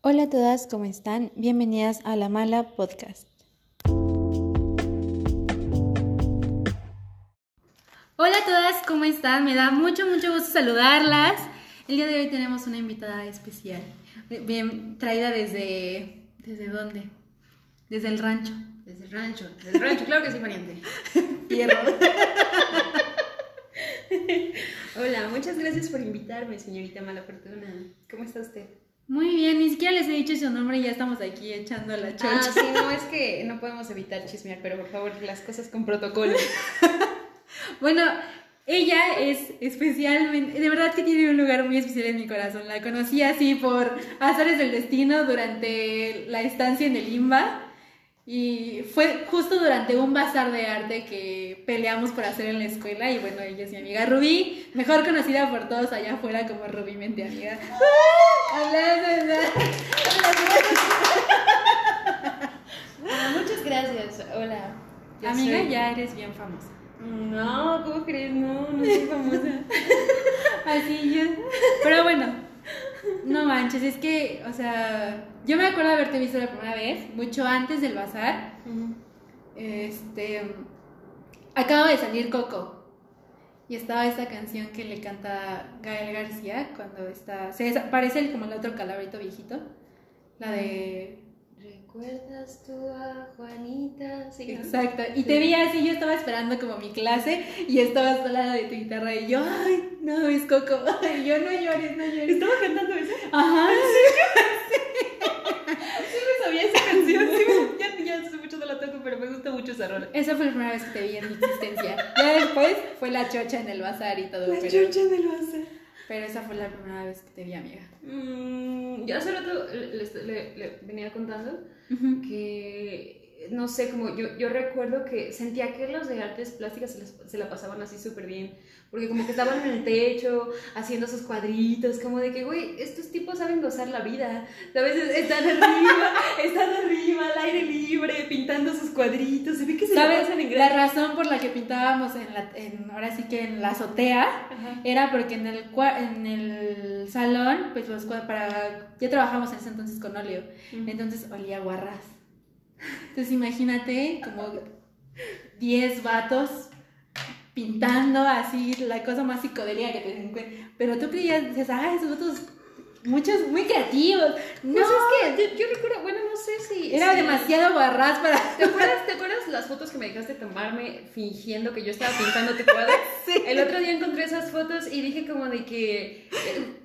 Hola a todas, ¿cómo están? Bienvenidas a La Mala Podcast. Hola a todas, ¿cómo están? Me da mucho, mucho gusto saludarlas. El día de hoy tenemos una invitada especial, bien traída desde... ¿Desde dónde? Desde el rancho. Desde el rancho, desde el rancho, claro que sí, pariente. Hierro. Hola, muchas gracias por invitarme, señorita Mala Fortuna. ¿Cómo está usted? Muy bien, ni siquiera les he dicho su nombre y ya estamos aquí echando la chocha. Ah, sí, no, es que no podemos evitar chismear, pero por favor, las cosas con protocolo. Bueno, ella es especialmente, de verdad que tiene un lugar muy especial en mi corazón. La conocí así por azares del destino durante la estancia en el IMBA. Y fue justo durante un bazar de arte que peleamos por hacer en la escuela. Y bueno, ella es mi amiga Rubí, mejor conocida por todos allá afuera como Rubí Mente Amiga. Ah, muchas gracias, hola. Amiga, soy- ya eres bien famosa. No, ¿cómo crees? No, no soy famosa. Así yo. Pero bueno, no manches, es que, o sea, yo me acuerdo de haberte visto la primera vez, mucho antes del bazar. Este. Acaba de salir Coco. Y estaba esta canción que le canta Gael García cuando está. Se parece como el otro calabrito viejito. La de. ¿Recuerdas tú a Juanita? Sí, ¿no? Exacto. Y te vi así, yo estaba esperando como mi clase y estabas al lado de tu guitarra y yo, ay, no, es Coco. Y yo, no llores, no llores. ¿Estaba cantando eso? Ajá. Sí me sabía esa canción, sí me- ya, ya hace mucho no la toco, pero me gusta mucho esa rola. Esa fue la primera vez que te vi en mi existencia. Ya después fue la chocha en el bazar y todo. La pero, chucha del bazar. pero esa fue la primera vez que te vi, amiga. Mm, yo hace rato le, le- le venía contando Que, no sé, como yo, yo recuerdo que sentía que los de artes plásticas se, las- se la pasaban así súper bien, porque como que estaban en el techo haciendo sus cuadritos, como de que, güey, estos tipos saben gozar la vida, ¿sabes? Están arriba, están arriba, al aire libre, pintando sus cuadritos, se ve que se la ¿Sabes? pasan en La grande. razón por la que pintábamos en la, en, ahora sí que en la azotea Ajá. era porque en el, en el salón, pues los para, ya trabajamos en ese entonces con óleo, entonces olía a guarras. Entonces imagínate como 10 vatos pintando así la cosa más psicodélica que te encuentres. Pero tú creías, dices, ah, esos vatos, muchos muy creativos. No, Pues es que yo, yo recuerdo, bueno, no sé si... era si- demasiado guarras para... ¿Te acuerdas, ¿Te acuerdas las fotos que me dejaste tomarme fingiendo que yo estaba pintando tu cuadro? Sí. El otro día encontré esas fotos y dije como de que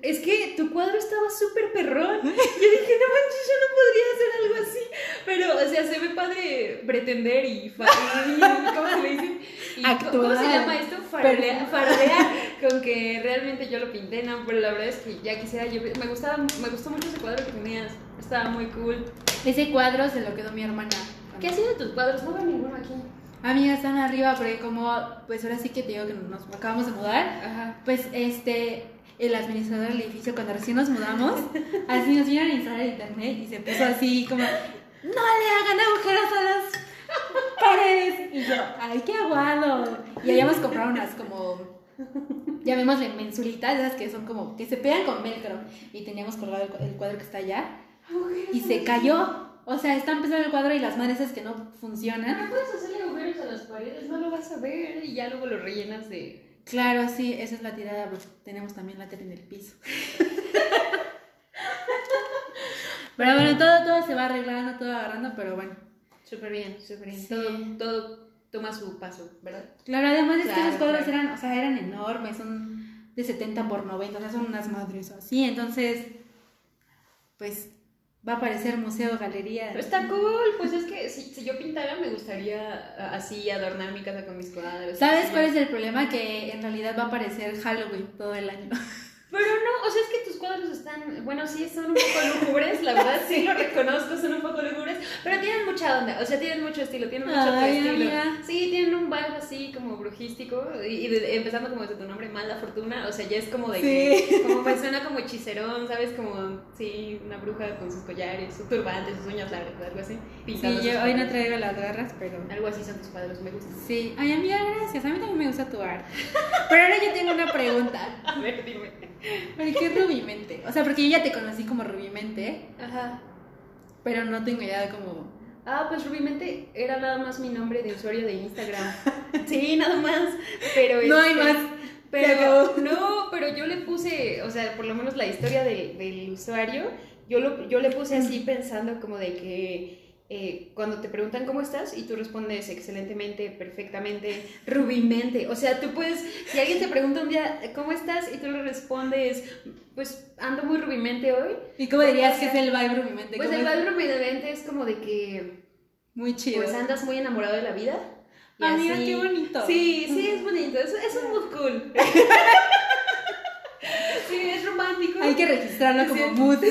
es que tu cuadro estaba súper perrón. Yo dije, no manches, yo no podría hacer algo así. Pero, o sea, se ve padre pretender y, ¿cómo se le dice? Y, ¿Cómo se llama esto? Farolear, farolear con que realmente yo lo pinté, no, pero la verdad es que ya quisiera yo, me gustaba, me gustó mucho ese cuadro que tenías, estaba muy cool. Ese cuadro se lo quedó mi hermana. ¿Qué ha sido de tus cuadros? No veo ninguno aquí. Amigas, están arriba, porque como, pues ahora sí que te digo que nos acabamos de mudar, Ajá. pues este, el administrador del edificio, cuando recién nos mudamos, así nos vino a instalar el internet y se puso así como, no le hagan agujeros a las paredes. Y yo, ay, qué aguado. Y habíamos comprado unas como, llamémosle mensulitas, esas que son como, que se pegan con velcro. Y teníamos colgado el, cu- el cuadro que está allá y se cayó. O sea, está empezando el cuadro y las madres esas que no funcionan. No puedes hacerle agujeros a las paredes, no lo vas a ver y ya luego lo rellenas de... Claro, sí, esa es la tirada, pues tenemos también la tela en el piso. pero bueno, todo, todo se va arreglando, todo agarrando, pero bueno. Súper bien, súper bien. Sí. Todo, todo toma su paso, ¿verdad? Claro, además es que cuadros claro. eran, o sea, eran enormes, son de 70 por 90, o sea, son unas madres así, entonces, pues va a parecer museo, galería. Pero está cool, pues es que si, si yo pintara me gustaría así adornar mi casa con mis cuadros. ¿Sabes así. cuál es el problema? Que en realidad va a parecer Halloween todo el año. Pero no, o sea, es que tus cuadros están, bueno, sí, son un poco lúgubres, la verdad, sí lo reconozco, son un poco lúgubres, pero tienen mucha onda, o sea, tienen mucho estilo, tienen mucho Ay, estilo. Sí, tienen un vibe así como brujístico, y, de- empezando como desde tu nombre, Mala Fortuna, o sea, ya es como de que, como me suena como hechizerón, ¿sabes? Como, sí, una bruja con sus collares, su turbante, sus uñas largas, algo así. Sí, pintando yo hoy no traigo las garras, pero... Algo así son tus cuadros, me gustan. Sí, ay amiga, gracias, a mí también me gusta tu arte. Pero ahora yo tengo una pregunta. A ver, dime. ¿Por qué Rubimente? O sea, porque yo ya te conocí como Rubimente, Ajá. pero no tengo idea de cómo. Ah, pues Rubimente era nada más mi nombre de usuario de Instagram. Sí, nada más. Pero No hay este, más. Pero no, pero yo le puse, o sea, por lo menos la historia del, del usuario, yo, lo, yo le puse así pensando como de que eh, cuando te preguntan cómo estás y tú respondes excelentemente, perfectamente, rubimente. O sea, tú puedes, si alguien te pregunta un día cómo estás y tú le respondes, pues ando muy rubimente hoy, ¿Y cómo dirías que es el vibe Rubimente? pues ¿Cómo el es? vibe rubimente es como de que Muy chido. pues andas muy enamorado de la vida. y Amiga, así- qué bonito. Sí, sí, es bonito, es, es un mood cool. sí, es romántico. Hay que registrarlo como mood.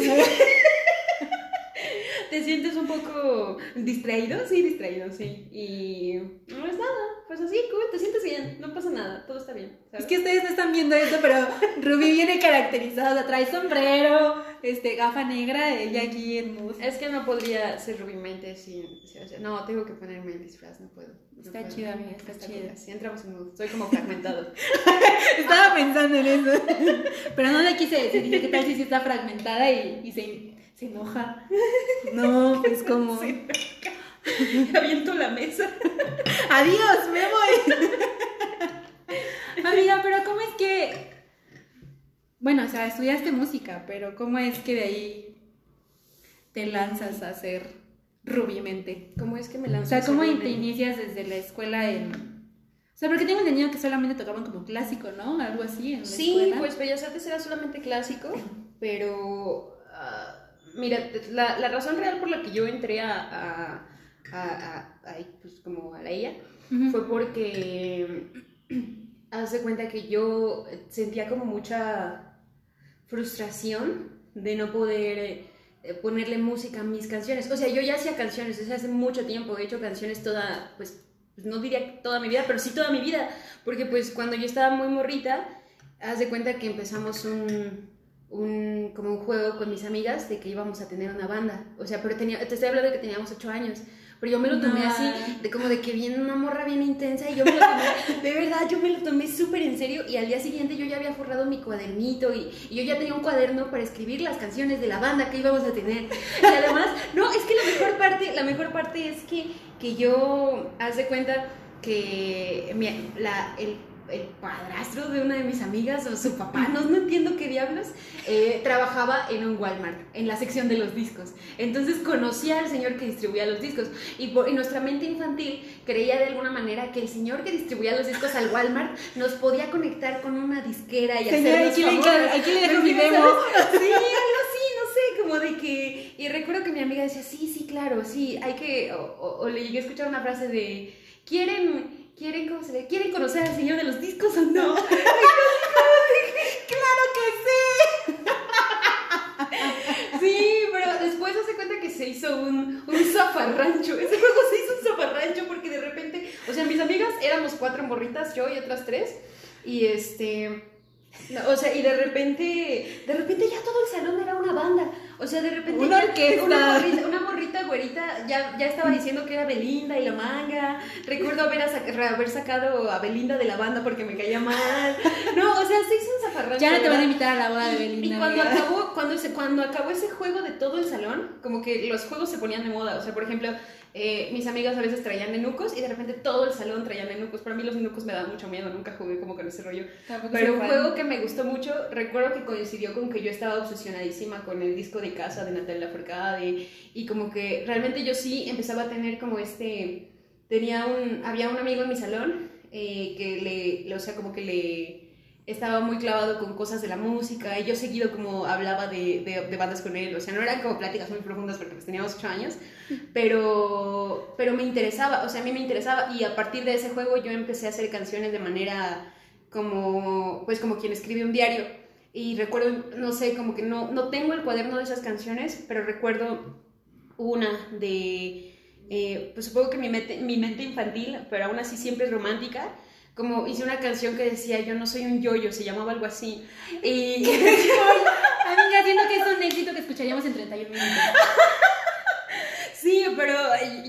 ¿Te sientes un poco distraído? Sí, distraído, sí. Y no es nada, pues así, cool, te sientes bien, no pasa nada, todo está bien. Es que ustedes no están viendo esto, pero Ruby viene caracterizada, o sea, trae sombrero, este, gafa negra, ella aquí en mood. Es que no podría ser rubimente sin... o sea, no, tengo que ponerme el disfraz, no puedo. no Está puedo. chido, amiga, está chido. cool, Sí, entramos en mood, soy como fragmentado. Estaba pensando en eso. Pero no la quise decir. ¿qué tal si está fragmentada y, y se, se enoja? No, pues como. Sí. Aviento la mesa. Adiós, me voy. Amiga, pero ¿cómo es que. Bueno, o sea, estudiaste música, pero ¿cómo es que de ahí te lanzas a hacer rubimente? ¿Cómo es que me O lanzo? sea, a ¿cómo ser te inicias desde la escuela en.? O sea, porque tengo entendido que solamente tocaban como clásico, ¿no? Algo así en la Sí, escuela. pues Bellas Artes era solamente clásico, pero ah, mira, la, la razón real por la que yo entré a, a, a, pues como a la Ujú. fue porque haz de cuenta que yo sentía como mucha frustración de no poder eh, ponerle música a mis canciones. O sea, yo ya hacía canciones desde hace mucho tiempo, he hecho canciones toda, pues, pues, no diría toda mi vida, pero sí toda mi vida, porque pues cuando yo estaba muy morrita, haz de cuenta que empezamos un, un como un juego con mis amigas de que íbamos a tener una banda. O sea, pero tenía, te estoy hablando de que teníamos ocho años. Pero yo me lo tomé No. así, de como de que viene una morra bien intensa y yo me lo tomé, de verdad, yo me lo tomé súper en serio y al día siguiente yo ya había forrado mi cuadernito y, y yo ya tenía un cuaderno para escribir las canciones de la banda que íbamos a tener. Y además, no, es que la mejor parte, la mejor parte es que, que yo, haz de cuenta que mi- la, el, el padrastro de una de mis amigas o su papá, no, no entiendo qué diablos, eh, trabajaba en un Walmart, en la sección de los discos. Entonces conocía al señor que distribuía los discos y, por, y nuestra mente infantil creía de alguna manera que el señor que distribuía los discos al Walmart nos podía conectar con una disquera y Señora, hacernos aquí le, aquí le dejo mi demo. Sí, algo así, no sé, como de que... Y recuerdo que mi amiga decía, sí, sí, claro, sí, hay que... O, o- o le llegué a escuchar una frase de, ¿quieren, quieren, cómo se? ¿Quieren conocer al señor de los discos o no? ¡Claro que Sí, pero después hace cuenta que se hizo un, un zafarrancho. Ese juego se hizo un zafarrancho porque de repente, o sea, mis amigas éramos cuatro morritas, yo y otras tres, y este, no, o sea, y de repente, de repente ya todo el salón era una banda. O sea, de repente Una orquesta. una morrita, una morrita güerita ya, ya estaba diciendo que era Belinda y la manga. Recuerdo haber, haber sacado a Belinda de la banda porque me caía mal. No, o sea, se hizo un zafarrancho. Ya no te van a invitar a la boda de Belinda. Y cuando amiga. acabó, cuando, se, cuando acabó ese juego de todo el salón, como que los juegos se ponían de moda. O sea, por ejemplo, eh, mis amigas a veces traían nenucos y de repente todo el salón traía nenucos. Para mí los nenucos me dan mucho miedo, nunca jugué como con ese rollo. Tampoco Pero un fan. juego que me gustó mucho, recuerdo que coincidió con que yo estaba obsesionadísima con el disco de casa de Natalia Forcade y como que realmente yo sí empezaba a tener como este, tenía un, había un amigo en mi salón eh, que le- o sea, como que le estaba muy clavado con cosas de la música y yo seguido como hablaba de, de, de bandas con él, o sea, no eran como pláticas muy profundas porque pues teníamos ocho años, pero, pero me interesaba, o sea, a mí me interesaba. Y a partir de ese juego yo empecé a hacer canciones de manera como, pues como quien escribe un diario. Y recuerdo, no sé, como que no, no tengo el cuaderno de esas canciones, pero recuerdo una de, eh, pues supongo que mi mente, mi mente infantil, pero aún así siempre es romántica, como hice una canción que decía, yo no soy un yoyo, se llamaba algo así. Y Amiga, siento que es un éxito que escucharíamos en 31 minutos. sí, pero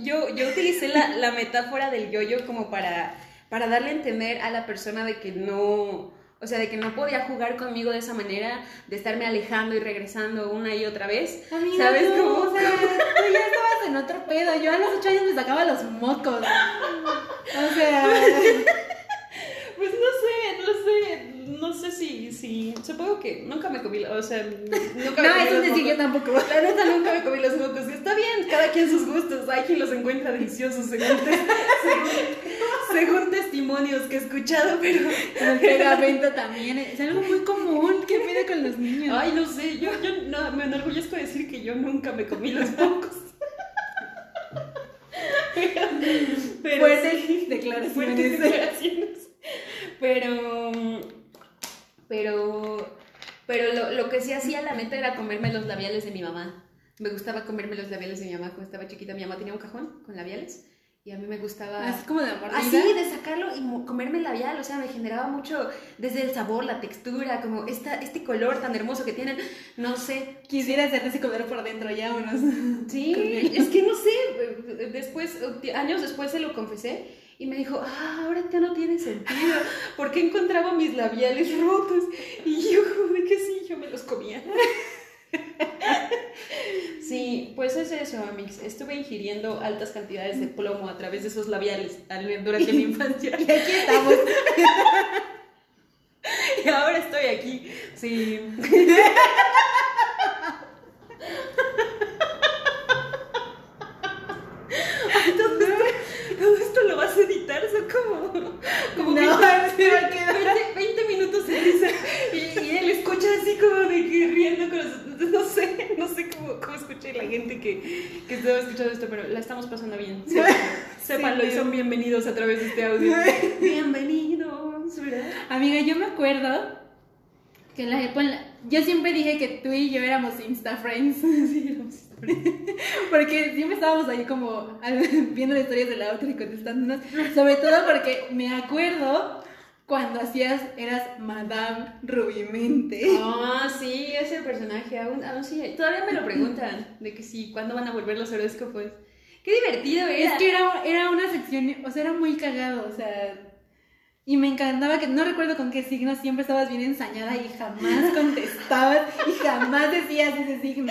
yo, yo utilicé la, la metáfora del yoyo como para, para darle a entender a la persona de que no... O sea, de que no podía jugar conmigo de esa manera, de estarme alejando y regresando una y otra vez. Amiga, ¿Sabes tú, cómo? O sea, tú ya estabas en otro pedo. Yo a los ocho años me sacaba los mocos. O sea, no no sé, si, si, supongo que nunca me comí, o sea, nunca me no, comí es decir, yo tampoco. La neta nunca me comí los mocos. Está bien, cada quien sus gustos. Hay quien los encuentra deliciosos según, te- según, según testimonios que he escuchado, pero. El pegamento también es algo muy común. ¿Qué pide con los niños? Ay, no sé, yo, yo no, me enorgullezco de decir que yo nunca me comí los mocos. Pero, Fuertes sí. declaraciones. Fuertes declaraciones. Pero. Pero. Pero lo, lo que sí hacía, la neta, era comerme los labiales de mi mamá. Me gustaba comerme los labiales de mi mamá cuando estaba chiquita. Mi mamá tenía un cajón con labiales. Y a mí me gustaba. Así como de mordida. Así, de sacarlo y comerme el labial, o sea, me generaba mucho desde el sabor, la textura, como esta, este color tan hermoso que tienen, no sé. Quisiera hacerte ese color por dentro ya unos. Sí, es que no sé, después, años después se lo confesé y me dijo, ah, ahora ya no tiene sentido, porque encontraba mis labiales rotos y yo, de que sí, yo me los comía. Sí, pues es eso, Amix. Estuve ingiriendo altas cantidades de plomo a través de esos labiales al- durante mi infancia. Y aquí estamos. Y ahora estoy aquí. Sí. Ay, todo, esto, todo esto lo vas a son como, como No, 20, sí va a quedar. 20 20 minutos de risa. Y, y él escucha así como de que riendo con los. No sé, no sé cómo, cómo escuché la gente que, que estaba escuchando esto, pero la estamos pasando bien. Sépanlo, sépanlo y son bienvenidos a través de este audio. Bienvenidos, ¿verdad? Amiga, yo me acuerdo que en la época. Yo siempre dije que tú y yo éramos Insta Friends. Sí, éramos Porque siempre estábamos ahí como viendo historias de la otra y contestándonos. Sobre todo porque me acuerdo cuando hacías, eras Madame Rubimente. Ah, sí, ese personaje, aún, aún sí, todavía me lo preguntan, de que sí, ¿cuándo van a volver los horóscopos? ¡Qué divertido era! Es que era, era una sección, o sea, era muy cagado, o sea. Y me encantaba que no recuerdo con qué signo siempre estabas bien ensañada y jamás contestabas y jamás decías ese signo.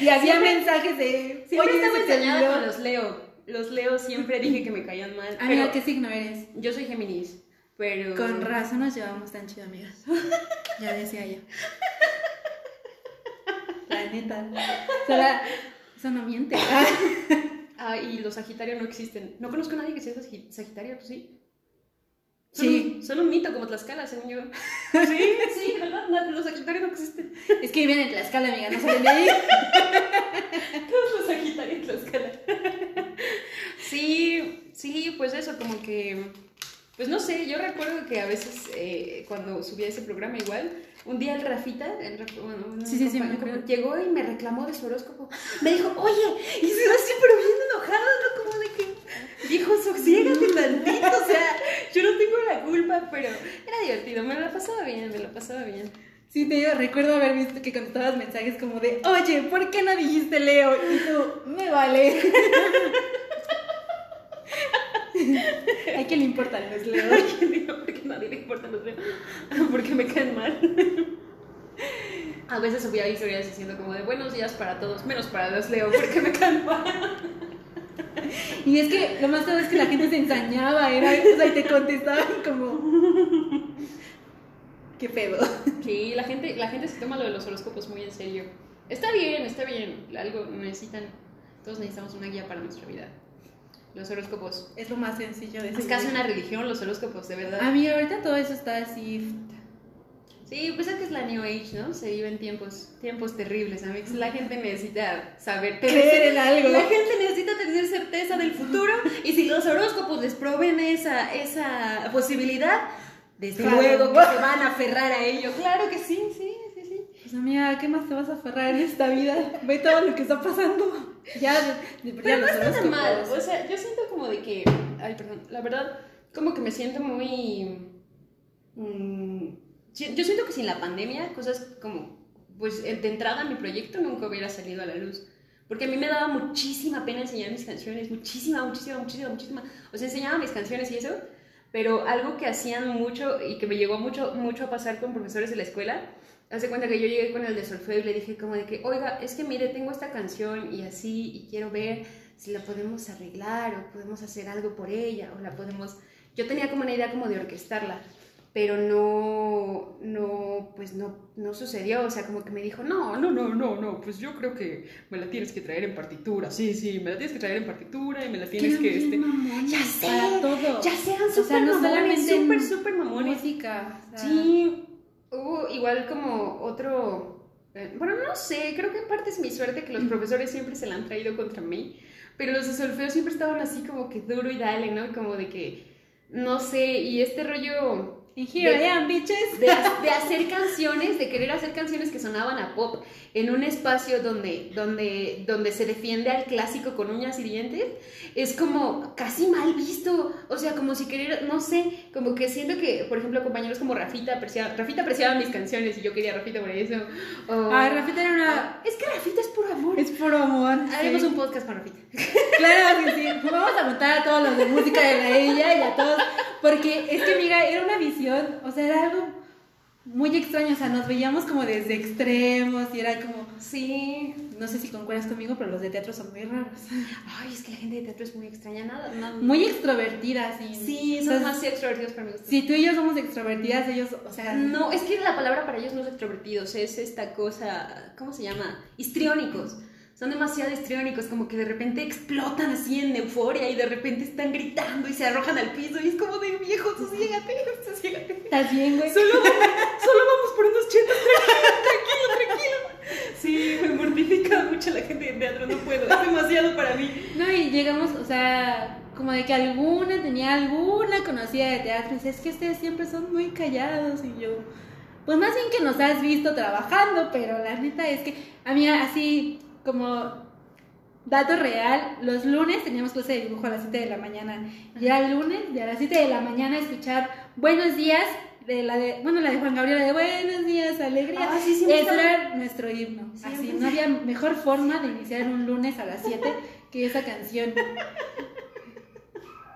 Y había Siempre- mensajes de. Siempre "Oye, estaba ensañada olvidó". con los Leo. Los Leo siempre dije que me caían mal. Amiga, pero ¿qué signo eres? Yo soy Géminis, pero... Con razón nos llevamos tan chido, amigas. Ya decía yo. La neta. O sea, eso no miente. Ah, y los Sagitarios no existen. No conozco a nadie que sea sagi- Sagitario, ¿tú sí? Sí. Son, son un mito como Tlaxcala, según yo. Sí, sí, ¿verdad? No, los Sagitarios no existen. Es que viven en Tlaxcala, amiga, no salen de ahí. Todos los Sagitarios en Tlaxcala. Sí, sí, pues eso, como que. Pues no sé, yo recuerdo que a veces eh, cuando subía ese programa igual, un día el Rafita, el Raf- bueno, un Sí, sí, un llegó y me reclamó de su horóscopo. Me dijo, oye, y se ve así, pero bien enojado, ¿no? Como viejo, sosiégate tantito, o sea, yo no tengo la culpa, pero era divertido, me lo pasaba bien, me lo pasaba bien. Sí, te digo, recuerdo haber visto que contestabas mensajes como de, oye, ¿por qué no dijiste Leo? Y tú, me vale. ¿A quién le importan los Leo? Porque a nadie le importan los Leo. Porque me caen mal. A veces subía historias diciendo como de buenos días para todos, menos para los Leo, porque me caen mal. Y es que lo más todo es que la gente se ensañaba, era, o sea, y te contestaban como, ¿qué pedo? Sí, la gente, la gente se toma lo de los horóscopos muy en serio. Está bien, está bien. Algo necesitan. Todos necesitamos una guía para nuestra vida. Los horóscopos. Es lo más sencillo de Es casi una religión los horóscopos, de verdad. Amiga, ahorita todo eso está así. Sí, pues es que es la New Age, ¿no? Se viven tiempos, tiempos terribles, amigos. La gente necesita saber Creer en algo. La gente necesita tener certeza del futuro y si los horóscopos les proveen esa, esa posibilidad, desde Claro. luego que se van a aferrar a ello. Claro que sí, sí, sí, sí. Pues amiga, ¿qué más te vas a aferrar en esta vida? Ve todo lo que está pasando. Ya, de, de- ya Pero no está tan mal. O sea, yo siento como de que. Ay, perdón. La verdad, como que me siento muy. mm, yo siento que sin la pandemia, cosas como. Pues de entrada, mi proyecto nunca hubiera salido a la luz. Porque a mí me daba muchísima pena enseñar mis canciones. Muchísima, muchísima, muchísima, muchísima. O sea, enseñaba mis canciones y eso. pero algo que hacían mucho y que me llegó mucho, mucho a pasar con profesores de la escuela, hace cuenta que yo llegué con el de solfeo y le dije como de que, oiga, es que mire, tengo esta canción y así, y quiero ver si la podemos arreglar o podemos hacer algo por ella o la podemos... Yo tenía como una idea como de orquestarla pero no, no, pues no, no sucedió, o sea, como que me dijo, no, no, no, no, no, pues yo creo que me la tienes que traer en partitura, sí, sí, me la tienes que traer en partitura y me la tienes que, este... ya sé, todo. ya sean súper o sea, no mamones, súper, súper mamones. Música. Sí, hubo igual como otro, eh, bueno, no sé, creo que en parte es mi suerte que los profesores siempre se la han traído contra mí, pero los de solfeo siempre estaban así como que duro y dale, ¿no? Como de que, no sé, y este rollo here de, I am, bitches. De, hacer canciones, de querer hacer canciones que sonaban a pop en un espacio donde, donde, donde se defiende al clásico con uñas y dientes, es como casi mal visto. O sea, como si querer, no sé, como que siento que, por ejemplo, compañeros como Rafita apreciaban, Rafita apreciaba mis canciones y yo quería Rafita por eso. ah, Rafita era una. Es que Rafita es puro amor. Es puro amor. Haremos un podcast para Rafita. Claro que sí. Vamos a montar a todos los de música de la ella y a todos. Porque es que, amiga, era una visión, o sea, era algo muy extraño, o sea, nos veíamos como desde extremos y era como, sí, no sé si concuerdas conmigo, pero los de teatro son muy raros. Ay, es que la gente de teatro es muy extraña, nada, nada. Muy extrovertida, sí. Sí, son más extrovertidos para mí. Si tú y yo somos extrovertidas, ellos, o sea... No, es que la palabra para ellos no es extrovertidos, es esta cosa, ¿cómo se llama? Histriónicos son demasiado histriónicos, como que de repente explotan así en euforia y de repente están gritando y se arrojan al piso y es como de viejo, sosiégate, sosiégate. ¿Estás bien, güey? Solo, solo vamos por unos chetos, tranquilo, tranquilo. Sí, me mortifica mucho la gente de teatro, no puedo, es demasiado para mí. No, y llegamos, o sea, como de que alguna tenía alguna conocida de teatro y dice, es que ustedes siempre son muy callados y yo... Pues más bien que nos has visto trabajando, pero la neta es que, a mí así, como dato real, los lunes teníamos clase de dibujo a las 7 de la mañana. Y era el lunes, y a las 7 de la mañana escuchar buenos días, de la de, bueno, la de Juan Gabriel, de buenos días, alegría. Ah, sí, Eso era nuestro himno. Así, no había mejor forma de iniciar un lunes a las 7 que esa canción.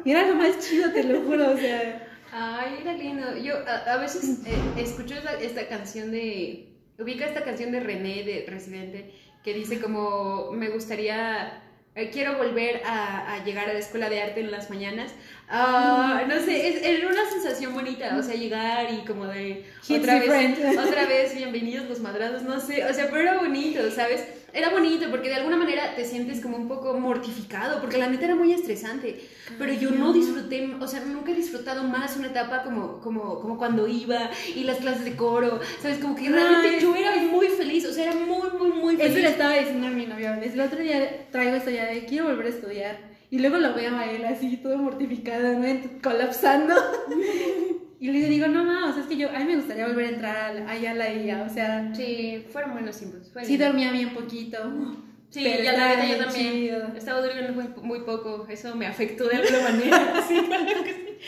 Y era lo más chido, te lo juro, o sea. Ay, era lindo. Yo a, veces eh, escucho esta, esta canción de. Ubica esta canción de René de Residente que dice como me gustaría eh, quiero volver a, llegar a la escuela de arte en las mañanas. Ah, no sé, es, una sensación bonita, o sea, llegar y como de otra vez, otra vez, bienvenidos los madrados, no sé, o sea, pero era bonito, ¿sabes? Era bonito porque de alguna manera te sientes como un poco mortificado, porque la neta era muy estresante, pero yo no disfruté, o sea, nunca he disfrutado más una etapa como, como, como cuando iba y las clases de coro, ¿sabes? Como que realmente yo era muy feliz, o sea, era muy, muy, muy feliz. Eso le estaba diciendo a mi novio, el otro día traigo esto ya de quiero volver a estudiar, y luego lo veo a él así, todo mortificado, ¿no? colapsando. Y le digo, no, no, o sea, es que yo, a mí me gustaría volver a entrar allá a la IA, o sea. Sí, fueron buenos tiempos. sí, dormía bien poquito. Sí, pero ya la verdad yo también. Estaba durmiendo muy, muy, poco, eso me afectó de alguna manera. sí, claro que sí.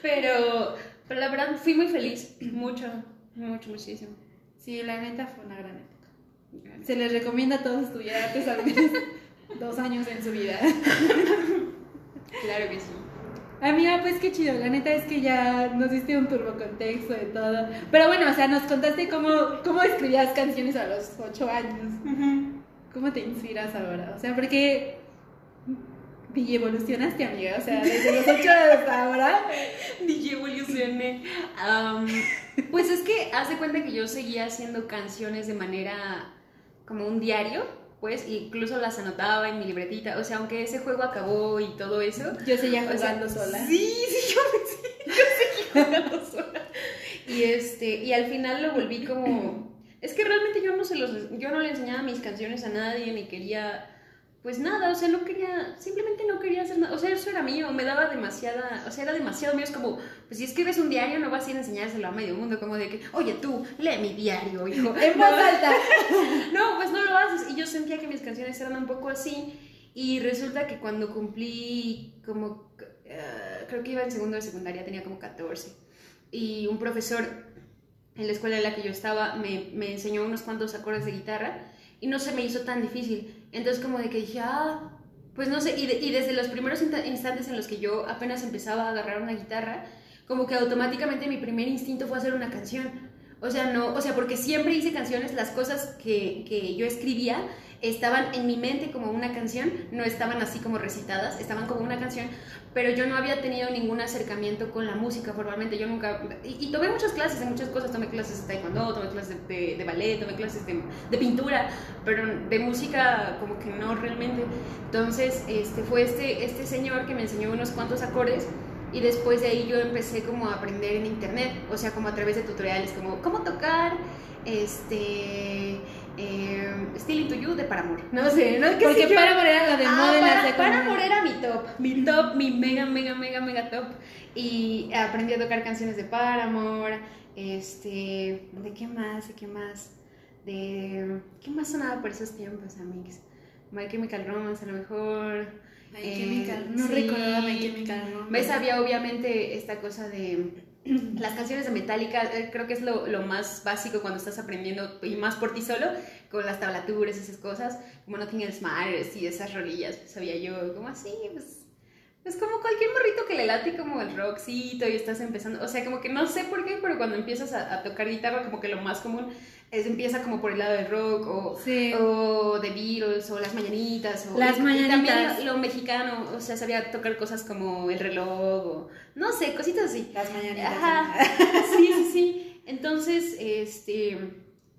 Pero, pero la verdad fui muy feliz, mucho, mucho, muchísimo. Sí, la neta fue una gran época. Se les recomienda a todos estudiar artes dos años en su vida. claro que sí. Amiga, pues qué chido, la neta es que ya nos diste un turbo contexto de todo. Pero bueno, o sea, nos contaste cómo, cómo escribías canciones a los ocho años. ¿Cómo te inspiras ahora? O sea, porque DJ evolucionaste, amiga. O sea, desde los ocho hasta ahora. DJ evolucioné. pues es que hace cuenta que yo seguía haciendo canciones de manera como un diario pues incluso las anotaba en mi libretita, o sea, aunque ese juego acabó y todo eso. Yo seguía jugando sola. Sí, sí, yo, sí, yo seguía jugando sola. Y, este, y al final lo volví como... Es que realmente yo no, se los, yo no le enseñaba mis canciones a nadie, ni quería pues nada, o sea, no quería, simplemente no quería hacer nada, o sea, eso era mío, me daba demasiada, o sea, era demasiado mío, es como, pues si escribes un diario no vas a ir a enseñárselo a medio mundo, como de que, oye tú, lee mi diario, hijo. En voz alta. no, pues no lo haces, y yo sentía que mis canciones eran un poco así, y resulta que cuando cumplí como, eh, creo que iba en segundo de secundaria, tenía como 14, y un profesor en la escuela en la que yo estaba me, me enseñó unos cuantos acordes de guitarra, y no se me hizo tan difícil, entonces como de que dije, ah, pues no sé, y, desde los primeros instantes en los que yo apenas empezaba a agarrar una guitarra, como que automáticamente mi primer instinto fue hacer una canción. O sea, no, o sea, porque siempre hice canciones, las cosas que, que yo escribía estaban en mi mente como una canción, no estaban así como recitadas, estaban como una canción, pero yo no había tenido ningún acercamiento con la música formalmente, yo nunca, y, tomé muchas clases de muchas cosas, tomé clases de taekwondo, tomé clases de, ballet, tomé clases de, de, pintura, pero de música como que no realmente. Entonces, este, fue este, este señor que me enseñó unos cuantos acordes, y después de ahí yo empecé como a aprender en internet, o sea, como a través de tutoriales, como cómo tocar, este eh, Still Into You de Paramore. No sé, ¿no? ¿Qué Porque Paramore era la de ah, moda para, Paramore era mi top, mi top, mi mega, mega, mega, mega top. Y aprendí a tocar canciones de Paramore, este, ¿de qué más? ¿De qué más? De, ¿qué más sonaba por esos tiempos, amigos? My Chemical Romance, a lo mejor. My Chemical, no sí. recordaba My Chemical Romance. ¿Ves? Había obviamente esta cosa de las canciones de Metallica eh, creo que es lo, lo, más básico cuando estás aprendiendo y más por ti solo, con las tablaturas esas cosas, como Nothing Else Matters y esas rolillas, pues sabía yo, como así, pues es como cualquier morrito que le late como el rockcito y estás empezando, o sea, como que no sé por qué, pero cuando empiezas a, a tocar guitarra, como que lo más común es, empieza como por el lado del rock o, o de Beatles o las mañanitas. O, las mañanitas. Y también lo, mexicano, o sea, sabía tocar cosas como el reloj o, no sé, cositas así. Las mañanitas. Ajá, sí, sí, sí. Entonces, este,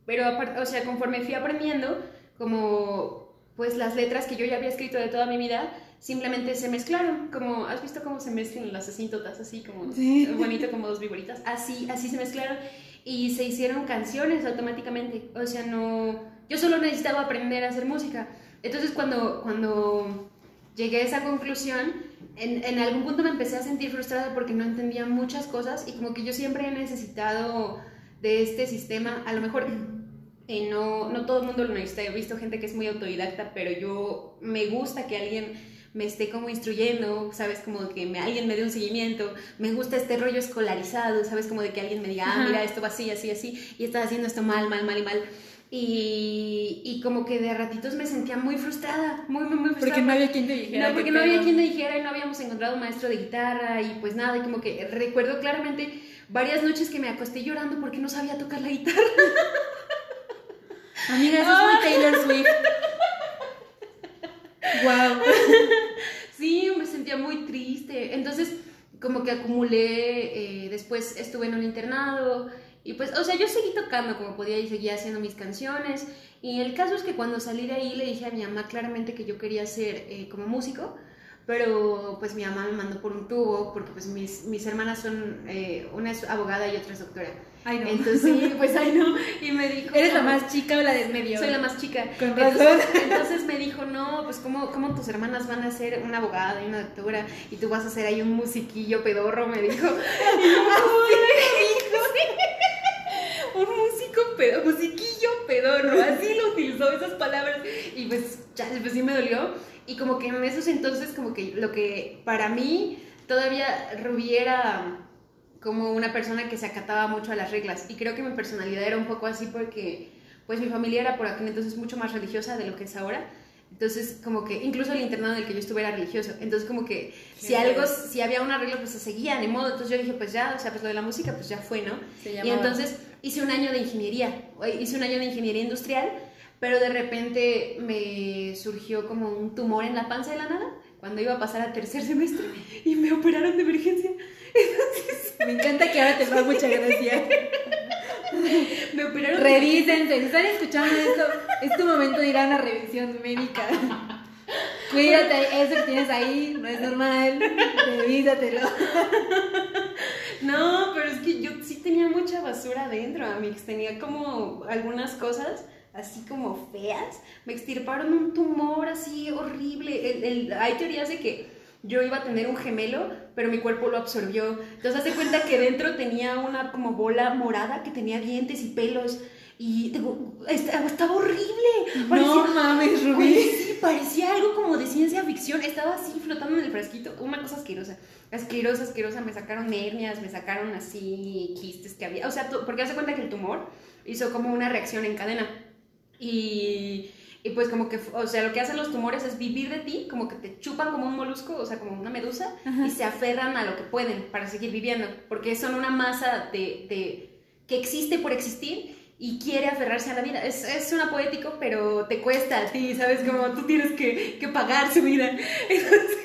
pero aparte, o sea, conforme fui aprendiendo, como, pues las letras que yo ya había escrito de toda mi vida, simplemente se mezclaron, como, ¿has visto cómo se mezclan las asintotas así, como bonito, como dos viboritas? Así, así se mezclaron y se hicieron canciones automáticamente, o sea, no, yo solo necesitaba aprender a hacer música. Entonces cuando, cuando llegué a esa conclusión, en, en algún punto me empecé a sentir frustrada porque no entendía muchas cosas y como que yo siempre he necesitado de este sistema, a lo mejor y no, no todo el mundo lo necesita, he visto gente que es muy autodidacta, pero yo me gusta que alguien me esté como instruyendo, ¿sabes? Como que me, alguien me dé un seguimiento, me gusta este rollo escolarizado, ¿sabes? Como de que alguien me diga, ah, mira, esto va así, así, así, y estás haciendo esto mal, mal, mal y mal. Y, y, como que de ratitos me sentía muy frustrada, muy, muy, muy frustrada. Porque no había quien te dijera. No, porque no había quien te dijera y no habíamos encontrado un maestro de guitarra y pues nada, y como que recuerdo claramente varias noches que me acosté llorando porque no sabía tocar la guitarra. Amiga, eso es muy Taylor Swift. Wow. sí, me sentía muy triste. Entonces, como que acumulé, eh, después estuve en un internado y pues, o sea, yo seguí tocando como podía y seguía haciendo mis canciones. Y el caso es que cuando salí de ahí le dije a mi mamá claramente que yo quería ser eh, como músico pero pues mi mamá me mandó por un tubo porque pues mis, mis hermanas son, eh, una es abogada y otra es doctora. Ay, no. Entonces, sí, pues ay, no. Y me dijo... ¿Eres la más chica o la del medio? Soy la más chica. Con razón. Entonces, me dijo, no, pues ¿cómo, ¿cómo tus hermanas van a ser una abogada y una doctora y tú vas a ser ahí un musiquillo pedorro? Me dijo. un músico pedo, musiquillo pedorro, así lo utilizó esas palabras y pues ya, pues sí me dolió y como que en esos entonces, como que lo que para mí todavía Rubí era como una persona que se acataba mucho a las reglas. Y creo que mi personalidad era un poco así porque, pues mi familia era por aquel entonces mucho más religiosa de lo que es ahora. Entonces, como que incluso el internado en el que yo estuve era religioso. Entonces, como que si algo, si había una regla, pues se seguía, ni modo. Entonces yo dije, pues ya, o sea, pues lo de la música, pues ya fue, ¿no? y entonces hice un año de ingeniería. Hice un año de ingeniería industrial pero de repente me surgió como un tumor en la panza de la nada cuando iba a pasar al tercer semestre y me operaron de emergencia. me encanta que ahora te va mucha gracia. me operaron. Revísense, si están escuchando esto, es tu momento de ir a una revisión médica. Cuídate, eso que tienes ahí no es normal, revísatelo. No, pero es que yo sí tenía mucha basura adentro, amigos. Tenía como algunas cosas así como feas, me extirparon un tumor así horrible. hay teorías de que yo iba a tener un gemelo, pero mi cuerpo lo absorbió. Entonces, hace cuenta que dentro tenía una como bola morada que tenía dientes y pelos. Y estaba, horrible. no mames, Rubí. Sí, parecía algo como de ciencia ficción. Estaba así flotando en el fresquito. Una cosa asquerosa. Asquerosa, asquerosa. Me sacaron hernias, me sacaron así quistes que había. O sea, porque hace cuenta que el tumor hizo como una reacción en cadena. Y, Y pues como que, o sea, lo que hacen los tumores es vivir de ti, como que te chupan como un molusco, o sea, como una medusa, y se aferran a lo que pueden para seguir viviendo, porque son una masa de, de que existe por existir y quiere aferrarse a la vida. Es, es una poético, pero te cuesta a ti, ¿sabes? Como tú tienes que, que pagar su vida. Entonces,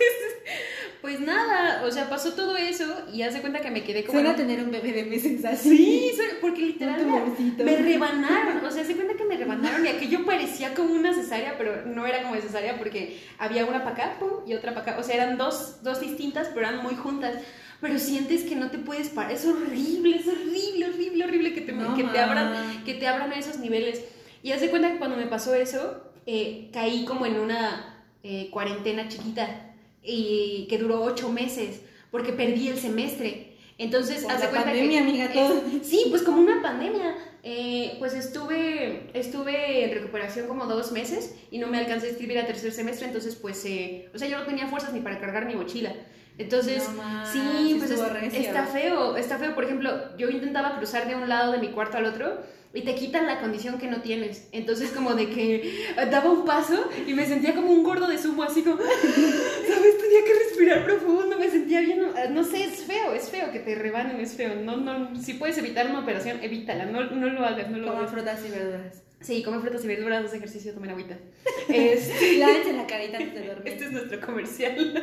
pues nada, o sea, pasó todo eso y hace cuenta que me quedé como... Suena en- tener un bebé de meses así. Sí, porque literal Un me, rebanaron, o sea, se cuenta que me rebanaron y aquello parecía como una cesárea, pero no era como cesárea porque había una para acá pum, y otra para acá, o sea, eran dos, dos distintas, pero eran muy juntas. Pero sientes que no te puedes parar, es horrible, es horrible, horrible, horrible que te, No, que te abran que te abran a esos niveles. Y haz de cuenta que cuando me pasó eso, eh, caí como en una eh, cuarentena chiquita y que duró ocho meses porque perdí el semestre. Entonces, la cuenta pandemia, que, amiga, es- todo. sí, pues como una pandemia. Eh, pues estuve, estuve en recuperación como dos meses y no me alcancé a escribir a tercer semestre, entonces pues, eh, o sea, yo no tenía fuerzas ni para cargar mi mochila. Entonces, No más, sí, pues es- está feo, está feo. Por ejemplo, yo intentaba cruzar de un lado de mi cuarto al otro y te quitan la condición que no tienes. Entonces, como de que daba un paso y me sentía como un gordo de sumo, así como, ¿sabes? Tenía que respirar profundo, me sentía bien, no sé, es feo, es feo que te rebanen, es feo. No, no, si puedes evitar una operación, evítala, no, no lo hagas, no lo Como hagas. frutas y verduras. Sí, come frutas y verduras, haz ejercicio, tomen agüita. Este, Lávense la carita antes de dormir. este es nuestro comercial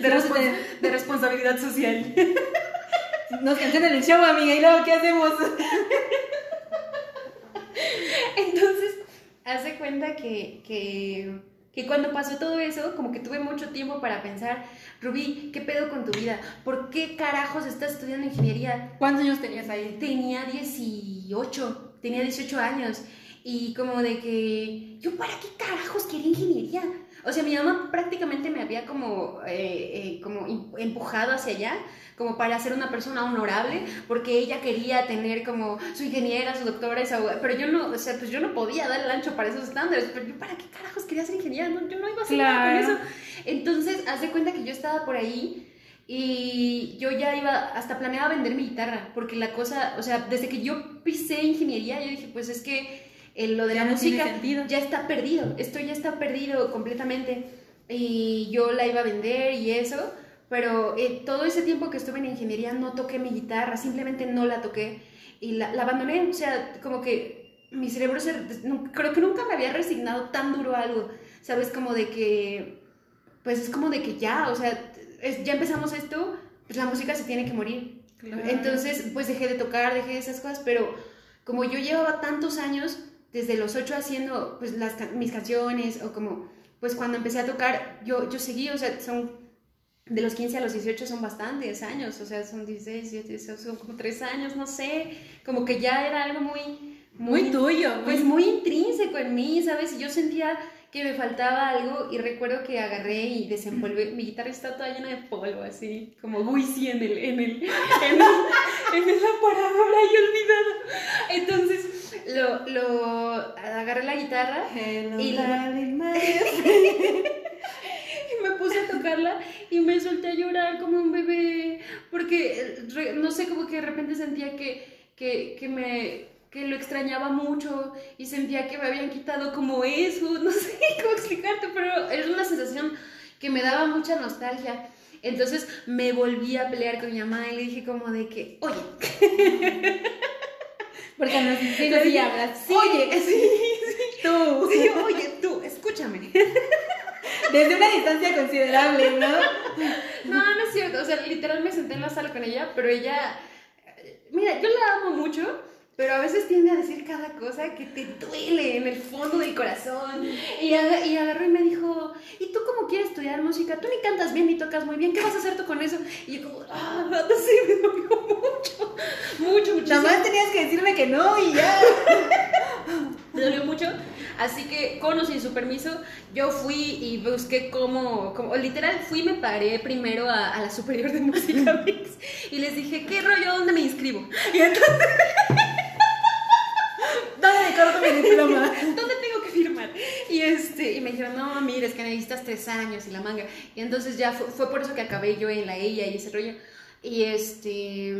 de, Vamos a respons- tener- de responsabilidad social. Nos cancelan el show, amiga, y luego, ¿qué hacemos? Entonces, hace cuenta que, que, que cuando pasó todo eso, como que tuve mucho tiempo para pensar, Rubí, ¿qué pedo con tu vida? ¿Por qué carajos estás estudiando ingeniería? ¿Cuántos años tenías ahí? Tenía 18, tenía 18 años. Y como de que, ¿yo para qué carajos quería ingeniería? O sea, mi mamá prácticamente me había como, eh, eh, como empujado hacia allá, como para ser una persona honorable, porque ella quería tener como su ingeniera, su doctora, esa abogada, pero yo no, o sea, pues yo no podía dar el ancho para esos estándares, pero yo para qué carajos quería ser ingeniera, no, yo no iba a hacer nada Claro. con eso. Entonces, haz de cuenta que yo estaba por ahí y yo ya iba, hasta planeaba vender mi guitarra, porque la cosa, o sea, desde que yo pisé ingeniería, yo dije, pues es que eh, lo de la no música ya está perdido, esto ya está perdido completamente. Y yo la iba a vender y eso, pero eh, todo ese tiempo que estuve en ingeniería no toqué mi guitarra, simplemente no la toqué y la, la abandoné, o sea, como que mi cerebro se, no- creo que nunca me había resignado tan duro a algo, ¿sabes? Como de que, pues es como de que ya, o sea, es- ya empezamos esto, pues la música se tiene que morir. Entonces, pues dejé de tocar, dejé de esas cosas, pero como yo llevaba tantos años, desde los ocho haciendo pues las, mis canciones, o como, pues cuando empecé a tocar, yo, yo seguí, o sea, son, de los 15 a los 18 son bastantes años, o sea, son 16, 17, son- como 3 años, no sé, como que ya era algo muy... Muy tuyo. muy- Pues muy intrínseco en mí, ¿sabes? Y yo sentía que me faltaba algo y recuerdo que agarré y desempolvé, mi guitarra está toda llena de polvo, así, como Wisi en el, en el, en el, en el aparador ahí olvidado. Entonces, lo, lo, agarré la guitarra Hello, Y darling, y me puse a tocarla y me solté a llorar como un bebé, porque no sé, como que de repente sentía que, que, que me que lo extrañaba mucho y sentía que me habían quitado como eso, no sé cómo explicarte, pero era una sensación que me daba mucha nostalgia. Entonces me volví a pelear con mi mamá y le dije como de que, oye, Porque los 16 así hablas. sí, Oye, sí, sí, tú. sí, oye, tú, escúchame. Desde una distancia considerable, ¿no? No, no es cierto. O sea, literal me senté en la sala con ella, pero ella. eh, Mira, yo la amo mucho, pero a veces tiende a decir cada cosa que te duele en el fondo del corazón. Y, aga- y agarró y me dijo: ¿Y tú cómo quieres estudiar música? Tú ni cantas bien ni tocas muy bien. ¿Qué vas a hacer tú con eso? Y yo, como, ah, no sé, me dolió mucho. Mucho, muchísimo. Nada más tenías que decirme que no y ya. Me dolió mucho. Así que, con o sin su permiso, yo fui y busqué cómo, cómo- literal, fui y me paré primero a, a la superior de música mix y les dije, ¿qué rollo? ¿Dónde me inscribo? Y entonces, ¿Dónde me corto mi diploma? ¿dónde tengo que firmar? Y, este, y me dijeron, no, mira, es que necesitas tres años y la manga. Y entonces ya fue, fue por eso que acabé yo en la ella y ese rollo. Y este...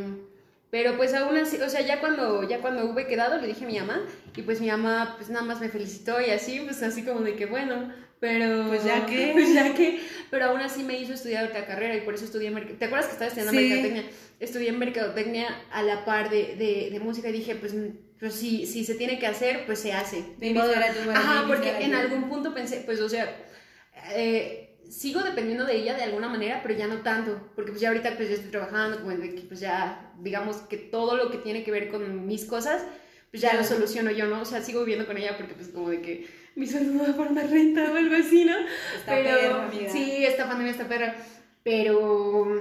Pero pues aún así, o sea, ya cuando, ya cuando hube quedado le dije a mi mamá y pues mi mamá pues nada más me felicitó y así, pues así como de que bueno, pero... Pues ya que... Pues ya que, pero aún así me hizo estudiar otra carrera y por eso estudié mercadotecnia. ¿Te acuerdas que estaba estudiando Sí. mercadotecnia? Estudié mercadotecnia a la par de, de, de música y dije, pues, pues si, si se tiene que hacer, pues se hace. Ni modo, Ajá, porque en algún punto pensé, pues, o sea, eh, sigo dependiendo de ella de alguna manera, pero ya no tanto, porque pues ya ahorita pues ya estoy trabajando, como de que pues ya, digamos que todo lo que tiene que ver con mis cosas, pues ya Ya. lo soluciono yo, ¿no? O sea, sigo viviendo con ella porque pues como de que mi sueldo no da para una renta o algo así, ¿no? Está pero perro, amiga. sí, esta pandemia está perra, pero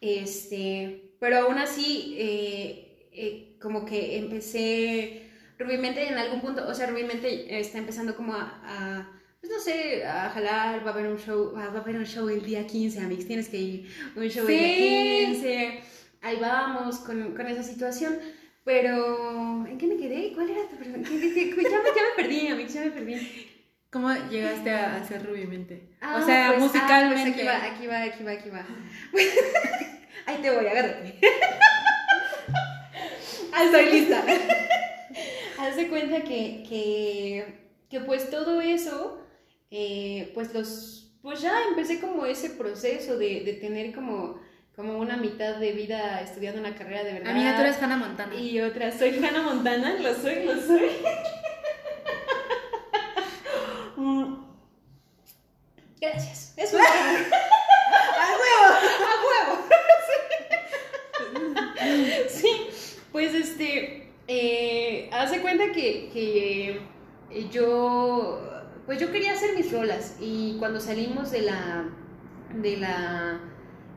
este, pero aún así eh, eh, como que empecé Rubimente en algún punto, o sea, Rubimente está empezando como a, a, pues no sé, a jalar, va a haber un show, va a haber un show el día 15, Amix, tienes que ir, un show el día 15, ahí vamos con, con esa situación, pero ¿en qué me quedé? ¿Cuál era tu pregunta? ¿Qué- qué- qué- Ya me, ya me perdí, Amix, ya me perdí. ¿Cómo llegaste a hacer rubimente? Ah, o sea, pues, ah, musicalmente. pues aquí va, aquí va, aquí va, aquí va. Ahí te voy, agárrate. Estoy lista. Haz de cuenta que, que, que pues todo eso, eh, pues los, pues ya empecé como ese proceso de, de tener como, como una mitad de vida estudiando una carrera de verdad. Amiga, tú eres Hannah Montana. Y otra, soy Hannah Montana, lo soy, lo soy. Mm. Gracias. Es ¡A huevo! Sí, pues este, eh, haz de cuenta que, que eh, yo, pues yo quería hacer mis rolas y cuando salimos de la, de la,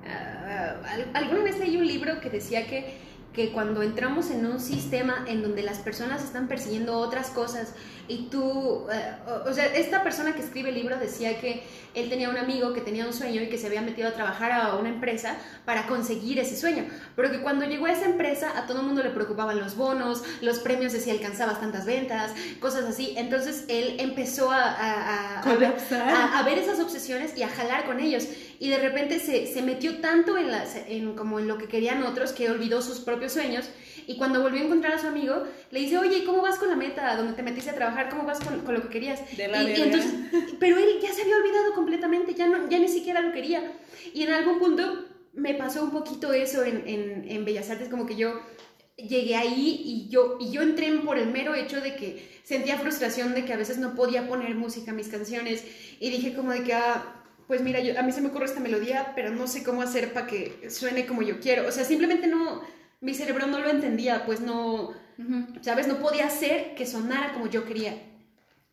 ah, al- alguna vez leí un libro que decía que que cuando entramos en un sistema en donde las personas están persiguiendo otras cosas y tú, eh, o, o sea, esta persona que escribe el libro decía que él tenía un amigo que tenía un sueño y que se había metido a trabajar a una empresa para conseguir ese sueño, pero que cuando llegó a esa empresa a todo el mundo le preocupaban los bonos, los premios de si alcanzabas tantas ventas, cosas así, entonces él empezó a, a- a- a ver- Colapsar. a, a ver esas obsesiones y a jalar con ellos. Y de repente se, se metió tanto en, las, en, como en lo que querían otros que olvidó sus propios sueños. Y cuando volvió a encontrar a su amigo, le dice, oye, ¿cómo vas con la meta? donde te metiste a trabajar? ¿Cómo vas con, con lo que querías? De la y, y verga. entonces, pero él ya se había olvidado completamente, ya, no, ya ni siquiera lo quería. Y en algún punto me pasó un poquito eso en, en, en Bellas Artes, como que yo llegué ahí y yo, y yo entré por el mero hecho de que sentía frustración de que a veces no podía poner música a mis canciones y dije como de que, ah, pues mira, yo, a mí se me ocurre esta melodía, pero no sé cómo hacer para que suene como yo quiero. O sea, simplemente no, mi cerebro no lo entendía, pues no. ¿sabes? No podía hacer que sonara como yo quería.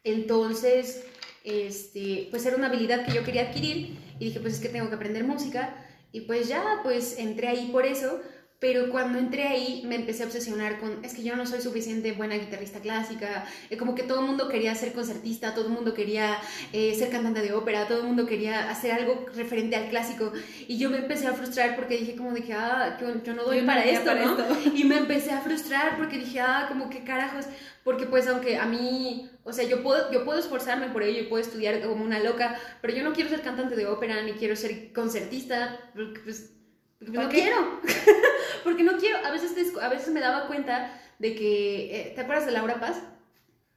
Entonces, este, pues era una habilidad que yo quería adquirir y dije, pues es que tengo que aprender música y pues ya, pues entré ahí por eso, pero cuando entré ahí me empecé a obsesionar con, es que yo no soy suficiente buena guitarrista clásica, eh, como que todo el mundo quería ser concertista, todo el mundo quería eh, ser cantante de ópera, todo el mundo quería hacer algo referente al clásico y yo me empecé a frustrar porque dije como de que, ah, yo, yo no doy Yo para esto, para ¿no? esto. Y me empecé a frustrar porque dije, ah, como que carajos, porque pues aunque a mí, o sea, yo puedo, yo puedo esforzarme por ello y puedo estudiar como una loca, pero yo no quiero ser cantante de ópera ni quiero ser concertista, porque pues, porque, pues, ¿Por no qué? quiero, porque no quiero, a veces, a veces me daba cuenta de que, eh, ¿te acuerdas de Laura Paz?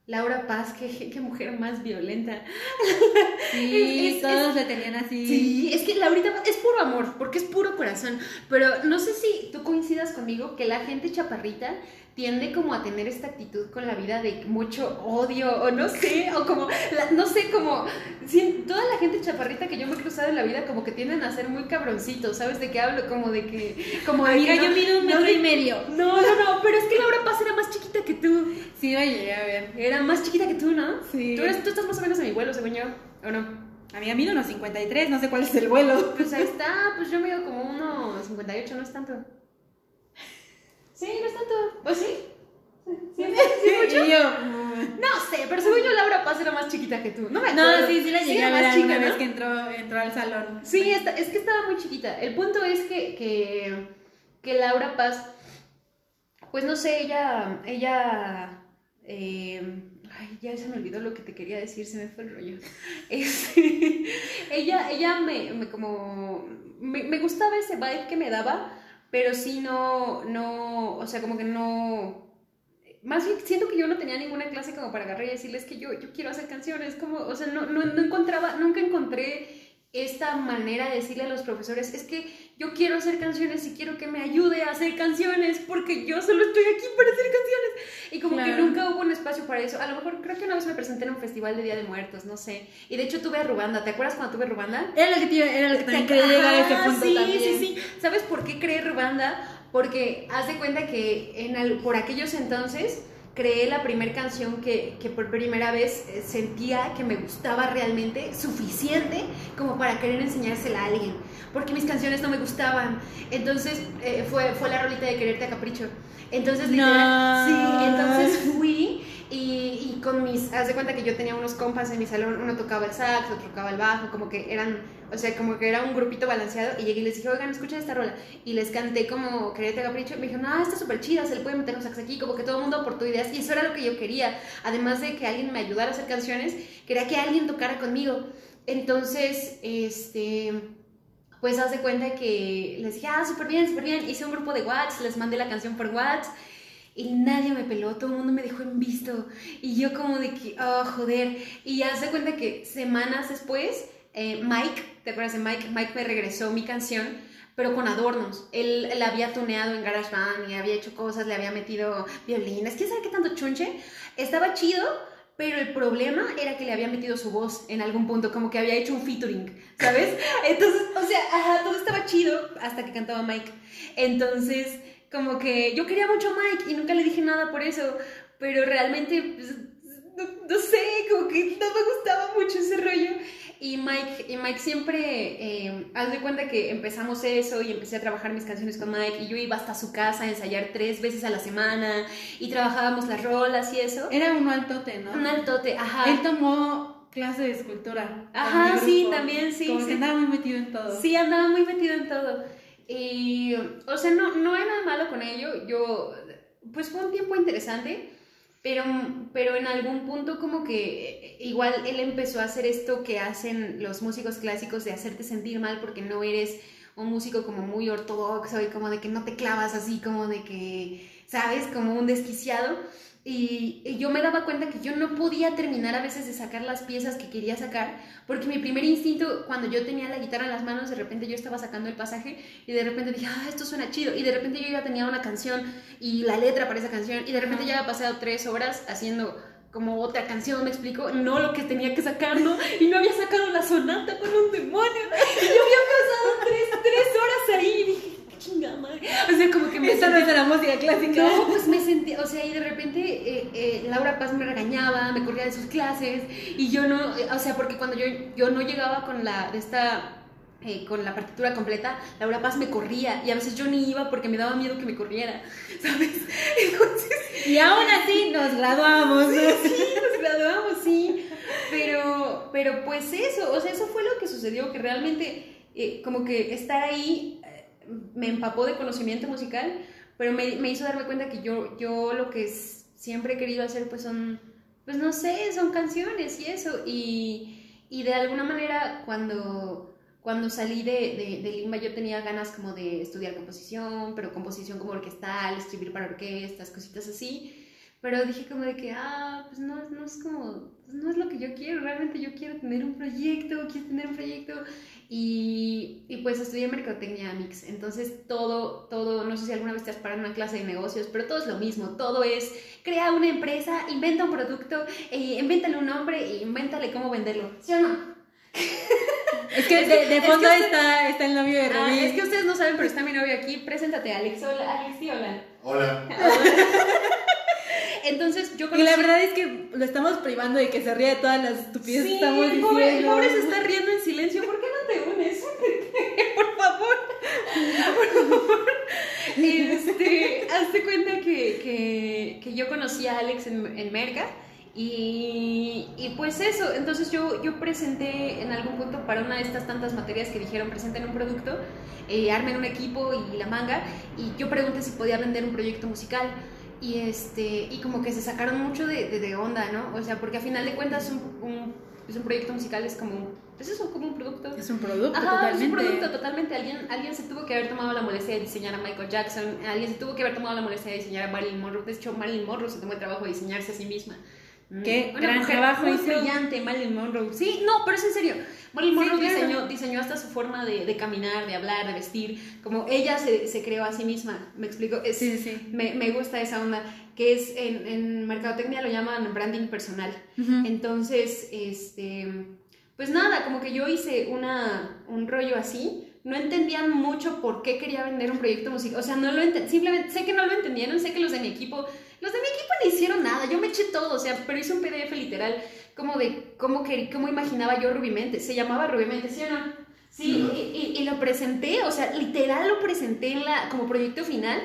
Laura Paz, qué, qué mujer más violenta. Sí, Es- es- todos le tenían así. Sí, es que Laurita es puro amor, porque es puro corazón. Pero no sé si tú coincidas conmigo que la gente chaparrita tiende como a tener esta actitud con la vida de mucho odio, o no sé, o como, la- no sé, como, toda la gente chaparrita que yo me he cruzado en la vida como que tienden a ser muy cabroncitos, ¿sabes de qué hablo? Como de que, como Amiga, que no- yo mido un metro y medio. No, no, no, pero es que Laura Paz era más chiquita que tú. Sí, la llegué a ver. Era más chiquita que tú, ¿no? Sí. Tú, eres- tú estás más o menos en mi vuelo, según yo, ¿o no? Amiga, mido unos 53, no sé cuál es el vuelo. Pues ahí está, pues yo mido como uno 58, no es tanto. Sí, no es tanto. ¿O sí? ¿Sí, sí, mucho? Y yo, No sé, pero según yo Laura Paz era más chiquita que tú. No me acuerdo. No, sí, sí la llegué a ver más chica, vez ¿no? que entró, entró al salón. Sí, esta- es que estaba muy chiquita. El punto es que, que, que Laura Paz, pues no sé, ella, ella, eh, ay, ya se me olvidó lo que te quería decir, se me fue el rollo. Este, ella, ella me, me como, me, me gustaba ese vibe que me daba, pero sí no, no, o sea, como que no... Más bien siento que yo no tenía ninguna clase como para agarrar y decirles que yo, yo quiero hacer canciones, como, o sea, no, no, no encontraba, nunca encontré esta manera de decirle a los profesores, es que yo quiero hacer canciones y quiero que me ayude a hacer canciones porque yo solo estoy aquí para hacer canciones. Y como que nunca hubo un espacio para eso. A lo mejor creo que una vez me presenté en un festival de Día de Muertos, no sé. Y de hecho tuve a Rubanda. ¿Te acuerdas cuando tuve Rubanda? Era lo que, te, era lo que también quería llegar a ese punto sí, también. Sí, sí, ¿Sabes por qué creé Rubanda? Porque haz de cuenta que en por aquellos entonces creé la primera canción que, que por primera vez eh, sentía que me gustaba realmente suficiente como para querer enseñársela a alguien. Porque mis canciones no me gustaban. Entonces eh, fue, fue la rolita de Quererte a Capricho. Entonces, No. literal, sí, entonces fui y, y con mis, haz de cuenta que yo tenía unos compas en mi salón, uno tocaba el sax, otro tocaba el bajo, como que eran, o sea, como que era un grupito balanceado y llegué y les dije, oigan, escuchen esta rola. Y les canté como a Capricho y me dijeron, ah, está súper chida, se le puede meter un sax aquí, como que todo el mundo aportó ideas y eso era lo que yo quería. Además de que alguien me ayudara a hacer canciones, quería que alguien tocara conmigo. Entonces, este pues haz de cuenta que les dije, ah, súper bien, súper bien. Hice un grupo de WhatsApp, les mandé la canción por WhatsApp y nadie me peló, todo el mundo me dejó en visto. Y yo como de que, oh, joder. Y haz de cuenta que semanas después, eh, Mike, ¿te acuerdas de Mike? Mike me regresó mi canción, pero con adornos. Él la había tuneado en GarageBand y había hecho cosas, le había metido violines, quién sabe qué tanto chunche. Estaba chido, pero el problema era que le había metido su voz en algún punto, como que había hecho un featuring, ¿sabes? Entonces, o sea, ajá, todo estaba chido hasta que cantaba Mike. Entonces, como que yo quería mucho a Mike y nunca le dije nada por eso, pero realmente, pues, no, no sé, como que no me gustaba mucho ese rollo. Y Mike, y Mike siempre, eh, haz de cuenta que empezamos eso y empecé a trabajar mis canciones con Mike y yo iba hasta su casa a ensayar tres veces a la semana y trabajábamos las rolas y eso. Era uno altote, ¿no? Un altote, ajá. Él tomó clase de escultura. Ajá, sí, también, sí, Como sí. que andaba muy metido en todo. Sí, andaba muy metido en todo. Y, o sea, no, no hay nada malo con ello. Yo, pues fue un tiempo interesante, pero, pero en algún punto como que igual él empezó a hacer esto que hacen los músicos clásicos de hacerte sentir mal porque no eres un músico como muy ortodoxo y como de que no te clavas así, como de que, ¿sabes? Como un desquiciado. Y, y yo me daba cuenta que yo no podía terminar a veces de sacar las piezas que quería sacar, porque mi primer instinto, cuando yo tenía la guitarra en las manos, de repente yo estaba sacando el pasaje y de repente dije, ah, esto suena chido. Y de repente yo ya tenía una canción y la letra para esa canción, y de repente ya había pasado tres horas haciendo como otra canción, me explico, no lo que tenía que sacar, ¿no? Y no había sacado la sonata con un demonio. Y yo había pasado tres, tres horas ahí y dije, "Qué chingada madre. O sea, como que me Esa no es la música clásica. no, pues me sentí, o sea, y de repente eh, eh, Laura Paz me regañaba, me corría de sus clases, y yo no, eh, o sea, porque cuando yo, yo no llegaba con la, de esta, eh, con la partitura completa, Laura Paz me corría, y a veces yo ni iba porque me daba miedo que me corriera, ¿sabes? Entonces, Y aún así nos graduamos. sí, nos graduamos, sí, pero, pero pues eso, o sea, eso fue lo que sucedió, que realmente, eh, como que estar ahí me empapó de conocimiento musical, pero me, me hizo darme cuenta que yo, yo lo que siempre he querido hacer pues son, pues no sé, son canciones y eso, y, y de alguna manera cuando... Cuando salí de, de, de Limba yo tenía ganas como de estudiar composición, pero composición como orquestal, escribir para orquestas, cositas así. Pero dije como de que, ah, pues no, no es como, pues no es lo que yo quiero, realmente yo quiero tener un proyecto, quiero tener un proyecto. Y, y pues estudié Mercadotecnia Mix, entonces todo, todo, no sé si alguna vez te has parado en una clase de negocios, pero todo es lo mismo, todo es, crea una empresa, inventa un producto, eh, invéntale un nombre e invéntale cómo venderlo, ¿sí o no? Es que de, de es fondo que usted- está, está el novio de Ah, Rubí. es que ustedes no saben, pero está mi novio aquí, preséntate Alex, hola, Alex, sí, hola. Hola. Entonces yo Y conocí... la verdad es que lo estamos privando de que se ría de todas las estupideces Sí, que estamos el diciendo. pobre, el pobre se está riendo en silencio. ¿Por qué no te unes? Por favor. Por favor. Este, hazte cuenta que, que, que yo conocí a Alex en, en Merca y, y pues eso, entonces yo, yo presenté en algún punto para una de estas tantas materias que dijeron presenten un producto, eh, armen un equipo y la manga y yo pregunté si podía vender un proyecto musical y este y como que se sacaron mucho de, de, de onda, ¿no? O sea, porque a final de cuentas un, un- pues un proyecto musical es como, pues eso, como un producto. Es un producto, Ajá, totalmente. es un producto totalmente. Alguien, alguien se tuvo que haber tomado la molestia de diseñar a Michael Jackson, alguien se tuvo que haber tomado la molestia de diseñar a Marilyn Monroe. De hecho, Marilyn Monroe se tomó el trabajo de diseñarse a sí misma. Mm, Qué Una gran mujer trabajo muy hizo. brillante, Marilyn Monroe. Sí, no, pero es en serio. Marilyn Sí, Monroe claro. diseñó, diseñó hasta su forma de, de caminar, de hablar, de vestir. Como ella se, se creó a sí misma. ¿Me explico? Es, Sí, sí, sí. Me, me gusta esa onda, que es en, en mercadotecnia lo llaman branding personal. Entonces, este, pues nada, como que yo hice una, un rollo así. No entendían mucho por qué quería vender un proyecto musical. O sea, no lo simplemente sé que no lo entendieron, sé que los de mi equipo, los de mi equipo no hicieron nada. Yo me eché todo, o sea, pero hice un PDF literal como de cómo, que, cómo imaginaba yo Rubimente. Se llamaba Rubimente, ¿sí o no? Sí, y, y- y lo presenté, o sea, literal lo presenté en la, como proyecto final.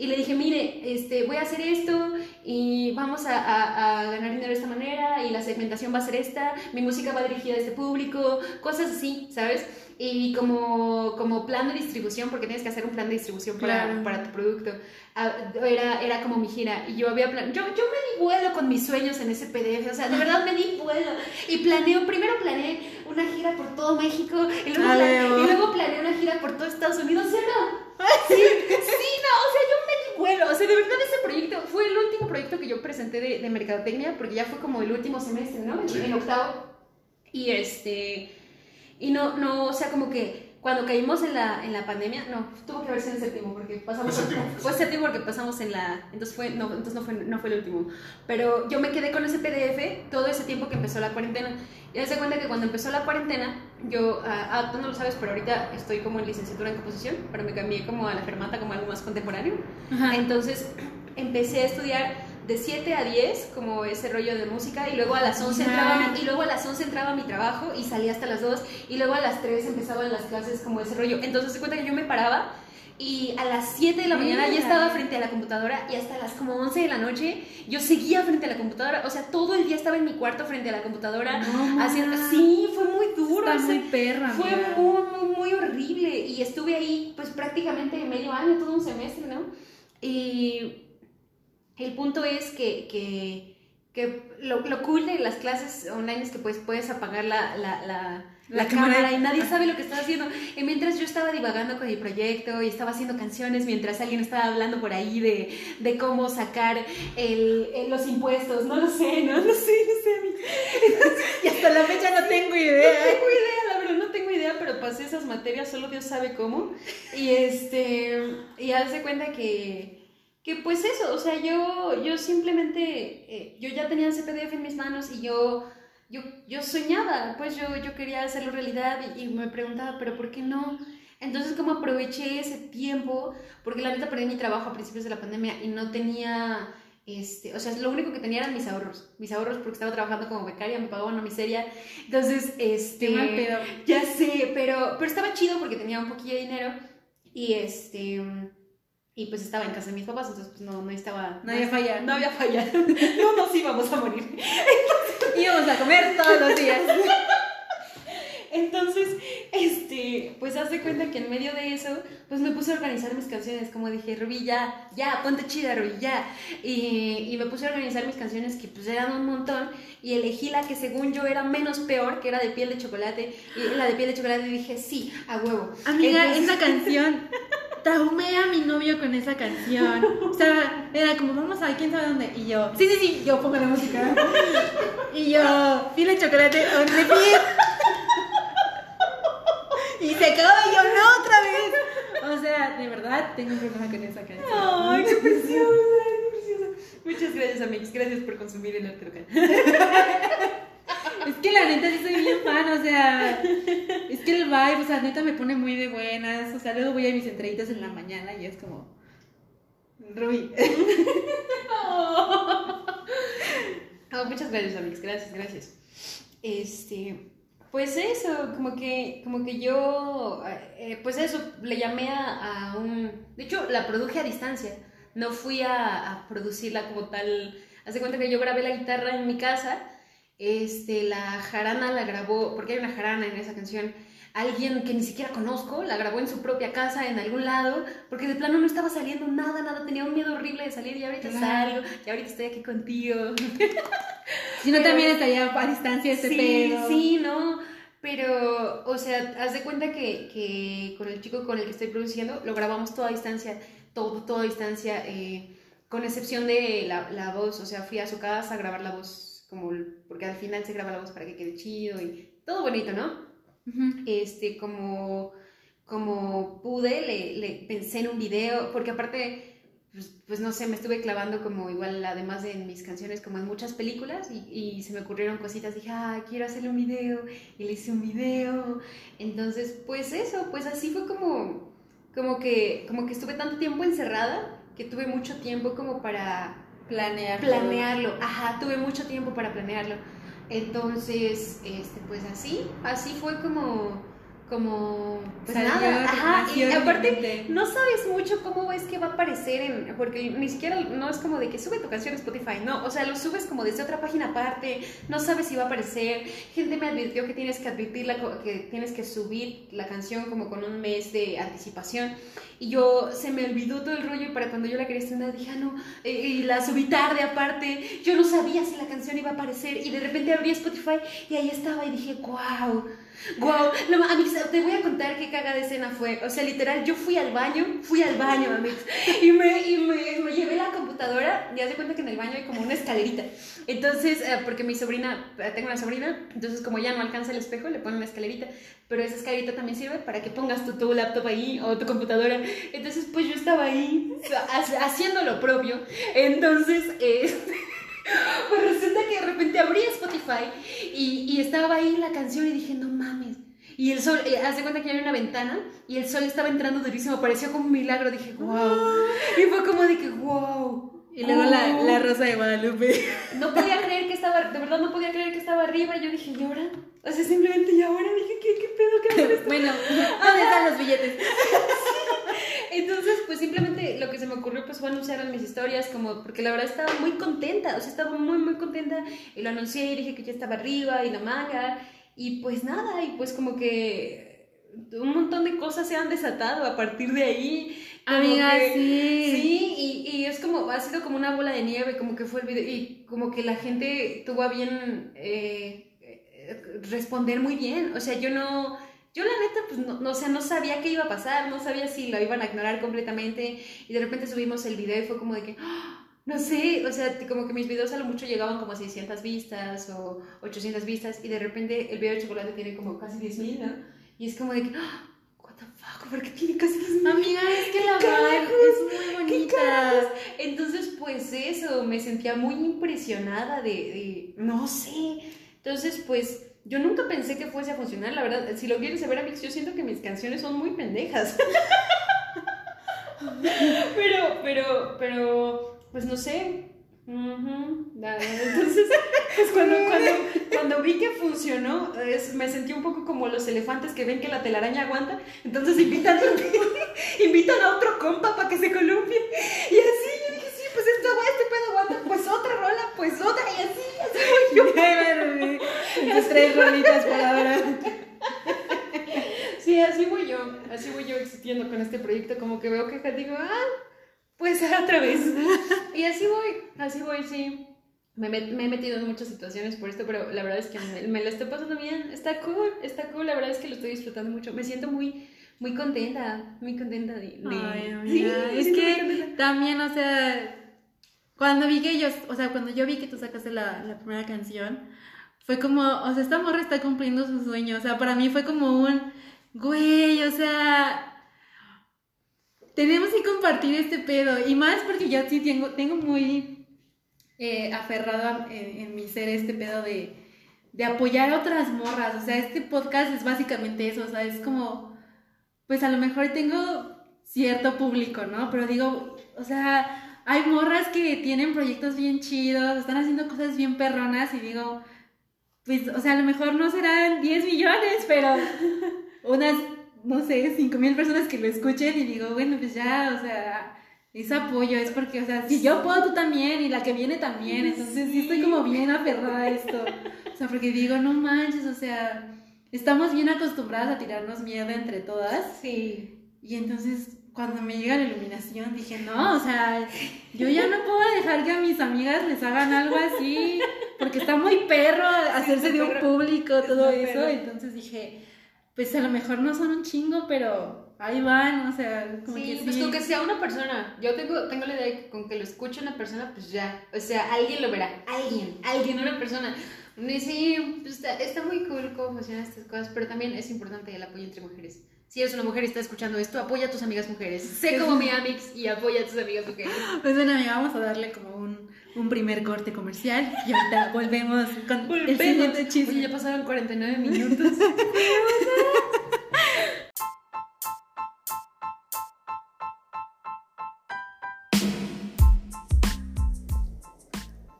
Y le dije, mire, este, voy a hacer esto y vamos a, a- a ganar dinero de esta manera y la segmentación va a ser esta, mi música va dirigida a este público, cosas así, ¿sabes? Y como, como plan de distribución, porque tienes que hacer un plan de distribución para, Claro. para tu producto, ah, era, era como mi gira. Y yo había plan yo, yo me di vuelo con mis sueños en ese PDF, o sea, de verdad me di vuelo. Y planeo, primero planeé una gira por todo México y luego, Ah, pla- huevo. y luego planeé una gira por todo Estados Unidos, ¿sí no? Sí, sí, no, o sea, yo me di vuelo, o sea, de verdad ese proyecto fue el último proyecto que yo presenté de, de mercadotecnia, porque ya fue como el último semestre, ¿no? En, Sí. en octavo. Y este, y no, no, o sea, como que cuando caímos en la, en la pandemia, no, tuvo que haber sido en séptimo, porque pasamos, Fue séptimo, fue fue séptimo porque pasamos en la, entonces fue, no, entonces no fue, no fue el último, pero yo me quedé con ese PDF todo ese tiempo que empezó la cuarentena, y haz de cuenta que cuando empezó la cuarentena, yo, ah, ah, tú no lo sabes, pero ahorita estoy como en licenciatura en composición, pero me cambié como a la fermata, como algo más contemporáneo, Ajá. entonces empecé a estudiar de 7 a 10, como ese rollo de música, y luego a las 11 entraba y luego a las 11 entraba mi trabajo y salía hasta las 2, y luego a las 3 empezaban las clases como ese rollo. Entonces se cuenta que yo me paraba y a las 7 de la mañana ya estaba frente a la computadora y hasta las como 11 de la noche yo seguía frente a la computadora, o sea, todo el día estaba en mi cuarto frente a la computadora No, haciendo... Sí, fue muy duro. Está muy perra, fue muy, muy, muy horrible y estuve ahí pues prácticamente medio año, todo un semestre, ¿no? Y el punto es que, que, que lo, lo cool de las clases online es que pues puedes apagar la, la, la, cámara cámara. y nadie sabe lo que estás haciendo. Y mientras yo estaba divagando con mi proyecto y estaba haciendo canciones, mientras alguien estaba hablando por ahí de, de cómo sacar el, el- los impuestos, no lo sé, no, no sé, no sé. Y hasta la fecha no tengo No idea. tengo idea, la verdad no tengo idea, pero pasé esas materias, solo Dios sabe cómo. Y este, y haz de cuenta que, que pues eso, o sea, yo, yo simplemente, eh, yo ya tenía ese PDF en mis manos y yo, yo, yo soñaba, pues yo, yo quería hacerlo realidad y, y me preguntaba, pero ¿por qué no? Entonces como aproveché ese tiempo, porque la neta perdí mi trabajo a principios de la pandemia y no tenía... Este, o sea, lo único que tenía eran mis ahorros. Mis ahorros porque estaba trabajando como becaria, me pagaban una miseria. Entonces, este. Qué mal pedo. Ya sé, pero, pero estaba chido porque tenía un poquillo de dinero y este y pues estaba en casa de mis papás, entonces pues no, no estaba No había falla. No había falla. No nos íbamos a morir. Íbamos a comer todos los días. Entonces, este, pues haz de cuenta que en medio de eso, pues me puse a organizar mis canciones, como dije, Ruby, ya, ya, ponte chida, Ruby, ya. Y, y me puse a organizar mis canciones que pues eran un montón y elegí la que según yo era menos peor, que era de piel de chocolate. Y la de piel de chocolate dije, sí, a huevo. Amiga, Entonces- esa canción. Traumé a mi novio con esa canción. O sea, era como, vamos a quién sabe dónde. Y yo, sí, sí, sí, yo pongo la música. Y yo, pile chocolate on repeat. Y se acabó y yo, no, otra vez. O sea, de verdad, tengo un problema con esa canción. Ay, qué preciosa, qué preciosa. Muchas gracias, amigos. Gracias por consumir el arte local. Es que la neta sí soy bien fan, o sea, es que el vibe, o sea, neta me pone muy de buenas, o sea, luego voy a mis entraditas en la mañana y es como, Ruby, Oh, muchas gracias, amigos. Gracias, gracias. Este, pues eso, como que, como que yo, eh, pues eso, le llamé a, a un, de hecho, la produje a distancia. No fui a, a producirla como tal. Hace cuenta que yo grabé la guitarra en mi casa este, la jarana la grabó, porque hay una jarana en esa canción, alguien que ni siquiera conozco, la grabó en su propia casa, en algún lado, porque de plano no estaba saliendo nada, nada, tenía un miedo horrible de salir y ahorita Claro. salgo, y ahorita estoy aquí contigo. Si no, Pero- también estaría a distancia este sí, pedo. sí, no, pero, o sea, haz de cuenta que, que con el chico con el que estoy produciendo lo grabamos toda a distancia, todo, toda a distancia, eh, con excepción de la, la voz, o sea, fui a su casa a grabar la voz, como, porque al final se graba la voz para que quede chido y todo bonito, ¿no? Este, como, como pude, le, le pensé en un video, porque aparte, pues, pues, no sé, me estuve clavando como igual, además de en mis canciones, como en muchas películas, y, y se me ocurrieron cositas, dije, ah, quiero hacerle un video, y le hice un video, entonces, pues eso, pues así fue como, como que, como que estuve tanto tiempo encerrada, que tuve mucho tiempo como para Planear. planearlo. Ajá, tuve mucho tiempo para planearlo. Entonces, este, pues así, así fue como, como, pues nada, ajá, y aparte no sabes mucho cómo es que va a aparecer en, porque ni siquiera no es como de que sube tu canción a Spotify, no, o sea, lo subes como desde otra página aparte, no sabes si va a aparecer, gente me advirtió que tienes que advertirla, que tienes que subir la canción como con un mes de anticipación, y yo se me olvidó todo el rollo y para cuando yo la quería estrenar dije, ah, no, eh, y la subí tarde aparte, yo no sabía si la canción iba a aparecer y de repente abrí Spotify y ahí estaba y dije, wow, wow, no, Amix, te voy a contar qué cagada escena fue, o sea, literal, yo fui al baño, fui al baño, Amix, y me, y me, me llevé la computadora y haz de cuenta que en el baño hay como una escalerita, entonces, eh, porque mi sobrina, eh, tengo una sobrina, entonces como ya no alcanza el espejo, le ponen una escalerita, pero esa escalerita también sirve para que pongas tu, tu laptop ahí o tu computadora. Entonces, pues yo estaba ahí ha- haciendo lo propio. Entonces, eh, pues resulta que de repente abrí Spotify y, y estaba ahí la canción y dije, no mames. Y el sol, eh, haz de cuenta que había una ventana y el sol estaba entrando durísimo, parecía como un milagro. Dije, wow. Y fue como de que, wow. Y luego la, wow". la Rosa de Guadalupe. No podía creer que estaba, de verdad no podía creer que estaba arriba. Yo dije, ¿y ahora? O sea, simplemente, ¿y ahora? Dije, ¿qué, qué pedo? ¿Qué esto? bueno, ¿dónde están los billetes? Entonces, pues simplemente lo que se me ocurrió pues fue anunciar en mis historias, como, porque la verdad estaba muy contenta, o sea, estaba muy, muy contenta, y lo anuncié y dije que ya estaba arriba y la manga, y pues nada, y pues como que un montón de cosas se han desatado a partir de ahí. Amiga, que- sí. Sí, y, y es como, ha sido como una bola de nieve, como que fue el video, y como que la gente tuvo a bien eh, eh, responder muy bien, o sea, yo no... Yo la neta, pues, no, no, o sea, no sabía qué iba a pasar, no sabía si lo iban a ignorar completamente, y de repente subimos el video y fue como de que, ¡ah! no sé, o sea, como que mis videos a lo mucho llegaban como a 600 vistas o 800 vistas, y de repente el video de chocolate tiene como casi 10.000, ¿no? Y es como de que, ¡ah! what the fuck, ¿por qué tiene casi 10.000? Amiga, es que la ¿Qué vibe carajos? es muy ¿Qué bonita. Entonces, pues eso, me sentía muy impresionada de, de- no sé. Entonces, pues yo nunca pensé que fuese a funcionar, la verdad. Si lo quieres saber, Amix, yo siento que mis canciones son muy pendejas. pero, pero, pero, pues no sé. Ujú. Nada, Entonces, pues cuando, cuando, cuando vi que funcionó, me sentí un poco como los elefantes que ven que la telaraña aguanta, entonces invitan, invitan a otro compa para que se columpie. Y así, yo dije, sí, pues esto, este pedo aguanta, pues otra rola, pues otra, y así, así voy yo. Esas tres rolitas por ahora. Sí, así voy yo, así voy yo existiendo con este proyecto, como que veo que digo, ah, pues otra vez. Y así voy, así voy, sí. Me, me he metido en muchas situaciones por esto, pero la verdad es que me, me la estoy pasando bien, está cool, está cool, la verdad es que lo estoy disfrutando mucho, me siento muy, muy contenta, muy contenta de... de- Ay, Sí, amiga, es que también, o sea, cuando vi que ellos, o sea, cuando yo vi que tú sacaste la, la primera canción, fue como, o sea, esta morra está cumpliendo su sueño, o sea, para mí fue como un, güey, o sea, tenemos que compartir este pedo, y más porque yo sí tengo, tengo muy eh, aferrado en, en mi ser este pedo de, de apoyar a otras morras, o sea, este podcast es básicamente eso, o sea, es como, pues a lo mejor tengo cierto público, ¿no? Pero digo, o sea, hay morras que tienen proyectos bien chidos, están haciendo cosas bien perronas y digo, pues, o sea, a lo mejor no serán 10 millones, pero unas, no sé, 5 mil personas que lo escuchen y digo, bueno, pues ya, o sea, ese apoyo, es porque, o sea, si yo puedo, tú también, y la que viene también, entonces sí, estoy como bien aferrada a esto. O sea, porque digo, no manches, o sea, estamos bien acostumbradas a tirarnos mierda entre todas. Sí. Y entonces cuando me llega la iluminación dije, no, o sea, yo ya no puedo dejar que a mis amigas les hagan algo así, porque está muy perro hacerse de un público, todo eso. Entonces dije, pues a lo mejor no son un chingo, pero ahí van, o sea, como que pues con que sea una persona. Yo tengo, tengo la idea de que con que lo escuche una persona, pues ya, o sea, alguien lo verá, alguien, alguien, una persona. Sí, pues está, está muy cool cómo funcionan estas cosas, pero también es importante el apoyo entre mujeres si eres una mujer y estás escuchando esto, apoya a tus amigas mujeres. Sé como mi amix y apoya a tus amigas mujeres. Pues bueno, amiga, vamos a darle como un, un primer corte comercial y ahorita volvemos con el siguiente chisme. Oye, ya pasaron 49 minutos.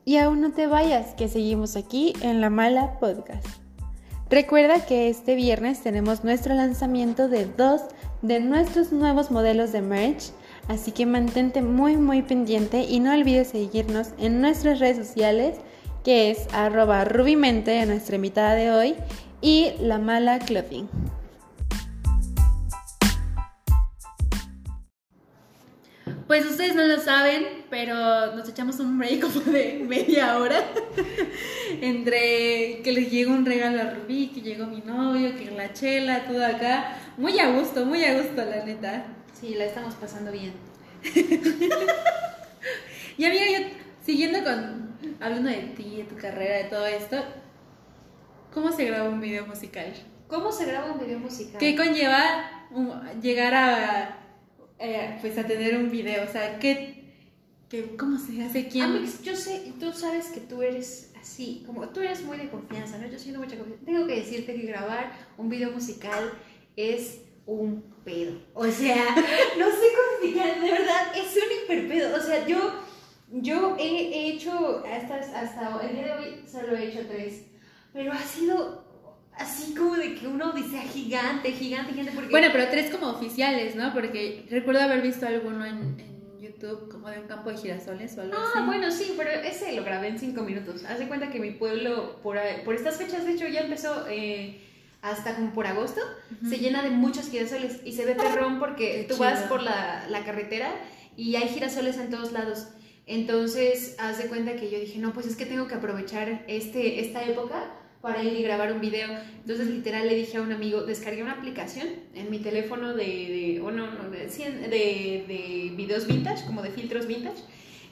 y aún no te vayas, que seguimos aquí en La Mala Podcast. Recuerda que este viernes tenemos nuestro lanzamiento de dos de nuestros nuevos modelos de merch, así que mantente muy muy pendiente y no olvides seguirnos en nuestras redes sociales, que es arroba rubimente, nuestra invitada de hoy, y La Mala Clothing. Pues ustedes no lo saben, pero nos echamos un break como de media hora. Entre que les llegó un regalo a Rubí, que llegó mi novio, que la chela, todo acá. Muy a gusto, muy a gusto, la neta. Sí, la estamos pasando bien. y amiga, yo, siguiendo con, hablando de ti, de tu carrera, de todo esto, ¿cómo se graba un video musical? ¿Cómo se graba un video musical? ¿Qué conlleva llegar a eh, pues a tener un video? O sea, ¿qué, qué, ¿cómo se hace? ¿Quién? Amix, yo sé, tú sabes que tú eres así, como tú eres muy de confianza, ¿no? Yo siento mucha confianza. Tengo que decirte que grabar un video musical es un pedo. O sea, no sé cómo explicar, de verdad, es un hiperpedo. O sea, yo, yo he, hecho, hasta, hasta el día de hoy solo he hecho tres, pero ha sido así como de que una odisea gigante, gigante, gigante. Porque... Bueno, pero tres como oficiales, ¿no? Porque recuerdo haber visto alguno en, YouTube como de un campo de girasoles o algo ah, así. Ah, bueno, sí, pero ese lo grabé en cinco minutos. Haz de cuenta que mi pueblo, por, por estas fechas, de hecho, ya empezó... Eh, hasta como por agosto, se llena de muchos girasoles y se ve perrón porque tú vas por la, la, carretera y hay girasoles en todos lados. Entonces, haz de cuenta que yo dije, no, pues es que tengo que aprovechar este, esta época para ir y grabar un video. Entonces, literal, le dije a un amigo, descargué una aplicación en mi teléfono de, de oh, no, no, de, de, videos vintage, como de filtros vintage.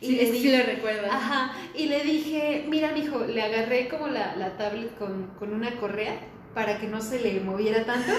Y sí, le dije, lo recuerdo. Ajá, y le dije, mira, mijo, le agarré como la, la tablet con, con una correa para que no se le moviera tanto.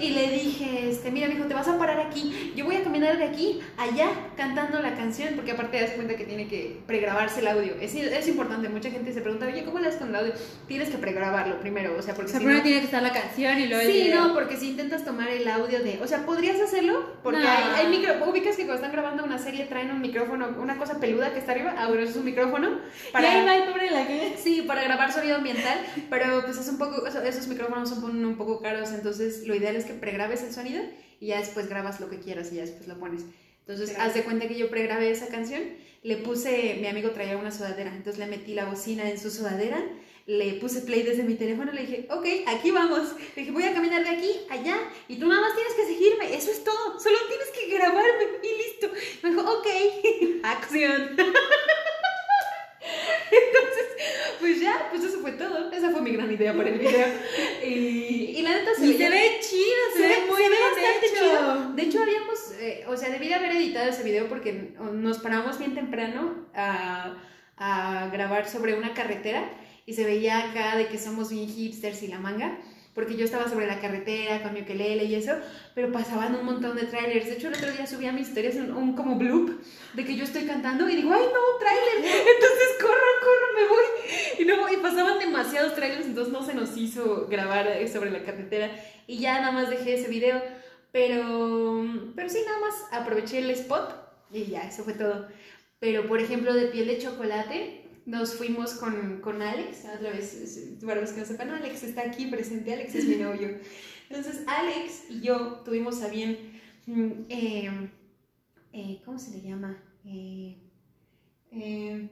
Y le dije, este, mira, me dijo, te vas a parar aquí. Yo voy a caminar de aquí allá cantando la canción, porque aparte das cuenta que tiene que pregrabarse el audio. Es, es importante, mucha gente se pregunta, oye, ¿cómo le das con el audio? Tienes que pregrabarlo primero, o sea, porque o sea, primero tiene que estar la canción y luego Sí, no, porque si intentas tomar el audio de, o sea, podrías hacerlo, porque hay, hay micro, ubicas que cuando están grabando una serie traen un micrófono, una cosa peluda que está arriba, ah, bueno, eso es un micrófono. Para, y ahí va pobre la que... Sí, para grabar sonido ambiental, pero pues es un poco, esos micrófonos son un poco caros, entonces lo ideal es que pregrabes el sonido y ya después grabas lo que quieras y ya después lo pones. Entonces, haz de cuenta que yo pregrabé esa canción, le puse, mi amigo traía una sudadera, entonces le metí la bocina en su sudadera, le puse play desde mi teléfono, le dije, ok, aquí vamos. Le dije, voy a caminar de aquí allá y tú nada más tienes que seguirme, eso es todo, solo tienes que grabarme y listo. Me dijo, ok, acción. Entonces, pues ya, pues eso fue todo. Esa fue mi gran idea para el video. Y, y la neta se, ve chido, se, ve muy bien bastante chido. De hecho, habíamos, eh, o sea, debí de haber editado ese video porque nos paramos bien temprano a, a grabar sobre una carretera y se veía acá de que somos bien hipsters y la manga porque yo estaba sobre la carretera con mi ukelele y eso, pero pasaban un montón de trailers. De hecho, el otro día subí a mis historias un, un, como bloop de que yo estoy cantando y digo, ¡ay, no, trailer! Entonces corro, corro, me voy. Y, no, y pasaban demasiados trailers, entonces no se nos hizo grabar sobre la carretera y ya nada más dejé ese video. Pero, pero sí, nada más aproveché el spot y ya, eso fue todo. Pero, por ejemplo, de piel de chocolate, nos fuimos con, con Alex, otra vez, para los que no sepan, Alex está aquí presente, Alex es mi novio. Entonces, Alex y yo tuvimos a bien mm, em, eh, ¿cómo se le llama? Eh, eh,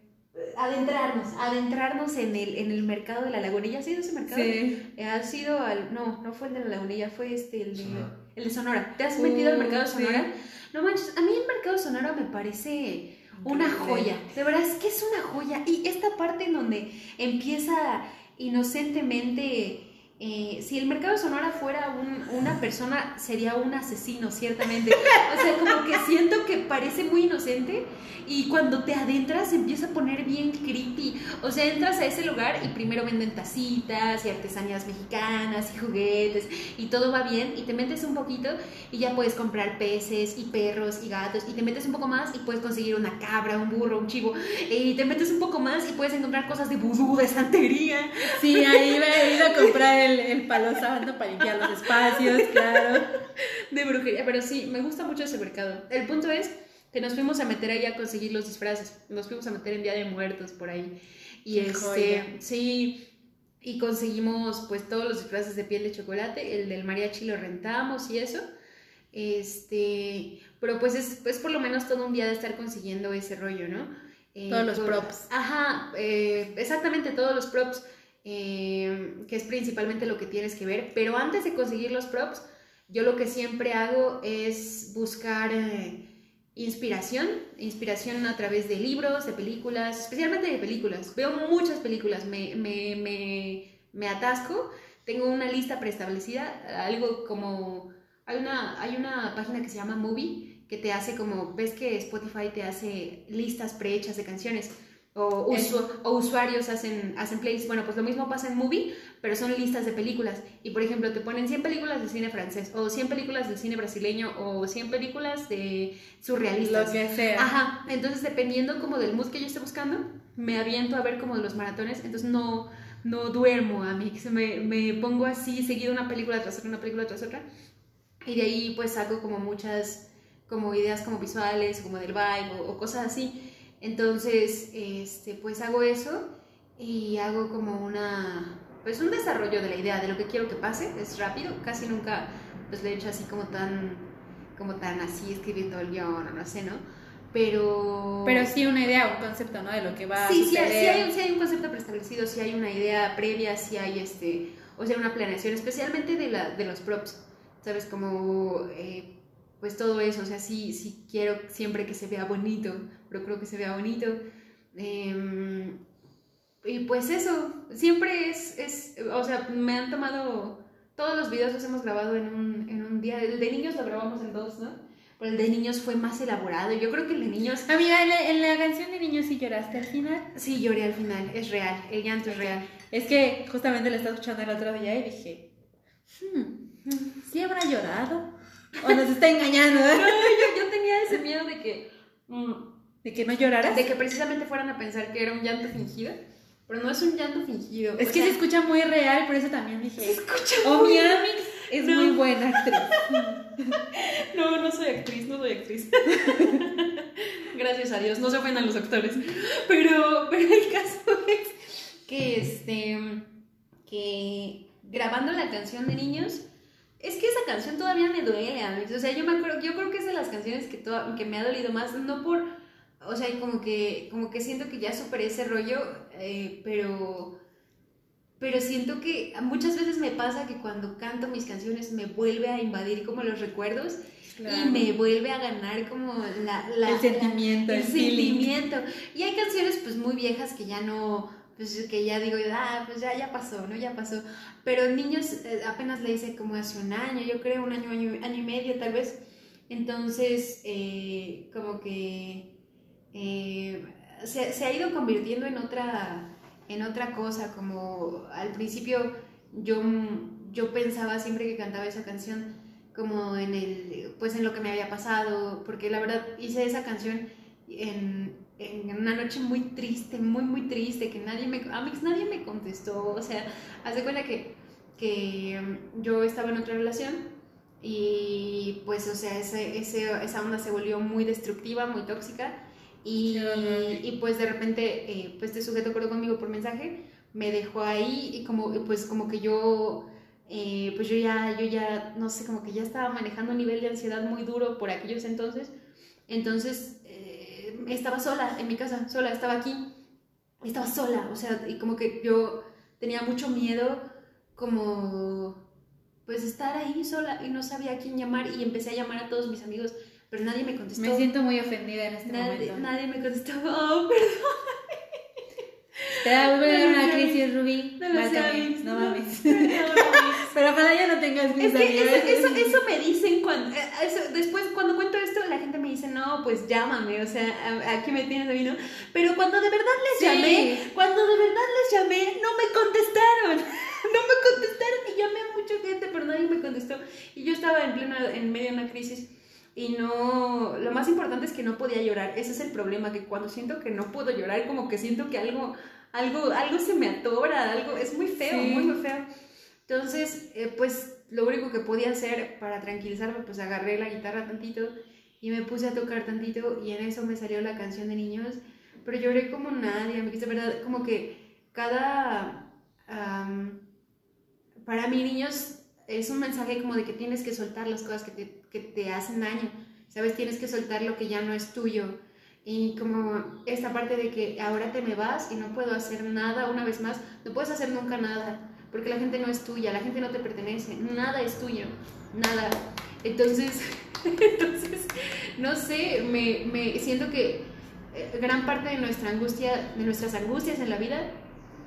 adentrarnos, adentrarnos en el, en el mercado de la lagunilla. ¿Ha sido ese mercado? Sí. Eh, ha sido al, no, no fue el de la lagunilla, fue este, el de, Sonora. el de Sonora. ¿Te has metido al Uh, mercado de sí. Sonora? No manches, a mí el mercado de Sonora me parece una joya. De verdad es que es una joya. Y esta parte en donde empieza inocentemente. Eh, si el mercado de Sonora fuera un- una persona, sería un asesino, ciertamente. O sea, como que siento que parece muy inocente y cuando te adentras empieza a poner bien creepy. O sea, entras a ese lugar y primero venden tacitas y artesanías mexicanas y juguetes y todo va bien y te metes un poquito y ya puedes comprar peces y perros y gatos y te metes un poco más y puedes conseguir una cabra, un burro, un chivo y te metes un poco más y puedes encontrar cosas de vudú, de santería. Sí, ahí iba, he ido a comprar el, el palo santo para limpiar los espacios, claro. de brujería, pero sí, me gusta mucho ese mercado. El punto es que nos fuimos a meter ahí a conseguir los disfraces. Nos fuimos a meter en Día de Muertos por ahí. Y Qué este, joya. sí, y conseguimos pues todos los disfraces de piel de chocolate. El del mariachi lo rentamos y eso. Este, pero pues es, es por lo menos todo un día de estar consiguiendo ese rollo, ¿no? Eh, Todos los props. Ajá, eh, exactamente todos los props, eh, que es principalmente lo que tienes que ver. Pero antes de conseguir los props, yo lo que siempre hago es buscar eh, inspiración, inspiración a través de libros, de películas, especialmente de películas. Veo muchas películas, me, me, me, me atasco, tengo una lista preestablecida, algo como... Hay una, hay una página que se llama Movie que te hace como, ves que Spotify te hace listas prehechas de canciones o, usu- o usuarios hacen, hacen playlists. Bueno, pues lo mismo pasa en Movie, pero son listas de películas. Y por ejemplo, te ponen 100 películas de cine francés, o 100 películas de cine brasileño, o 100 películas de surrealistas. Lo que sea. Ajá, entonces dependiendo como del mood que yo esté buscando, me aviento a ver como los maratones, entonces no, no duermo a mí, me, me pongo así seguido una película tras otra, una película tras otra, y de ahí pues saco como muchas como ideas como visuales, como del vibe o, o cosas así. Entonces, este, pues hago eso y hago como una, pues un desarrollo de la idea de lo que quiero que pase, es rápido, casi nunca pues le he hecho así como tan, como tan así escribiendo el guion o no sé, ¿no? Pero... Pero sí una idea, un concepto, ¿no? De lo que va a Sí, sí, hay- suceder. sí hay, un- sí hay un concepto preestablecido, sí hay una idea previa, sí hay este, o sea, una planeación, especialmente de, la, de los props, ¿sabes? Como, eh, pues todo eso, o sea, sí, sí quiero siempre que se vea bonito, procuro que se vea bonito. Em, y pues eso, siempre es, es, o sea, me han tomado, todos los videos los hemos grabado en un, en un día, el de niños lo grabamos en dos, ¿no? Pero el de niños fue más elaborado, yo creo que el de niños Amiga, en la, en la canción de niños sí lloraste al final. Sí, lloré al final, es real, el llanto es real. Es que justamente la estaba escuchando el otro día y dije, hmm, ¿sí habrá llorado? ¿O nos está engañando? No, yo, yo tenía ese miedo de que, mm, ¿De que no lloraras? de que precisamente fueran a pensar que era un llanto fingido, pero no es un llanto fingido. Es que sea, se escucha muy real, por eso también dije, se escucha oh, muy- mi Amix es No. muy buena actriz. No, no soy actriz, no soy actriz. Gracias a Dios, no se ofendan los actores. Pero, pero el caso es que este que grabando la canción de niños es que esa canción todavía me duele, Alex. O sea, yo me acuerdo, yo creo que es de las canciones que, toda- que me ha dolido más, no por, o sea, como que, como que siento que ya superé ese rollo, eh, pero, pero siento que muchas veces me pasa que cuando canto mis canciones me vuelve a invadir como los recuerdos y me vuelve a ganar como la, la- el sentimiento, la- el, sentimiento. Y hay canciones pues muy viejas que ya no, pues que ya digo, ah, pues ya, ya pasó, ¿no? Ya pasó. Pero niños eh, apenas le hice como hace un año, yo creo, un año, año, año y medio tal vez. Entonces, eh, como que eh, se, se ha ido convirtiendo en otra, en otra cosa, como al principio yo, yo pensaba siempre que cantaba esa canción como en el, pues en lo que me había pasado, porque la verdad hice esa canción en, en una noche muy triste, muy, muy triste, que nadie me, Amix, nadie me contestó, o sea, hace cuenta que, que um, yo estaba en otra relación y pues, o sea, ese, ese, esa onda se volvió muy destructiva, muy tóxica. Y, y pues de repente, eh, pues este sujeto acordó conmigo por mensaje, me dejó ahí y como, pues como que yo eh, pues yo ya, yo ya, no sé, como que ya estaba manejando un nivel de ansiedad muy duro por aquellos entonces. Entonces, estaba sola en mi casa, sola, estaba aquí, estaba sola, o sea, y como que yo tenía mucho miedo como pues estar ahí sola y no sabía a quién llamar y empecé a llamar a todos mis amigos, pero nadie me contestó. Me siento muy ofendida en este nadie, momento. nadie me contestó. Oh, perdón. Te da una crisis, Rubí. No lo no mames. Pero para ya no tengas Es crisis. que eso, eso, eso me dicen cuando. eh, eso- después, cuando cuento esto, la gente me dice, no, pues llámame, o sea, aquí me tienes a mí, ¿no? Pero cuando de verdad les Sí. llamé, cuando de verdad les llamé, no me contestaron. No me contestaron y llamé a mucha gente, pero nadie me contestó. Y yo estaba en plena, en medio de una crisis. Y no, lo más importante es que no podía llorar. Ese es el problema, que cuando siento que no puedo llorar, como que siento que algo, algo, algo se me atora, algo, es muy feo, Sí. muy, muy feo. Entonces, eh, pues lo único que podía hacer para tranquilizarme, pues agarré la guitarra tantito y me puse a tocar tantito y en eso me salió la canción de niños, pero lloré como nadie, me quise, ¿verdad? Como que cada... para mí niños es un mensaje como de que tienes que soltar las cosas que te, que te hacen daño, ¿sabes? Tienes que soltar lo que ya no es tuyo. Y como esta parte de que ahora te me vas y no puedo hacer nada una vez más, no puedes hacer nunca nada, porque la gente no es tuya, la gente no te pertenece, nada es tuyo, nada. Entonces, entonces no sé, me, me siento que eh, gran parte de nuestra angustia, de nuestras angustias en la vida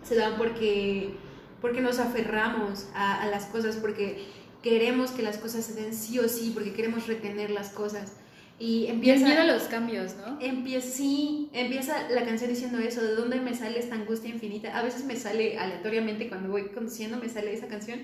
se dan porque, porque nos aferramos a, a las cosas, porque queremos que las cosas se den sí o sí, porque queremos retener las cosas. Y Y el empieza... miedo a los cambios, ¿no? Empieza, sí, empieza la canción diciendo eso, ¿de dónde me sale esta angustia infinita? A veces me sale aleatoriamente cuando voy conduciendo, me sale esa canción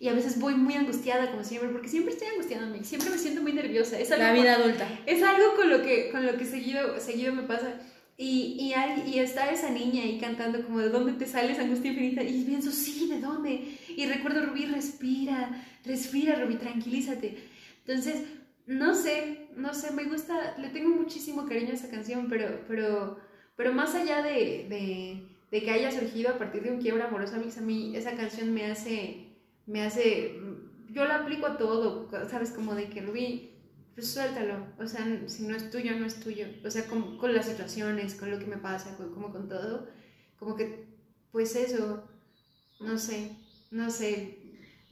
y a veces voy muy angustiada como siempre, porque siempre estoy angustiándome, siempre me siento muy nerviosa. Es algo La vida adulta. es algo con lo que, con lo que seguido, seguido me pasa. Y, y, hay- y está esa niña ahí cantando como de dónde te sale esa angustia infinita. Y pienso, sí, ¿de dónde? Y recuerdo, Rubí, respira, respira, Rubí, tranquilízate. Entonces, no sé, no sé, me gusta, le tengo muchísimo cariño a esa canción, pero, pero, pero más allá de, de, que haya surgido a partir de un quiebra amoroso, a mí esa canción me hace, me hace, yo la aplico a todo, ¿sabes? Como de que Rubí, pues suéltalo, o sea, si no es tuyo, no es tuyo, o sea, con, con las situaciones, con lo que me pasa, con, como con todo, como que, pues eso, no sé, no sé,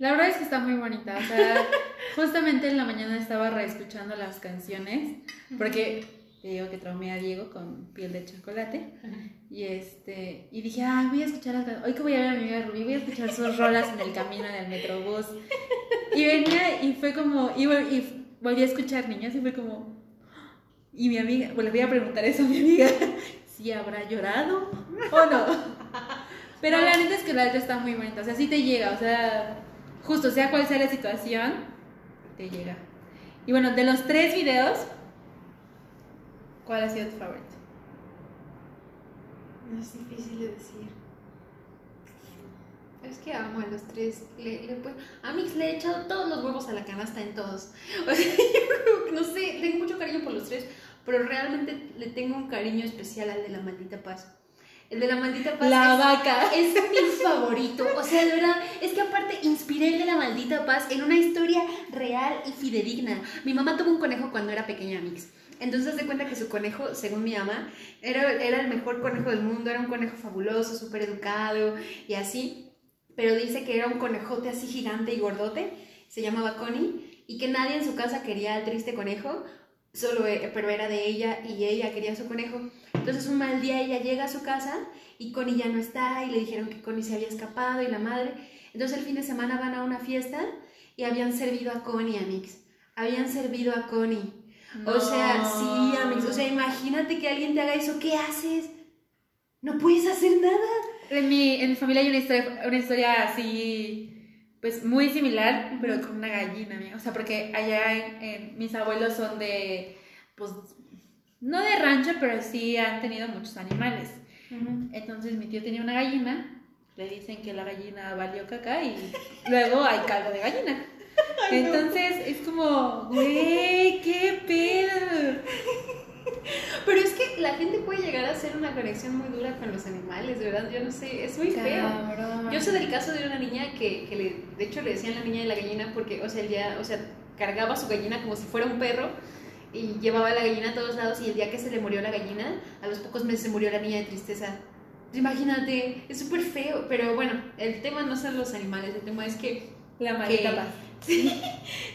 La verdad es que está muy bonita. O sea, justamente en la mañana estaba reescuchando las canciones. Porque te digo que traumé a Diego con piel de chocolate. Y este. Y dije, ah, voy a escuchar las canciones. Hoy que voy a ver a mi amiga Rubí, voy a escuchar sus rolas en el camino, en el metrobús. Y venía y fue como. Y, vol- y volví a escuchar niñas y fue como. Y mi amiga, pues le voy a preguntar eso a mi amiga, si habrá llorado o no. Pero la neta es que la letra está muy bonita, o sea, sí te llega, o sea, justo sea cual sea la situación, te llega. Y bueno, de los tres videos, ¿cuál ha sido tu favorito? No es difícil de decir. Es que amo a los tres. Le, le a Mix le he echado todos los huevos a la canasta en todos. No sé, tengo mucho cariño por los tres, pero realmente le tengo un cariño especial al de la maldita paz. El de la maldita paz La es, vaca. es mi favorito. O sea, de verdad, es que aparte inspiré el de la maldita paz en una historia real y fidedigna. Mi mamá tuvo un conejo cuando era pequeña, Mix. Entonces se cuenta que su conejo, según mi mamá, era, era el mejor conejo del mundo, era un conejo fabuloso, súper educado y así. Pero dice que era un conejote así gigante y gordote, se llamaba Connie, y que nadie en su casa quería al triste conejo, solo, e- pero era de ella y ella quería a su conejo. Entonces un mal día ella llega a su casa y Connie ya no está y le dijeron que Connie se había escapado y la madre. Entonces el fin de semana van a una fiesta y habían servido a Connie, Amix. Habían servido a Connie. O sea, sí, Amix. O sea, imagínate que alguien te haga eso. ¿Qué haces? No puedes hacer nada. En mi, en mi familia hay una historia, una historia así, pues muy similar, pero con una gallina, amiga. O sea, porque allá en, en- mis abuelos son de, pues, no de rancho, pero sí han tenido muchos animales. Entonces mi tío tenía una gallina, le dicen que la gallina valió caca y luego hay caldo de gallina. Entonces es como, güey, qué pedo. Pero es que la gente puede llegar a hacer una conexión muy dura con los animales, de verdad. Yo no sé, es muy feo. Yo sé del caso de una niña que, que le, de hecho le decían la niña de la gallina porque, o sea, ella, o sea, cargaba su gallina como si fuera un perro y llevaba la gallina a todos lados y el día que se le murió la gallina, a los pocos meses se murió la niña de tristeza. Imagínate, es súper feo, pero bueno, el tema no son los animales, el tema es que... La maldita paz. Sí,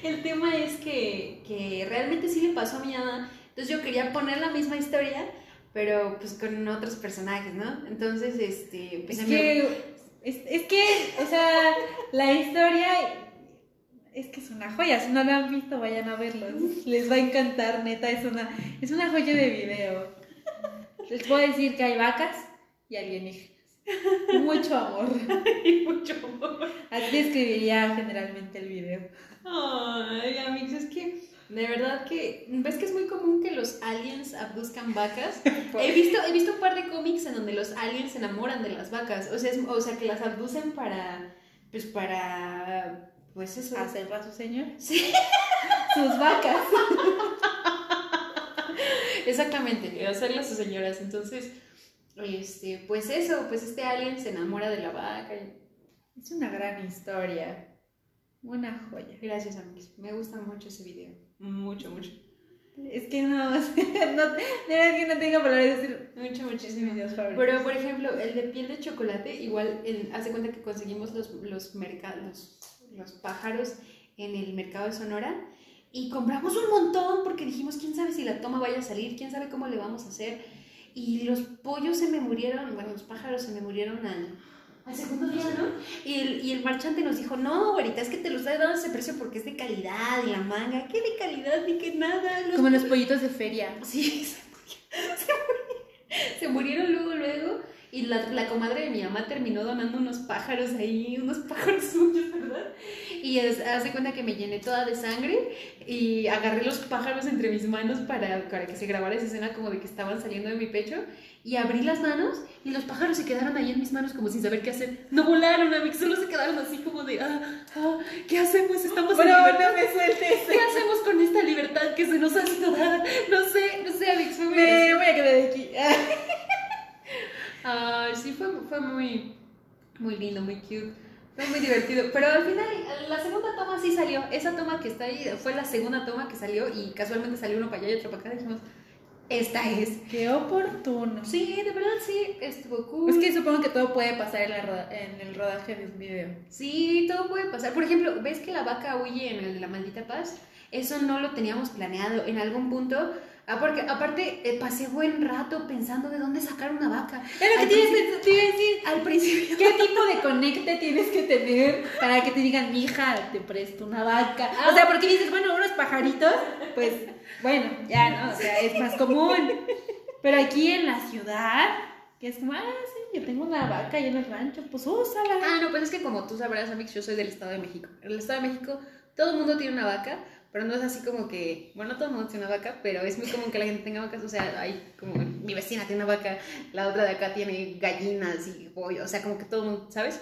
el tema es que, que realmente sí le pasó a mi mamá, entonces yo quería poner la misma historia, pero pues con otros personajes, ¿no? Entonces, este... Pues Es mi- que, es, es que, o sea, la historia es que es una joya. Si no lo han visto, vayan a verlo. Les va a encantar, neta. Es una, es una joya de video. Les puedo decir que hay vacas y alienígenas. Mucho amor. mucho amor. Así describiría generalmente el video. Ay, amigos, es que de verdad que ves que es muy común que los aliens abduzcan vacas. He visto, he visto un par de cómics en donde los aliens se enamoran de las vacas, o sea, es- o sea que las abducen para, pues para, pues eso. Hacer a su señor. Sí, Sus vacas. exactamente, hacerle a sus señoras. Entonces, este, pues eso, pues este alien se enamora de la vaca. Es una gran historia. Una joya. Gracias, amigos. Me gusta mucho ese video. Mucho, mucho. Es que no, no verdad que no tengo palabras de decir. Mucho, Es muchísimo. video favorito. Pero, por ejemplo, el de piel de chocolate, igual, hace cuenta que conseguimos los, los, merca- los, los pájaros en el mercado de Sonora y compramos un montón porque dijimos, quién sabe si la toma vaya a salir, quién sabe cómo le vamos a hacer. Y los pollos se me murieron, bueno, los pájaros se me murieron al, al segundo día, ¿no? Y el, y el marchante nos dijo, no, güerita, es que te lo estoy dando ese precio porque es de calidad y la manga, ¿qué de calidad ni qué nada? Los Como los pollitos de feria. Sí, se murieron, se murieron luego, luego. Y la, la comadre de mi mamá terminó donando unos pájaros ahí, unos pájaros suyos, ¿verdad? Y es- hace cuenta que me llené toda de sangre y agarré los pájaros entre mis manos para, para que se grabara esa escena como de que estaban saliendo de mi pecho. Y abrí las manos y los pájaros se quedaron ahí en mis manos como sin saber qué hacer. No volaron, amigos, solo se quedaron así como de, ah, ah, ¿qué hacemos? Estamos en libertad. no me sueltes. ¿Qué hacemos con esta libertad que se nos ha sido dada? No sé, no sé, muy Me gracioso. voy a quedar de aquí. Ay, sí, fue, fue muy, muy lindo, muy cute. Fue muy divertido. Pero al final, la segunda toma sí salió. Esa toma que está ahí fue la segunda toma que salió y casualmente salió uno para allá y otro para acá. Dijimos, esta es. Qué oportuno. Sí, de verdad sí, estuvo cool. Es que supongo que todo puede pasar en, la en el rodaje de un video. Sí, todo puede pasar. Por ejemplo, ¿ves que la vaca huye en el de la maldita paz? Eso no lo teníamos planeado. En algún punto, ah, porque aparte eh, pasé buen rato pensando de dónde sacar una vaca. Es lo Al que tienes que decir. Al principio. ¿Qué tipo de conecte tienes que tener para que te digan, mija, te presto una vaca? Ah. O sea, porque dices, bueno, unos pajaritos, pues, bueno, ya, ¿no? O sea, es más común. Pero aquí en la ciudad, que es como, ah, sí, yo tengo una vaca ahí en el rancho, pues úsala. Ah, no, pues es que como tú sabrás, Amix, yo soy del Estado de México. En el Estado de México todo el mundo tiene una vaca, pero no es así como que, bueno, no todo el mundo tiene una vaca, pero es muy común que la gente tenga vacas, o sea, hay como mi vecina tiene una vaca, la otra de acá tiene gallinas y pollo, o sea, como que todo el mundo, ¿sabes?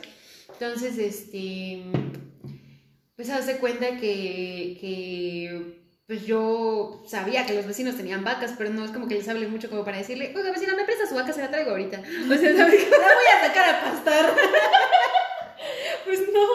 Entonces, este, pues haz de cuenta que, que pues yo sabía que los vecinos tenían vacas, pero no es como que les hable mucho como para decirle, oiga vecina, me presta su vaca, se la traigo ahorita. O sea, ¿sabes? La voy a sacar a pastar. Pues no.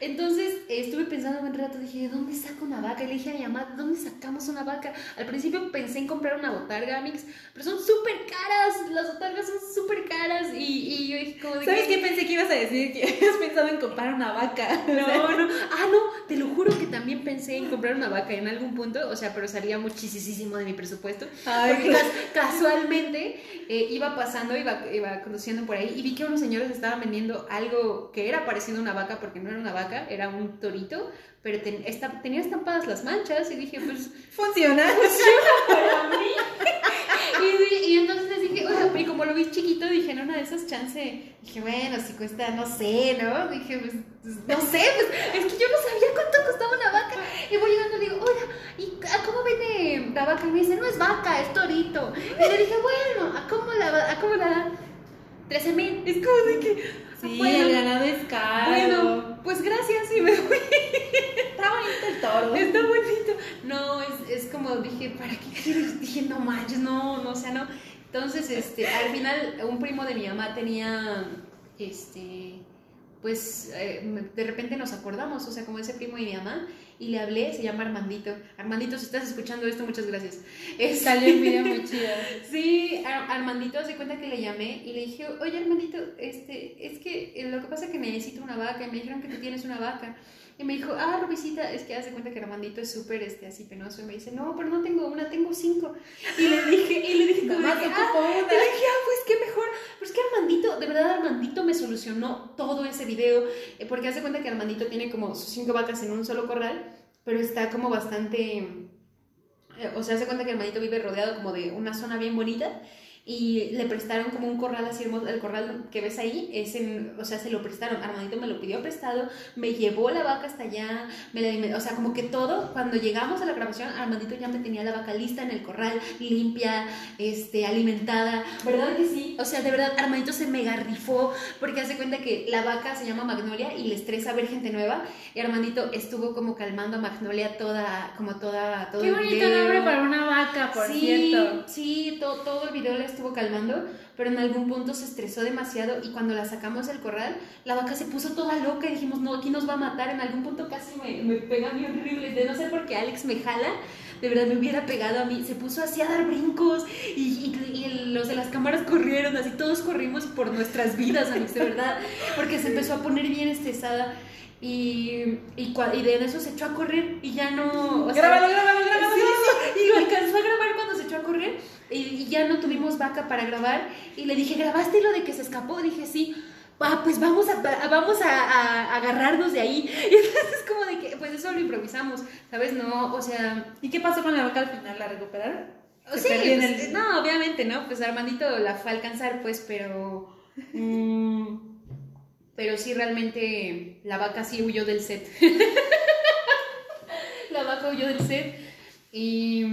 Entonces eh, estuve pensando un rato, dije, ¿de dónde saco una vaca? Y le dije a mi mamá, ¿de dónde sacamos una vaca? Al principio pensé en comprar una botarga, mix, pero son súper caras. Las botargas son súper caras. Y, y yo dije, como de ¿Sabes que- qué pensé que ibas a decir? Que habías pensado en comprar una vaca. No, no. Ah, no, te lo juro que también pensé en comprar una vaca en algún punto, o sea, pero salía muchísimo de mi presupuesto. Ay, Porque cas- casualmente eh, iba pasando, iba, iba conduciendo por ahí y vi que unos señores estaban vendiendo algo que era parecido a una vaca, porque no era una vaca, era un torito, pero ten- esta- tenía estampadas las manchas y dije, pues Funciona. para mí. Y, y entonces dije, oiga, y como lo vi chiquito, dije, en una de esas chance, dije, bueno, si cuesta, no sé, ¿no? Dije, pues, pues, no sé, pues, es que yo no sabía cuánto costaba una vaca. Y voy llegando y le digo, oiga, ¿y a cómo viene la vaca? Y me dice, no es vaca, es torito. Y le dije, bueno, ¿a cómo la, va- a cómo la? 13 mil. Es como de que, Sí, bueno, el ganado es caro. bueno, pues gracias y me voy. Está bonito el toro. Está bonito. No, es, es como dije, ¿para qué quieres? Dije, no manches, no, no, o sea, no. Entonces, este, al final, un primo de mi mamá tenía, este, pues, eh, de repente nos acordamos, o sea, como ese primo de mi mamá, y le hablé, se llama Armandito. Armandito, si estás escuchando esto, muchas gracias. Este- Salió un video muy chido. Sí, Ar- Armandito se cuenta que le llamé y le dije, oye Armandito, este, es que eh, lo que pasa es que necesito una vaca y me dijeron que tú tienes una vaca. Y me dijo, ah, Rubicita, es que hace cuenta que Armandito es súper este, así penoso. Y me dice, no, pero no tengo una, tengo cinco. Y le dije, y le dije, como Nomás que, ah, una. y le dije, ah, pues qué mejor. Pero es que Armandito, de verdad, Armandito me solucionó todo ese video. eh, Porque hace cuenta que Armandito tiene como sus cinco vacas en un solo corral, pero está como bastante. eh, O sea, hace cuenta que Armandito vive rodeado como de una zona bien bonita. Y le prestaron como un corral así hermoso. El corral que ves ahí, es en, o sea, se lo prestaron. Armandito me lo pidió prestado, me llevó la vaca hasta allá. Me la, me- o sea, como que todo, cuando llegamos a la grabación, Armandito ya me tenía la vaca lista en el corral, limpia, este, alimentada. ¿Verdad que sí? O sea, de verdad, Armandito se mega rifó porque hace cuenta que la vaca se llama Magnolia y le estresa ver gente nueva. Y Armandito estuvo como calmando a Magnolia toda, como toda, todo Qué el bonito video. nombre para una vaca, por sí, cierto. Sí, to- todo el video estuvo calmando, pero en algún punto se estresó demasiado y cuando la sacamos del corral, la vaca se puso toda loca y dijimos, no, aquí nos va a matar. En algún punto casi me, me pega a mí horrible, de no ser porque Alex me jala, de verdad me hubiera pegado a mí. Se puso así a dar brincos y, y- y el- los de las cámaras corrieron, así todos corrimos por nuestras vidas, Alex, de verdad, porque se empezó a poner bien estresada. Y, y, y de eso se echó a correr y ya no... o sea, Grábalo, grábalo, grábalo. Sí, y lo alcanzó a grabar y, ya no tuvimos vaca para grabar y le dije, ¿grabaste lo de que se escapó? Dije, sí. Ah, pues vamos a, vamos a, a agarrarnos de ahí. Y entonces como de que, pues eso lo improvisamos, ¿sabes? No, o sea, ¿Y qué pasó con la vaca al final? ¿La recuperaron? Sí, pues, el- no, obviamente, ¿no? Pues Armandito la fue a alcanzar, pues, pero... mm, pero sí, realmente la vaca sí huyó del set. la vaca huyó del set. Y,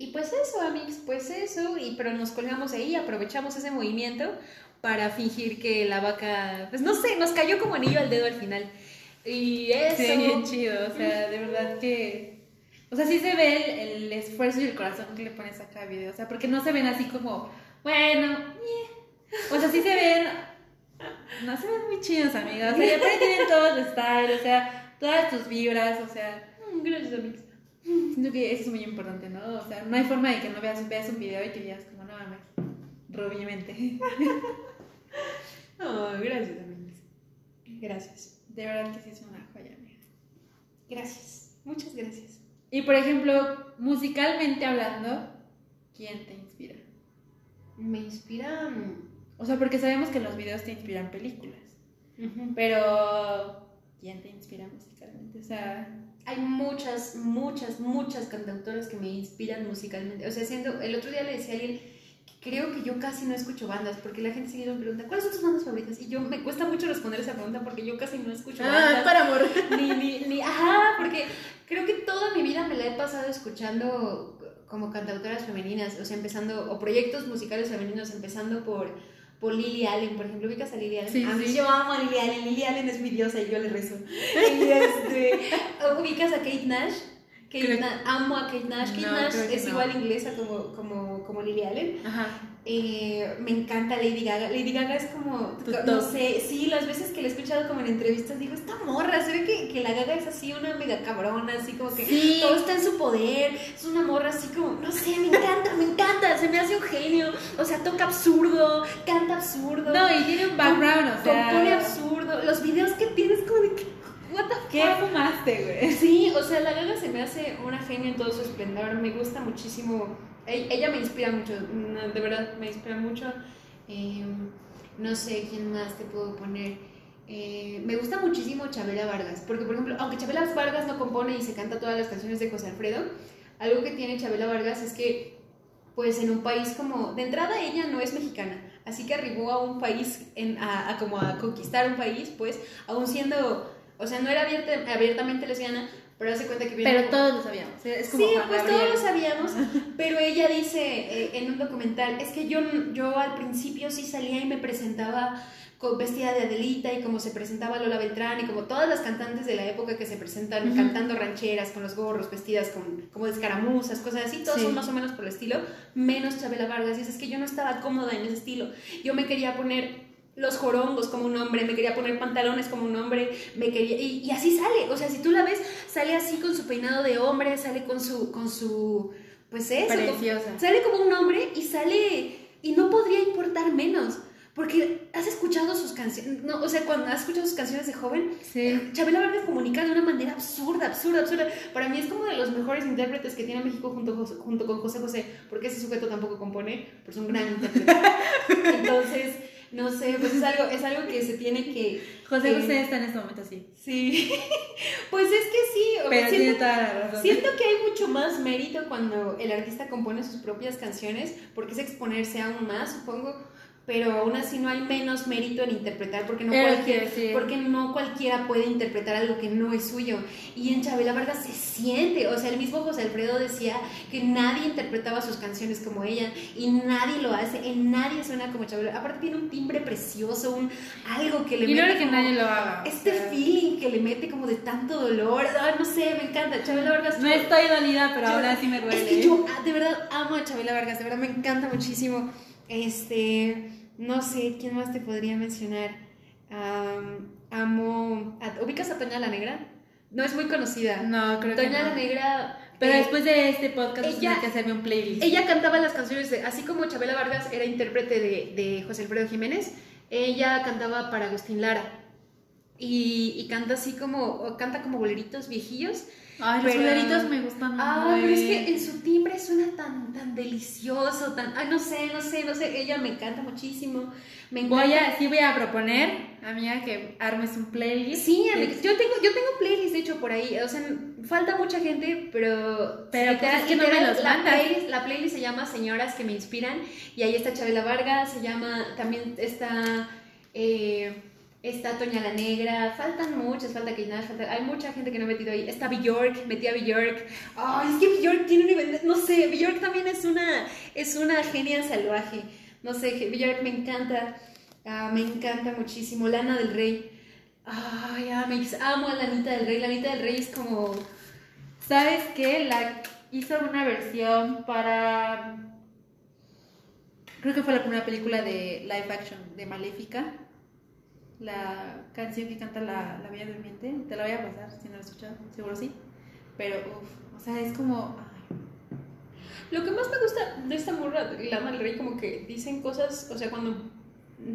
y pues eso, amigos, pues eso. Y, pero nos colgamos ahí, aprovechamos ese movimiento para fingir que la vaca, pues no sé, nos cayó como anillo al dedo al final. Y eso... Sí, bien chido, o sea, de verdad que... O sea, sí se ve el, el esfuerzo y el corazón que le pones a cada video, o sea, porque no se ven así como, bueno, eh. o sea, sí se ven, no se ven muy chidos, amigas, o sea, y aparte tienen todo el style, o sea, todas tus vibras, o sea, Mm, Gracias, amigos. Siento que eso es muy importante, ¿no? O sea, no hay forma de que no veas, veas un video y que digas como, no mames, Rubimente. Oh, gracias, amigos. Gracias. De verdad que sí es una joya, amiga. Gracias. Muchas gracias. Y por ejemplo, musicalmente hablando, ¿quién te inspira? Me inspiran. O sea, porque sabemos que los videos te inspiran películas, pero ¿quién te inspira musicalmente? O sea, Hay muchas, muchas, muchas cantautoras que me inspiran musicalmente. O sea, siento, el otro día le decía a alguien que creo que yo casi no escucho bandas, porque la gente seguido me pregunta, ¿cuáles son tus bandas favoritas? Y yo me cuesta mucho responder esa pregunta porque yo casi no escucho bandas. para amor. ni, ni, ni, ajá, porque creo que toda mi vida me la he pasado escuchando como cantautoras femeninas, o sea, empezando, o proyectos musicales femeninos, empezando por, por Lily Allen, por ejemplo, ubicas a Lily Allen. Sí, a mí sí. yo amo a Lily Allen, Lily Allen es mi diosa y yo le rezo. y este, ubicas a Kate Nash. Kate Na- amo a Kate Nash. Kate No, Nash es no. igual inglesa como, como, como Lily Allen. Ajá. Eh, me encanta Lady Gaga. Lady Gaga es como, no sé, sí, las veces que la he escuchado como en entrevistas digo, esta morra, se ve que, que la Gaga es así una mega cabrona, así como que Sí. todo está en su poder, es una morra así como, no sé, me encanta, me encanta, se me hace un genio, o sea, toca absurdo, canta absurdo, No, y tiene un background, o sea. compone absurdo, los videos que tienes como de que, what the ¿Qué fuck? fumaste, güey? Sí, o sea, la Gaga se me hace una genia en todo su esplendor. Me gusta muchísimo. Ella me inspira mucho, de verdad, me inspira mucho. Eh, no sé quién más te puedo poner. Eh, me gusta muchísimo Chabela Vargas, porque por ejemplo, aunque Chabela Vargas no compone y se canta todas las canciones de José Alfredo, algo que tiene Chabela Vargas es que, pues en un país como, de entrada ella no es mexicana, así que arribó a un país, en, a, a como a conquistar un país, pues, aún siendo, o sea, no era abierta- abiertamente lesbiana, pero hace cuenta que viene Pero como- todos lo sabíamos. Es como Sí, Juan pues Gabriel. todos lo sabíamos, pero ella dice eh, en un documental, es que yo, yo al principio sí salía y me presentaba con, vestida de Adelita y como se presentaba Lola Beltrán y como todas las cantantes de la época que se presentan Ujú. cantando rancheras con los gorros, vestidas con, como de escaramuzas, cosas así, todos Sí. son más o menos por el estilo, menos Chabela Vargas, y es, es que yo no estaba cómoda en ese estilo, yo me quería poner los jorongos como un hombre, me quería poner pantalones como un hombre, me quería y, y así sale, o sea, si tú la ves, sale así con su peinado de hombre, sale con su con su pues eso, Preciosa. sale como un hombre y sale y no podría importar menos. Porque has escuchado sus canciones, no, o sea, cuando has escuchado sus canciones de joven, Sí. Chabela Vargas comunica de una manera absurda, absurda, absurda. Para mí es como de los mejores intérpretes que tiene México junto, junto con José José, porque ese sujeto tampoco compone, pero es un gran intérprete. Entonces, no sé, pues es algo, es algo que se tiene que... José José está en este momento así. Sí, pues es que sí, Pero tiene siento, toda la razón. siento que hay mucho más mérito cuando el artista compone sus propias canciones, porque es exponerse aún más, supongo. Pero aún así no hay menos mérito en interpretar, porque no, Era lo que cualquier- decía. porque no cualquiera puede interpretar algo que no es suyo. Y en Chabela Vargas se siente, o sea, el mismo José Alfredo decía que nadie interpretaba sus canciones como ella, y nadie lo hace, en nadie suena como Chabela. Aparte tiene un timbre precioso, un algo que le Y no mete creo que nadie lo haga. este feeling que le mete como de tanto dolor, ay, no sé, me encanta. Chabela Vargas. No estoy dolida, pero ahora sí me duele. Es que yo ah, de verdad amo a Chabela Vargas, de verdad me encanta muchísimo. Este, no sé, ¿quién más te podría mencionar? Am, amo. a- ¿Ubicas a Toña la Negra? No es muy conocida. No, creo que Toña no. la Negra. Pero eh, después de este podcast ella- que hacerme un playlist. ella cantaba las canciones de, así como Chabela Vargas era intérprete de, de José Alfredo Jiménez, ella cantaba para Agustín Lara. Y, y canta así como, canta como boleritos viejillos. Ay, los boleritos me gustan Ah, pero es que mucho. en su timbre suena tan, tan delicioso, tan, ay, no sé, no sé, no sé, ella me encanta muchísimo. Me encanta. Voy a, sí voy a proponer, amiga, que armes un playlist. Sí, amiga, yo tengo, yo tengo playlist de hecho por ahí, o sea, falta mucha gente, pero... Pero, pues, es que no me los la playlist, la playlist se llama Señoras que me inspiran, y ahí está Chabela Vargas, se llama, también está, eh, está Toña la Negra, faltan muchas, falta falta, hay mucha gente que no he metido ahí, está Bjork, metí a Bjork, ay, es que Bjork tiene un de- no sé, Bjork también es una, es una genia salvaje, no sé, Bjork me encanta, ah, me encanta muchísimo, Lana del Rey, Ay, Amix, amo a Lanita del Rey. Lanita del Rey es como. ¿Sabes qué? La hizo una versión para. Creo que fue la primera película de live action de Maléfica. La canción que canta la, la Bella Durmiente. Te la voy a pasar si no la has escuchado. Seguro sí. Pero, uff, o sea, es como. Lo que más me gusta de esta morra, Lana del Rey, como que dicen cosas. O sea, cuando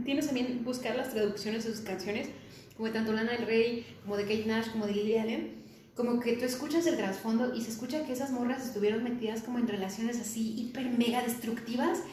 tienes también buscar las traducciones de sus canciones, como de tanto Lana del Rey, como de Kate Nash, como de Lily Allen. Como que tú escuchas el trasfondo y se escucha que esas morras estuvieron metidas como en relaciones así hiper mega destructivas.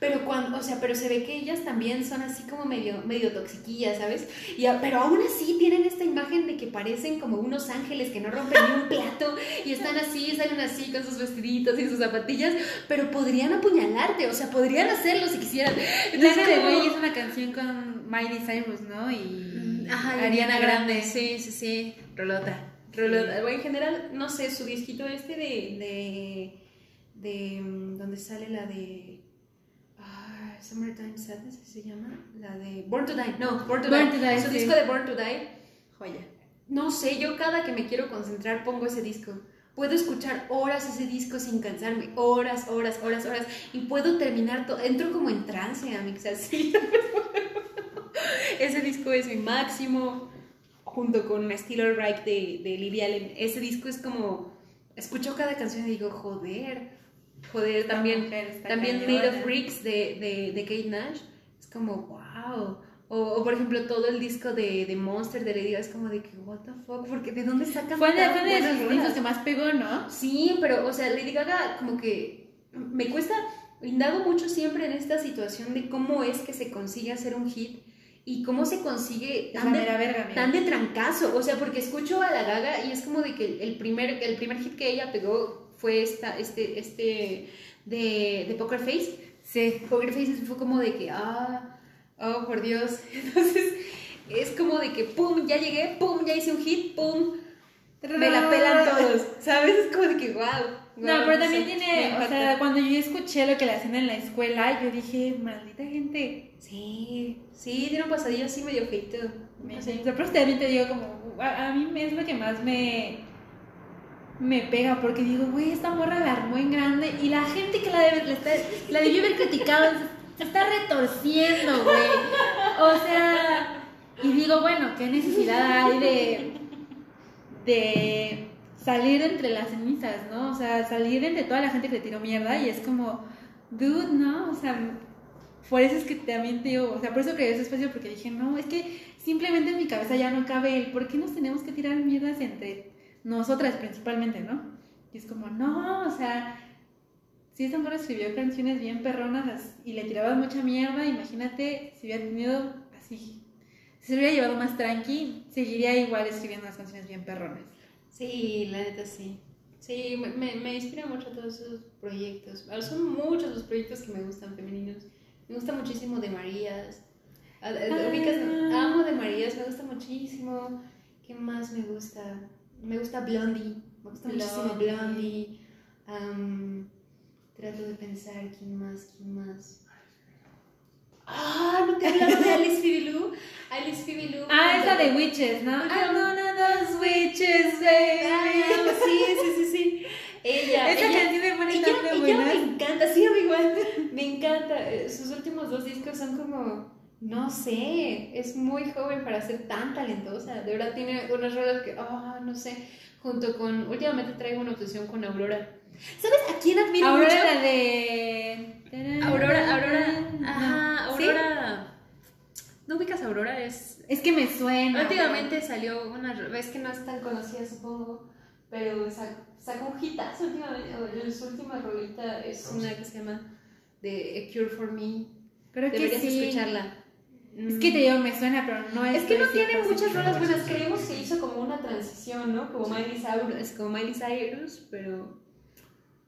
Pero cuando, o sea, pero se ve que ellas también son así como medio, medio toxiquillas, ¿sabes? Y, pero aún así tienen esta imagen de que parecen como unos ángeles que no rompen ni un plato y están así, salen así con sus vestiditos y sus zapatillas, pero podrían apuñalarte, o sea, podrían hacerlo si quisieran. Entonces, como- hizo una canción con Miley Cyrus, ¿no? Y Ajá, y Ariana Grande. Sí, sí, sí. Rolota. Rolota. Bueno, en general, no sé, su disquito este de. de. de. mm, donde sale la de. Summertime Sadness, ¿qué se llama? La de Born to Die. No, Born to Born Die. to Die, Su sí. disco de Born to Die. Joya. No sé, yo cada que me quiero concentrar pongo ese disco. Puedo escuchar horas ese disco sin cansarme, horas, horas, horas, horas. Y puedo terminar todo. Entro como en trance, amigos, así. ese disco es mi máximo, junto con Still Alright de, de Lily Allen. Ese disco es como. Escucho cada canción y digo, joder. Joder, también. También. Made of Bricks de, de, de Kate Nash. Es como, wow. O, o, por ejemplo, todo el disco de, de Monster de Lady Gaga es como de que, what the fuck, porque ¿de dónde sacan Fue de, tan fue de rolas? discos que más pegó, ¿no? Sí, pero, o sea, Lady Gaga como que me cuesta, indago mucho siempre en esta situación de cómo es que se consigue hacer un hit y cómo se consigue tan de, verga, tan de trancazo, o sea, porque escucho a la Gaga y es como de que el primer, el primer hit que ella pegó fue esta, este, este, de, de Poker Face, Sí. Poker Face fue como de que, ah, oh, por Dios. Entonces, es como de que, pum, ya llegué, pum, ya hice un hit, pum, me la pelan todos, ¿sabes? Es como de que, wow. No, pero también tiene, o sea, cuando yo escuché lo que le hacían en la escuela, yo dije, maldita gente. Sí, sí, tiene un pasadillo así medio feito. Me, o sea, pero también te digo, como, a, a mí es lo que más me, me pega, porque digo, güey, esta morra la armó en grande y la gente que la, debe, la, está- debió haber criticado está retorciendo, güey. O sea, y digo, bueno, ¿qué necesidad hay de, de salir entre las cenizas, ¿no? O sea, salir entre toda la gente que te tiró mierda y es como, dude, ¿no? O sea, por eso es que también te digo, o sea, por eso creé ese espacio porque dije, no, es que simplemente en mi cabeza ya no cabe el por qué nos tenemos que tirar mierdas entre nosotras principalmente, ¿no? Y es como, no, o sea, si esta mujer escribió canciones bien perronas y le tiraba mucha mierda, imagínate si hubiera tenido así, si se hubiera llevado más tranqui, seguiría igual escribiendo unas canciones bien perronas. Sí, la neta sí. Sí, me, me, inspira mucho todos esos proyectos. Son muchos los proyectos que me gustan femeninos. Me gusta muchísimo de Marías. Ah, eh, ubicas, ¿no? Amo de Marías, me gusta muchísimo. ¿Qué más me gusta? Me gusta Blondie. Me gusta muchísimo Blondie. Am, trato de pensar quién más, quién más. Ah, no te he hablado de Alice Fibilú. Alice Fibilú. Ah, esa de Witches, ¿no? I'm one of those witches, baby. Ah, sí, sí, sí, sí. Ella, Esa ella, canción me pone ella, de ella me encanta, sí, a mí igual. Me encanta. Eh, Sus últimos dos discos son como, no sé, es muy joven para ser tan talentosa. De verdad tiene unas rolas que, ah, no sé, junto con, últimamente traigo una obsesión con Aurora. ¿Sabes a quién admiro Aurora mucho? la de... Aurora, Aurora, ajá, ¿Sí? Aurora. ¿No ubicas a Aurora? Es Es que me suena. Últimamente salió una, ves que no es tan conocida supongo, pero sa- sacó un hitazo últimamente, o su última rolita es una que se llama The A Cure for Me, Creo que deberías sí. escucharla. Es Mm. que te digo, me suena, pero no es. Es que no tiene 100% muchas rolas buenas, creemos que hizo como una transición, ¿no? Como Miley Cyrus, como Miley Cyrus, pero...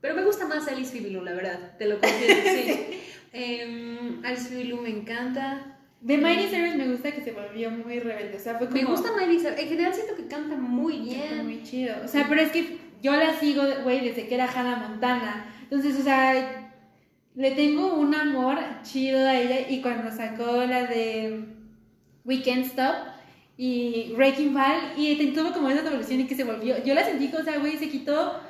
Pero me gusta más Alice Fibilú, la verdad, te lo confieso, sí. Em, Alice Fibilú me encanta. De Miley Cyrus me gusta que se volvió muy rebelde. O sea, fue como. Me gusta Miley Cyrus, en general siento que canta muy bien. Muy chido. O sea, pero es que yo la sigo, güey, desde que era Hannah Montana. Entonces, o sea, le tengo un amor chido a ella. Y cuando sacó la de Weekend Stop y Breaking Ball, y tuvo como esa evolución y que se volvió. Yo la sentí, o sea, güey, se quitó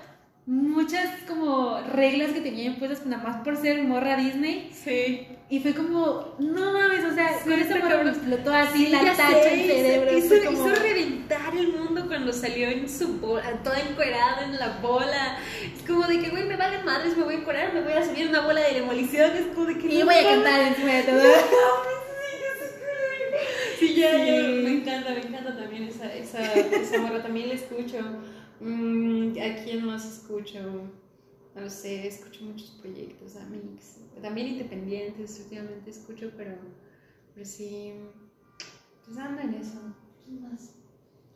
muchas como reglas que tenía impuestas nada más por ser morra Disney. Sí. Y fue como, no mames, o sea, Sí, con esa está morra me explotó así la ya tacha sé, el cerebro. Hizo, fue como... hizo reventar el mundo cuando salió en su bola, toda encuerada en la bola. Es como de que, güey, me vale madres, me voy a encuerar, me voy a subir una bola de demolición. Es como de que. Y no voy a cantar encima de todo. Sí, ya, ya, Sí. me encanta, me encanta también esa, esa, esa morra. También la escucho. Mm, ¿A quién más escucho? No sé, escucho muchos proyectos, a mix. También independientes, últimamente escucho, pero, pero sí. Pues ando en eso. ¿Quién más?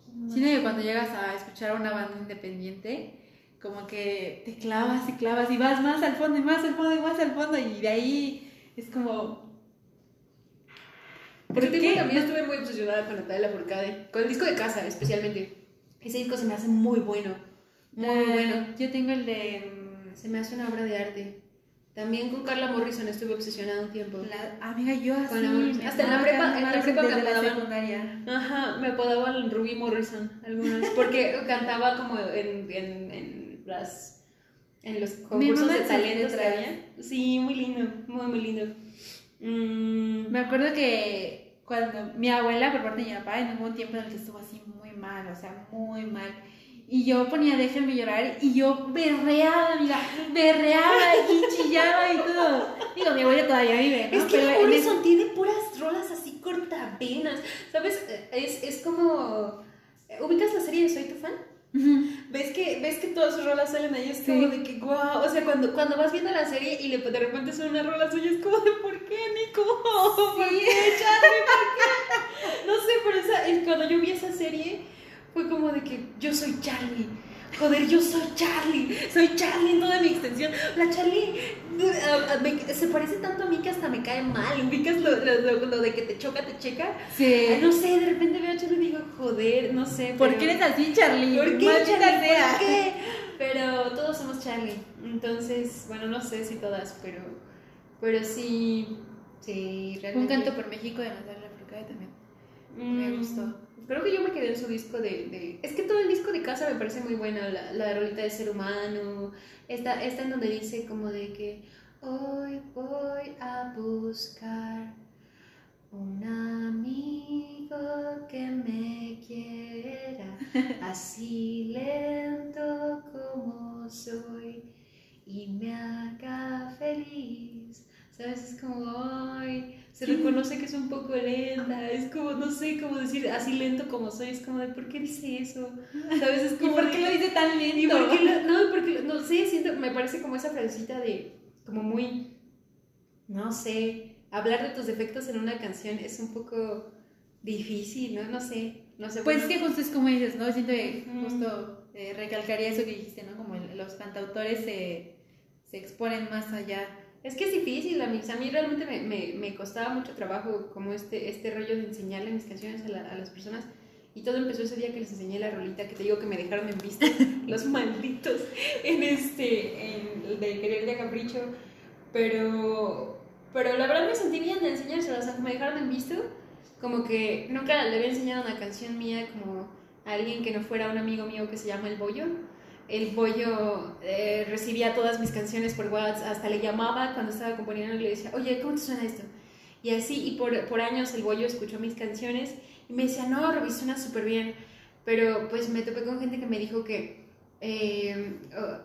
¿Quién más? Siento que cuando llegas a escuchar a una banda independiente, como que te clavas y clavas y vas más al fondo y más al fondo y más al fondo y de ahí es como... Por ¿Por un tiempo qué? también estuve muy obsesionada con Natalia Lafourcade, con el disco de casa especialmente. Ese disco se me hace muy bueno, muy Eh, bueno. Yo tengo el de... mm, Se me hace una obra de arte. También con Carla Morrison estuve obsesionada un tiempo. La, amiga, yo así... La Hasta en la prepa- en la prepa me desde la apodaban. secundaria. Ajá, me apodaban Ruby Morrison algunas, porque cantaba como en, en, en las en los concursos de letras. había. Sí, muy lindo, muy muy lindo. Mm, Me acuerdo que cuando mi abuela, por parte de mi papá, en un tiempo en el que estuvo así mal, o sea, muy mal. Y yo ponía Déjenme llorar y yo berreaba, amiga, berreaba y chillaba y todo. Digo, mi abuela todavía vive, ¿no? Es que Pero Morrison tiene puras rolas así cortavenas, ¿sabes? Es, es como... ¿Ubicas la serie de Soy tu fan? ¿Ves que, ves que todas sus rolas salen ahí? Es Sí. como de que, wow. O sea, cuando, cuando vas viendo la serie y le, de repente suena una rola suya, es como de, ¿por qué, Nico? ¿Por Sí. qué, Charlie? ¿Por qué? No sé, pero esa, es- cuando yo vi esa serie, fue como de que yo soy Charlie. Joder, yo soy Charlie. Soy Charlie en toda mi extensión. La Charlie uh, uh, me- se parece tanto a mí que hasta me cae mal. ¿Ubicas lo, lo, de que te choca, te checa? Sí. Ay, no sé, de repente veo a Charlie y digo, joder, no sé. ¿Por pero- qué eres así, Charlie? ¿Por qué, Maldita Charlie? sea. ¿Por qué? Pero todos somos Charlie. Entonces, bueno, no sé si todas, pero, pero sí, sí, Un realmente. canto por México de Natalia Lafourcade también. me Mm, gustó. Creo que yo me quedé en su disco de, de- Es que todo el disco de casa me parece muy buena, la, la rolita de ser humano, esta, esta en donde dice como de que hoy voy a buscar Un amigo que me quiera así lento reconoce que es un poco lenta, es como, no sé cómo decir, así lento como soy, es como de, ¿por qué dice eso? ¿Sabes? Es ¿Y como por de- qué lo dice tan lento? ¿Y por qué lo- no, porque, no sé, siento, me parece como esa frasecita de, como muy, no sé, hablar de tus defectos en una canción es un poco difícil, ¿no? No sé, no sé. Pues bueno, que justo es como dices, ¿no? Siento que justo eh, recalcaría eso que dijiste, ¿no? Como el- los cantautores se, se exponen más allá. Es que es difícil, a mí, a mí realmente me, me, me costaba mucho trabajo como este, este rollo de enseñarle mis canciones a, la- a las personas. Y todo empezó ese día que les enseñé la rolita que te digo que me dejaron en vista, los malditos, en este, en el de querer de capricho. Pero, pero la verdad me sentí bien de enseñárselas, me dejaron en visto, como que nunca le había enseñado una canción mía como a alguien que no fuera un amigo mío que se llama El Bollo. El Bollo eh, recibía todas mis canciones por WhatsApp, hasta le llamaba cuando estaba componiendo y le decía, oye, ¿cómo te suena esto? Y así, y por, por años el Bollo escuchó mis canciones y me decía, no, Roby, suena súper bien. Pero pues me topé con gente que me dijo que, eh,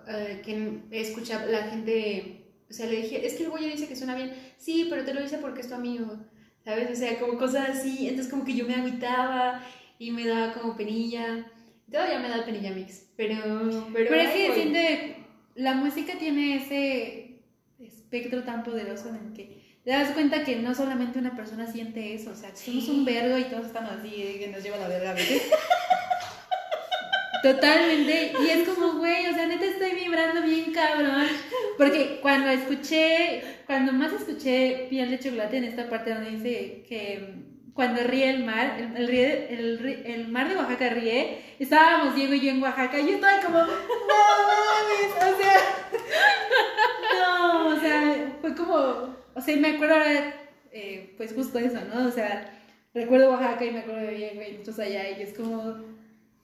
eh, que escucha la gente, o sea, le dije, es que el Bollo dice que suena bien. Sí, pero te lo dice porque es tu amigo, ¿sabes? O sea, como cosas así. Entonces como que yo me agüitaba y me daba como penilla. Todavía me da penilla mix, pero... Pero, Pero, es que siento la música tiene ese espectro tan poderoso en el que te das cuenta que no solamente una persona siente eso, o sea, que somos Sí. un vergo y todos estamos así, eh, que nos lleva la verga a veces. Totalmente, y es como, güey, o sea, neta estoy vibrando bien cabrón, porque cuando escuché, cuando más escuché Piel de Chocolate en esta parte donde dice que cuando ríe el mar, el, el ríe- el ri- el mar de Oaxaca ríe, estábamos Diego y yo en Oaxaca, y yo estaba como, no mames, o sea, no, o sea, fue como, o sea, y me acuerdo ahora, eh, pues justo eso, ¿no? O sea, recuerdo Oaxaca y me acuerdo de bien, güey, nosotros allá, y es como...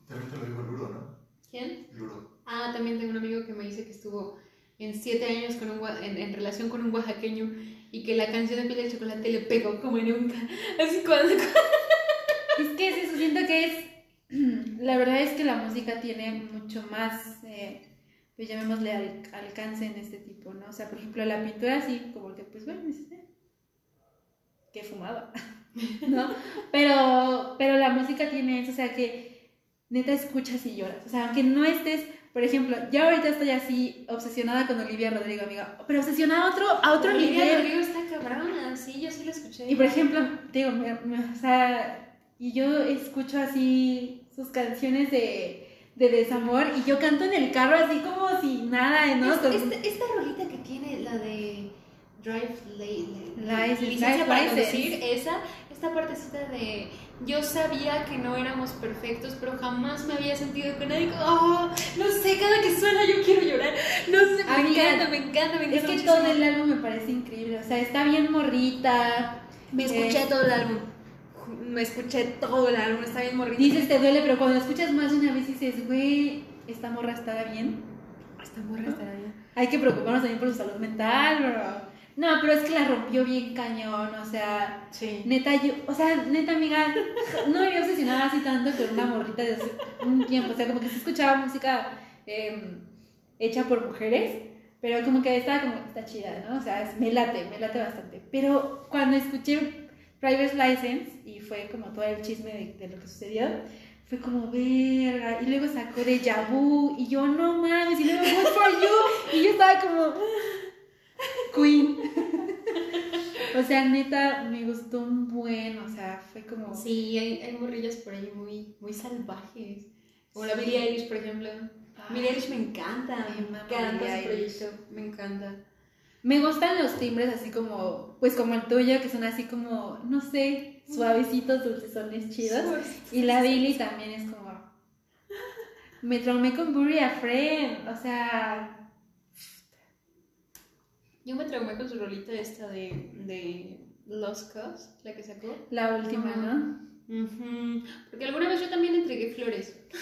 También te lo dijo Luro, ¿no? ¿Quién? Luro. Ah, también tengo un amigo que me dice que estuvo en siete años con un, en, en relación con un oaxaqueño y que la canción de Piel de Chocolate le pegó como nunca. Así cuando... Es que es siento que es. La verdad es que la música tiene mucho más, eh, pues llamémosle al- alcance en este tipo, ¿no? O sea, por ejemplo, la pintura sí, como que, pues bueno, eh, qué fumada, ¿no? Pero, pero la música tiene eso, o sea, que neta escuchas y lloras. O sea, aunque no estés, por ejemplo, yo ahorita estoy así obsesionada con Olivia Rodrigo, amiga, pero obsesionada a otro, a otro Olivia nivel. Rodrigo está cabrona, sí, yo sí la escuché. Y por ejemplo, digo, me- me- o sea, y yo escucho así sus canciones de, de desamor y yo canto en el carro así como si nada, ¿no? Es- Con- esta rolita que tiene, la de Drive la, License, licencia para conducir, esa, esta partecita de yo sabía que no éramos perfectos, pero jamás me había sentido con nadie. Oh, no sé, cada que suena yo quiero llorar. No sé, me Amiga, encanta, me encanta, me encanta. es que muchísimo. todo el álbum me parece increíble, o sea, está bien morrita. Me escuché eh, todo el álbum. Me escuché todo el álbum, está bien morrito. Dices te duele, pero cuando escuchas más de una vez dices, güey, esta morra estará bien. esta morra estará bien. Hay que preocuparnos también por su salud mental, bro. No, pero es que la rompió bien cañón, o sea, Sí. Neta, yo, o sea, neta, amiga, no me había obsesionado así tanto con una morrita de hace un tiempo. O sea, como que se escuchaba música eh, hecha por mujeres, pero como que estaba como, está chida, ¿no? O sea, es- me late, me late bastante. Pero cuando escuché Driver's License y fue como todo el chisme de, de lo que sucedió, fue como, verga. Y luego sacó de Vu y yo, no mames, y luego Good for You. Y yo estaba como, Queen. O sea, neta, me gustó un buen, o sea, fue como... Sí, hay, hay morrillas por ahí muy, muy salvajes. Como la. Billie Eilish, por ejemplo. Ah. Billie Eilish me encanta, Ay, me encanta Billie su proyecto, me encanta. Me gustan los timbres así como, pues como el tuyo, que son así como, no sé, suavecitos, dulcesones chidos. Y la Billy también es como... Me traumé con Bury a Friend, o sea... Yo me traumé con su rolita esta de, de Lost Cause, la que sacó. La última. ¿no? Porque alguna vez yo también entregué flores.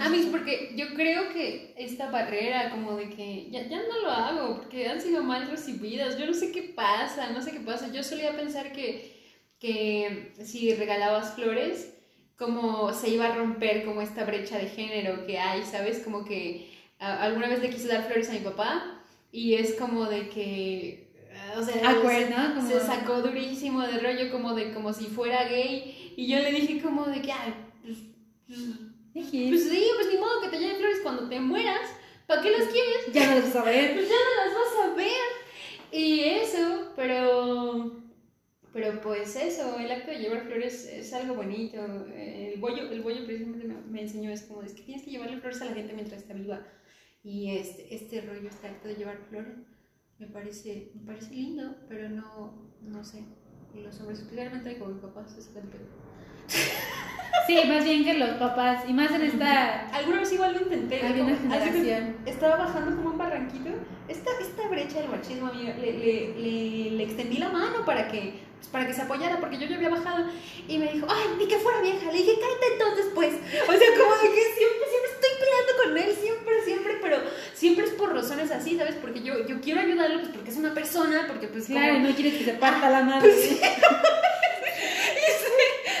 A mí, porque yo creo que esta barrera, como de que ya, ya no lo hago, porque han sido mal recibidas. Yo no sé qué pasa, no sé qué pasa. Yo solía pensar que, que si regalabas flores, como se iba a romper como esta brecha de género que hay, ¿sabes? Como que alguna vez le quise dar flores a mi papá y es como de que. O sea, se- ¿no? Como- se sacó durísimo de rollo, como de como si fuera gay. Y yo le dije, como de que, pues, pues, pues sí, pues ni modo que te lleven flores cuando te mueras. ¿Para qué las quieres? Ya no lo vas a ver. Pues ya no las vas a ver. Y eso, pero. Pero pues eso, el acto de llevar flores es algo bonito. El bollo, el bollo precisamente me, me enseñó, es como, es que tienes que llevarle flores a la gente mientras está viva. Y este, este rollo, este acto de llevar flores, me parece, me parece lindo, pero no, no sé. Los hombres, claramente como mi papá se sacan. Sí, más bien que los papás, y más en esta Alguna vez igual lo intenté. Hay como- una haz de cuenta- generación. estaba bajando como un barranquito. Esta, esta brecha del machismo, amiga, le, le, le, le extendí la mano para que, para que se apoyara, porque yo ya había bajado. Y me dijo, ay, ni que fuera vieja. Le dije, cállate entonces, pues. O sea, como de que siempre, siempre estoy peleando con él, siempre, siempre, pero siempre es por razones así, ¿sabes? Porque yo, yo quiero ayudarlo, pues porque es una persona, porque pues Claro, no quieres que se parta la madre.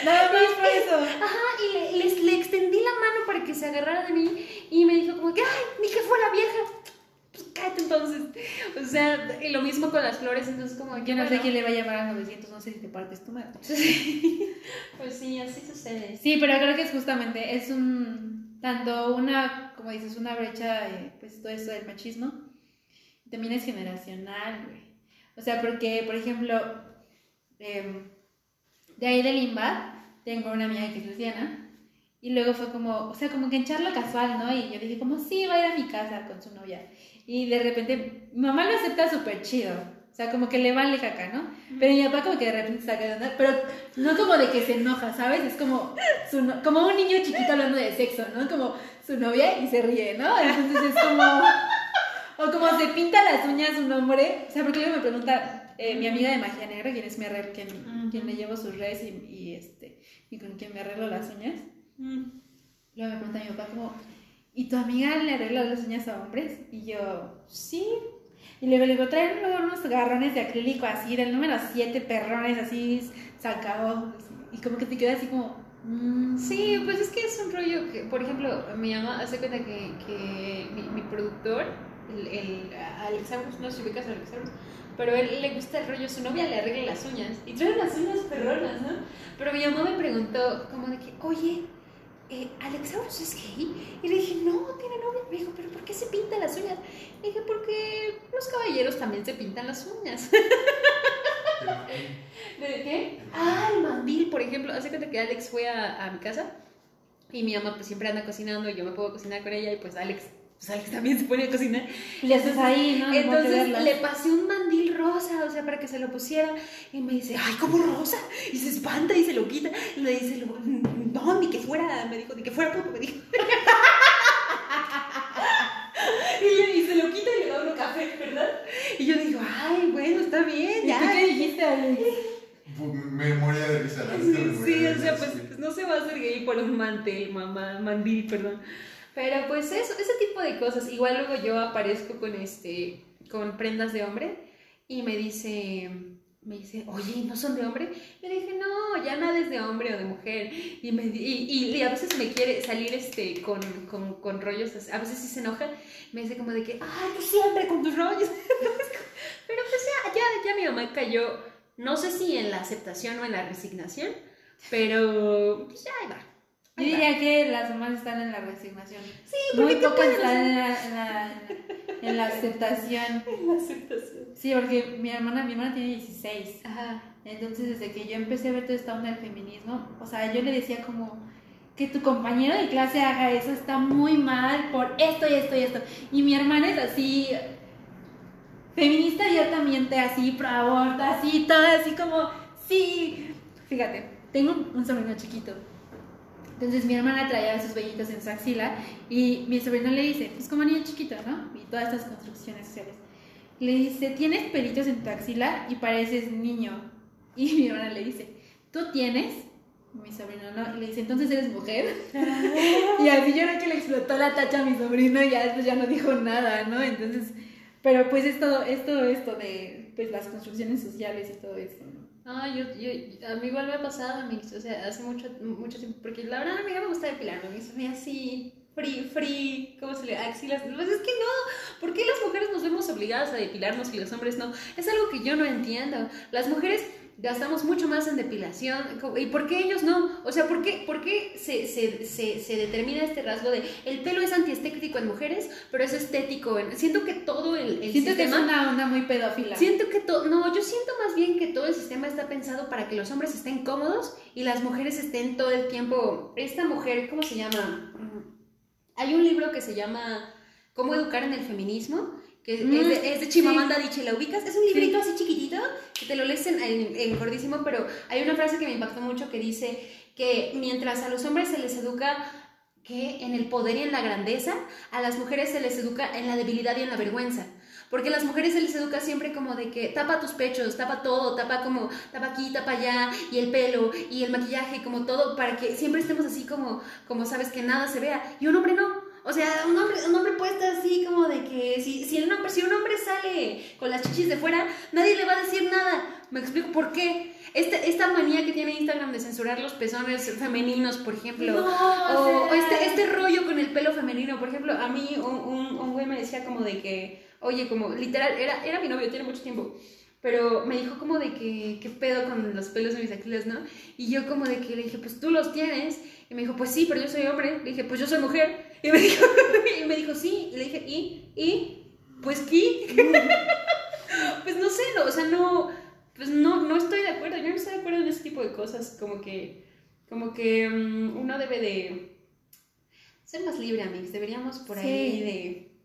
Nada más por eso. Ajá, y le, le- le extendí la mano para que se agarrara de mí y me dijo como que, ay, ni que fuera vieja. Pues cállate entonces. O sea, y lo mismo con las flores, entonces como Yo no sé bueno, quién le va a llamar a 900, no sé si te partes tu madre. Pues sí, así sucede. Sí, pero creo que es justamente, es un, tanto una, como dices, una brecha, eh, pues todo esto del machismo, también es generacional, güey. O sea, porque, por ejemplo, em, de ahí de Limba, tengo una amiga que es lesbiana, y luego fue como, o sea, como que en charla casual, ¿no? Y yo dije, como, sí, va a ir a mi casa con su novia. Y de repente, mi mamá lo acepta súper chido. O sea, como que le vale caca, ¿no? Pero mi papá como que de repente saca de onda. Pero no como de que se enoja, ¿sabes? Es como, su no- como un niño chiquito hablando de sexo, ¿no? Como su novia y se ríe, ¿no? Entonces es como... O como se pinta las uñas un hombre. O sea, porque luego me pregunta eh, mi amiga de magia negra, quien es mi arreglo, quien, quien le llevo sus redes y, y, este, y con quien me arreglo las uñas. Luego me pregunta mi papá como, ¿y tu amiga le arregla las uñas a hombres? Y yo, sí. Y le digo, traer luego unos garrones de acrílico así, del número 7, perrones así, sacados. Y como que te queda así como, mm, Sí, pues es que es un rollo que, por ejemplo, mi mamá hace cuenta que, que mi, mi productor, el, el no sé si ubicas a Alexaurus, pero él le gusta el rollo, su novia le arregla las uñas y trae las uñas perronas, ¿no? Pero mi mamá me preguntó, como de que, oye, eh, ¿Alexaurus es gay? Y le dije, no, tiene novia. Me dijo, ¿pero por qué se pinta las uñas? Le dije, porque los caballeros también se pintan las uñas. ¿De qué? Ah, el mandil, por ejemplo. Hace que Alex fue a, a mi casa y mi mamá pues siempre anda cocinando y yo me puedo cocinar con ella y pues Alex, pues Alex también se pone a cocinar. le haces ahí, ¿no? Entonces le pasé un mandil rosa, o sea, para que se lo pusiera y me dice, ay, ¿cómo rosa? Y se espanta y se lo quita. Y le dice, no, ni que fuera, me dijo, ni que fuera puto, me dijo. y, le, y se lo quita y le da uno café, ¿verdad? Y yo digo, ay, bueno, está bien, ¿Y ya. tú qué dijiste, Alex? Me moría de risa, me Sí, sí, de o sea, pues, pues, no se va a hacer gay por un mantel, mamá, mandil, perdón. Pero pues eso, ese tipo de cosas. Igual luego yo aparezco con este, con prendas de hombre y me dice, me dice, oye, ¿no son de hombre? Yo le dije, no, ya nada es de hombre o de mujer. Y, me, y, y a veces me quiere salir este, con, con, con rollos, a veces sí se enoja, me dice como de que, ay, tú siempre con tus rollos. Pero pues ya, ya, ya mi mamá cayó, no sé si en la aceptación o en la resignación, pero pues ya va. Yo diría que las mamás están en la resignación. Sí, porque Muy ¿qué pocas están en la, en, la, en la aceptación. En la aceptación. Sí, porque mi hermana, mi hermana tiene 16. Ajá. Entonces, desde que yo empecé a ver toda esta onda del feminismo, o sea, yo le decía como que tu compañero de clase haga eso está muy mal por esto y esto y esto. Y mi hermana es así, feminista abiertamente, así, pro aborto, así, todo así como, sí. Fíjate, tengo un sobrino chiquito. Entonces mi hermana traía sus vellitos en su axila y mi sobrino le dice, pues como niño chiquito, ¿no? Y todas estas construcciones sociales. Le dice, tienes pelitos en tu axila y pareces niño. Y mi hermana le dice, tú tienes Mi sobrino no. Y le dice, entonces eres mujer. y así yo creo que le explotó la tacha a mi sobrino y ya después ya no dijo nada, ¿no? Entonces, pero pues es todo, es todo esto de pues las construcciones sociales y todo esto. Ah, yo, yo, a mí igual me ha pasado, amigos, o sea, hace mucho, mucho tiempo, porque la verdad a mí no me gusta depilarme, me hizo así, free, free, ¿cómo se le axilas? Pues es que no, ¿por qué las mujeres nos vemos obligadas a depilarnos y los hombres no? Es algo que yo no entiendo. Las mujeres gastamos mucho más en depilación. ¿Y por qué ellos no? O sea, ¿por qué, por qué se, se, se, se, determina este rasgo de el pelo es antiestético en mujeres, pero es estético en... Siento que todo el, el siento sistema... que es una onda muy pedófila. Siento que todo... No, yo siento más bien que todo el sistema está pensado para que los hombres estén cómodos y las mujeres estén todo el tiempo... Esta mujer, ¿cómo se llama? Hay un libro que se llama ¿Cómo educar en el feminismo? Que Mm, es, de, es de Chimamanda sí. Adichie, ¿la ubicas? Es un librito así chiquitito, que te lo lees en, en, pero hay una frase que me impactó mucho que dice que mientras a los hombres se les educa que en el poder y en la grandeza, a las mujeres se les educa en la debilidad y en la vergüenza. Porque a las mujeres se les educa siempre como de que tapa tus pechos, tapa todo, tapa como, tapa aquí, tapa allá, y el pelo, y el maquillaje, como todo, para que siempre estemos así como, como sabes, que nada se vea. Y un hombre no, o sea, un hombre, un hombre puede estar así como de que si, si, el hombre, si un hombre sale con las chichis de fuera, nadie le va a decir nada. Me explico por qué. Este, esta manía que tiene Instagram de censurar los pezones femeninos, por ejemplo. No, o, o sea- este, este rollo con el pelo femenino. Por ejemplo, a mí un, un, un güey me decía como de que, oye, como literal, era, era mi novio, tiene mucho tiempo. Pero me dijo como de que, ¿qué pedo con los pelos de mis axilas, no? Y yo como de que le dije, pues tú los tienes. Y me dijo, pues sí, pero yo soy hombre. Le dije, pues yo soy mujer. Y me dijo, y me dijo sí. Y le dije, ¿y? ¿Y? Pues qué. pues no sé, no, o sea, no, pues no, no estoy de acuerdo. Yo no estoy de acuerdo en ese tipo de cosas. Como que, como que mm, uno debe de ser más libre, amigos. Deberíamos por ahí de,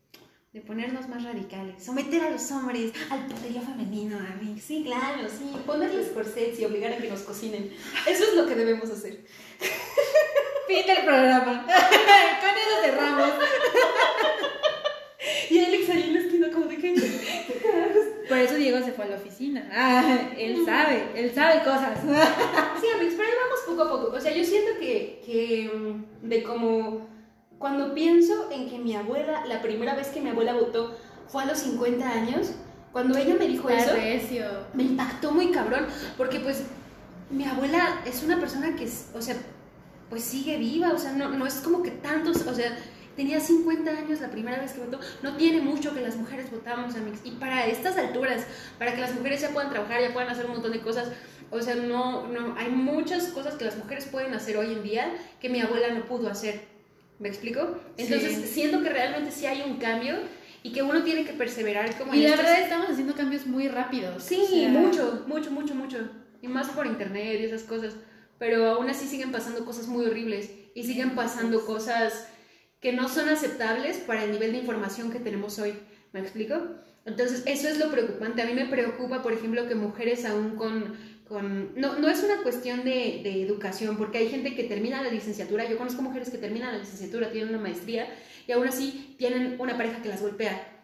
de ponernos más radicales. Someter a los hombres al poderío femenino, amigos. Sí, claro, sí. Ponerles corsets y obligar a que nos cocinen. Eso es lo que debemos hacer. Fin del programa. Con eso cerramos. Y Alex ahí en la esquina como de que... Por eso Diego se fue a la oficina. Ah, él sabe, él sabe cosas. Sí, amigos, pero ahí vamos poco a poco. O sea, yo siento que, que mm, de como cuando pienso en que mi abuela, la primera vez que mi abuela votó fue a los 50 años, cuando ella me dijo eso, me impactó muy cabrón, porque pues mi abuela es una persona que, es- o sea, pues sigue viva, o sea, no, no es como que tantos, o sea, tenía 50 años la primera vez que votó, no tiene mucho que las mujeres votamos, amigos, y para estas alturas, para que las mujeres ya puedan trabajar, ya puedan hacer un montón de cosas, o sea, no, no, hay muchas cosas que las mujeres pueden hacer hoy en día que mi abuela no pudo hacer, ¿me explico? Entonces, Sí. siento que realmente sí hay un cambio y que uno tiene que perseverar como Y la verdad estamos haciendo cambios muy rápidos. Sí, o sea, mucho, mucho, mucho, mucho. Y más por internet y esas cosas. Pero aún así siguen pasando cosas muy horribles y siguen pasando cosas que no son aceptables para el nivel de información que tenemos hoy. ¿Me explico? Entonces, eso es lo preocupante. A mí me preocupa, por ejemplo, que mujeres aún con... con no, no es una cuestión de, de educación, porque hay gente que termina la licenciatura. Yo conozco mujeres que terminan la licenciatura, tienen una maestría y aún así tienen una pareja que las golpea.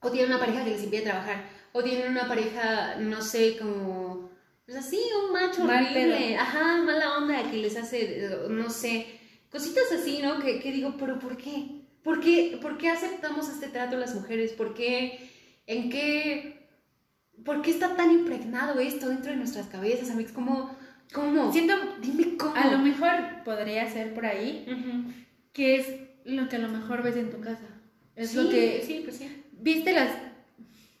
O tienen una pareja que les impide trabajar. O tienen una pareja, no sé, como... Pues así, un macho Mal horrible. pedo. Ajá, mala onda que les hace, eh, no sé, cositas así, ¿no? Que, que digo, pero ¿por qué? ¿Por qué? ¿Por qué aceptamos este trato las mujeres? ¿Por qué? ¿En qué? ¿Por qué está tan impregnado esto dentro de nuestras cabezas, amigos? ¿Cómo? ¿Cómo? Siento, Dime cómo. a lo mejor podría ser por ahí Ujú. que es lo que a lo mejor ves en tu casa. Es Sí, lo que Sí, pues sí. viste las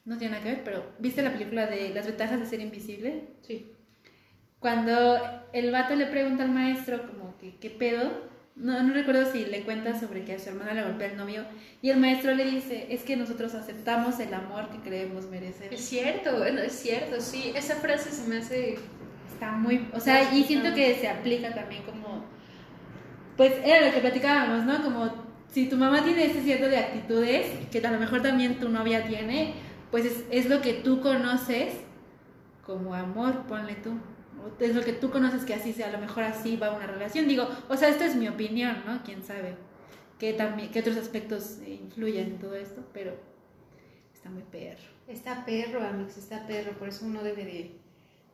no tiene nada que ver, pero viste la película de Las ventajas de ser invisible. Sí. Cuando el vato le pregunta al maestro como que qué pedo, no, no recuerdo si le cuenta sobre que a su hermana le golpea el novio y el maestro le dice, es que nosotros aceptamos el amor que creemos merecer. Es cierto, bueno, es cierto, sí. Esa frase se me hace... Está muy, o sea, y siento que se aplica también como, pues era lo que platicábamos, ¿no? Como si tu mamá tiene ese cierto de actitudes que a lo mejor también tu novia tiene, pues es, lo que tú conoces como amor, ponle tú. Es lo que tú conoces que así sea, a lo mejor así va una relación. Digo, o sea, esta es mi opinión, ¿no? Quién sabe qué, también, qué otros aspectos influyen en todo esto, pero está muy perro. Está perro, amigos, está perro. Por eso uno debe de,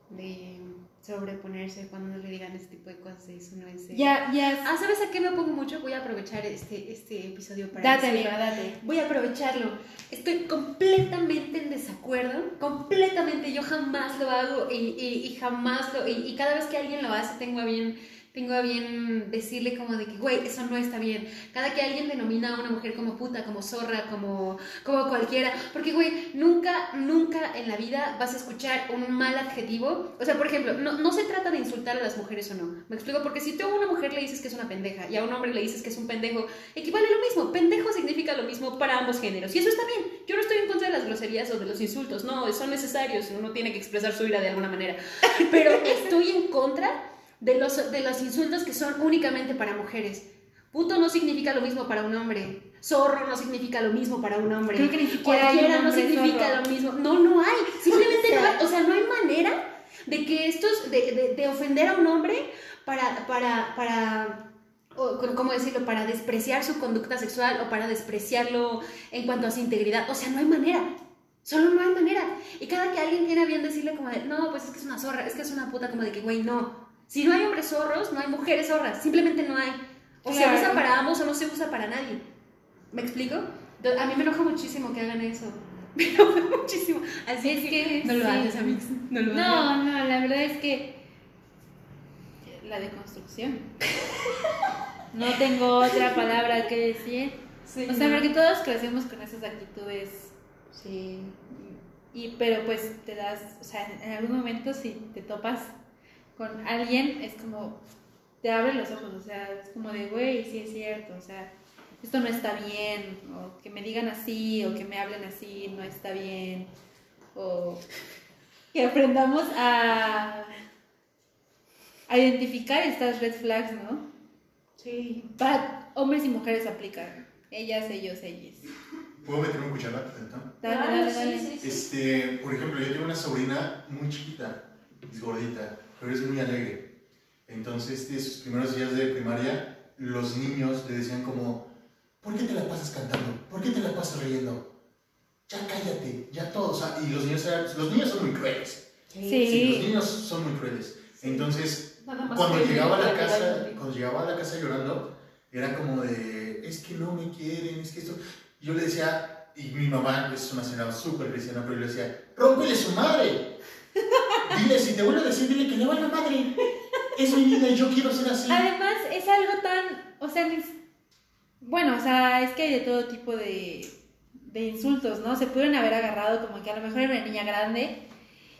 de sobreponerse cuando le digan este tipo de cosas. Eso no es. eh. Ya, ya. Ah, ¿sabes a qué me pongo mucho? Voy a aprovechar este, este episodio para Date, decir- amiga, date. Voy a aprovecharlo. Estoy completamente en desacuerdo. Completamente. Yo jamás lo hago y, y- y jamás lo. Y, y cada vez que alguien lo hace, tengo a bien. Tengo a bien decirle como de que, güey, eso no está bien. Cada que alguien denomina a una mujer como puta, como zorra, como, como cualquiera. Porque, güey, nunca, nunca en la vida vas a escuchar un mal adjetivo. O sea, por ejemplo, no, no se trata de insultar a las mujeres o no. Me explico, porque si tú a una mujer le dices que es una pendeja y a un hombre le dices que es un pendejo, equivale lo mismo. Pendejo significa lo mismo para ambos géneros. Y eso está bien. Yo no estoy en contra de las groserías o de los insultos. No, son necesarios. Uno tiene que expresar su ira de alguna manera. Pero estoy en contra de los, de los insultos que son únicamente para mujeres. Puto no significa lo mismo para un hombre. Zorro no significa lo mismo para un hombre. Creo que ni siquiera Cualquiera no significa zorro. lo mismo. No, no hay. Simplemente no hay. O sea, no hay manera de que estos, de, de, de ofender a un hombre para, para, para, o, ¿cómo decirlo? Para despreciar su conducta sexual o para despreciarlo en cuanto a su integridad. O sea, no hay manera. Solo no hay manera. Y cada que alguien tiene a bien decirle como de, no, pues es que es una zorra, es que es una puta, como de que, güey, no. Si no hay hombres zorros, no hay mujeres zorras. Simplemente no hay. O se usa para ambos o no se usa para nadie. ¿Me explico? A mí me enoja muchísimo que hagan eso. Me enoja muchísimo. Así Es que no lo sí. hagas, amigos. No lo hagas. No, no, la verdad es que la deconstrucción. No tengo otra palabra que decir. Sí, O sea, no. porque todos crecemos con esas actitudes. Sí. Y, pero pues te das, o sea, en algún momento si te topas con alguien, es como, te abre los ojos, o sea, es como de, güey, sí es cierto, o sea, esto no está bien, o que me digan así, o que me hablen así, no está bien, o que aprendamos a, a identificar estas red flags, ¿no? Sí. Para hombres y mujeres aplican, ellas, ellos, ellas. ¿Puedo meterme un cucharazo? Dale, dale, dale. Este, por ejemplo, yo tengo una sobrina muy chiquita, es gordita, pero es muy alegre. Entonces, de sus primeros días de primaria, los niños le decían como, ¿por qué te la pasas cantando? ¿Por qué te la pasas riendo? Ya cállate, ya todo. O sea, y los niños, eran- los niños son muy crueles. Sí. Sí, los niños son muy crueles. Entonces, cuando llegaba a la casa, cuando llegaba a la casa llorando, era como de, es que no me quieren, es que esto. Yo le decía, y mi mamá es una señora súper cristiana, pero yo le decía, rómpele su madre. Dile, si te vuelve a decir, dile que le va la madre. Es mi vida y yo quiero ser así. Además, es algo tan, o sea, ni- bueno, o sea, es que hay de todo tipo de, de insultos, ¿no? Se pudieron haber agarrado como que a lo mejor era una niña grande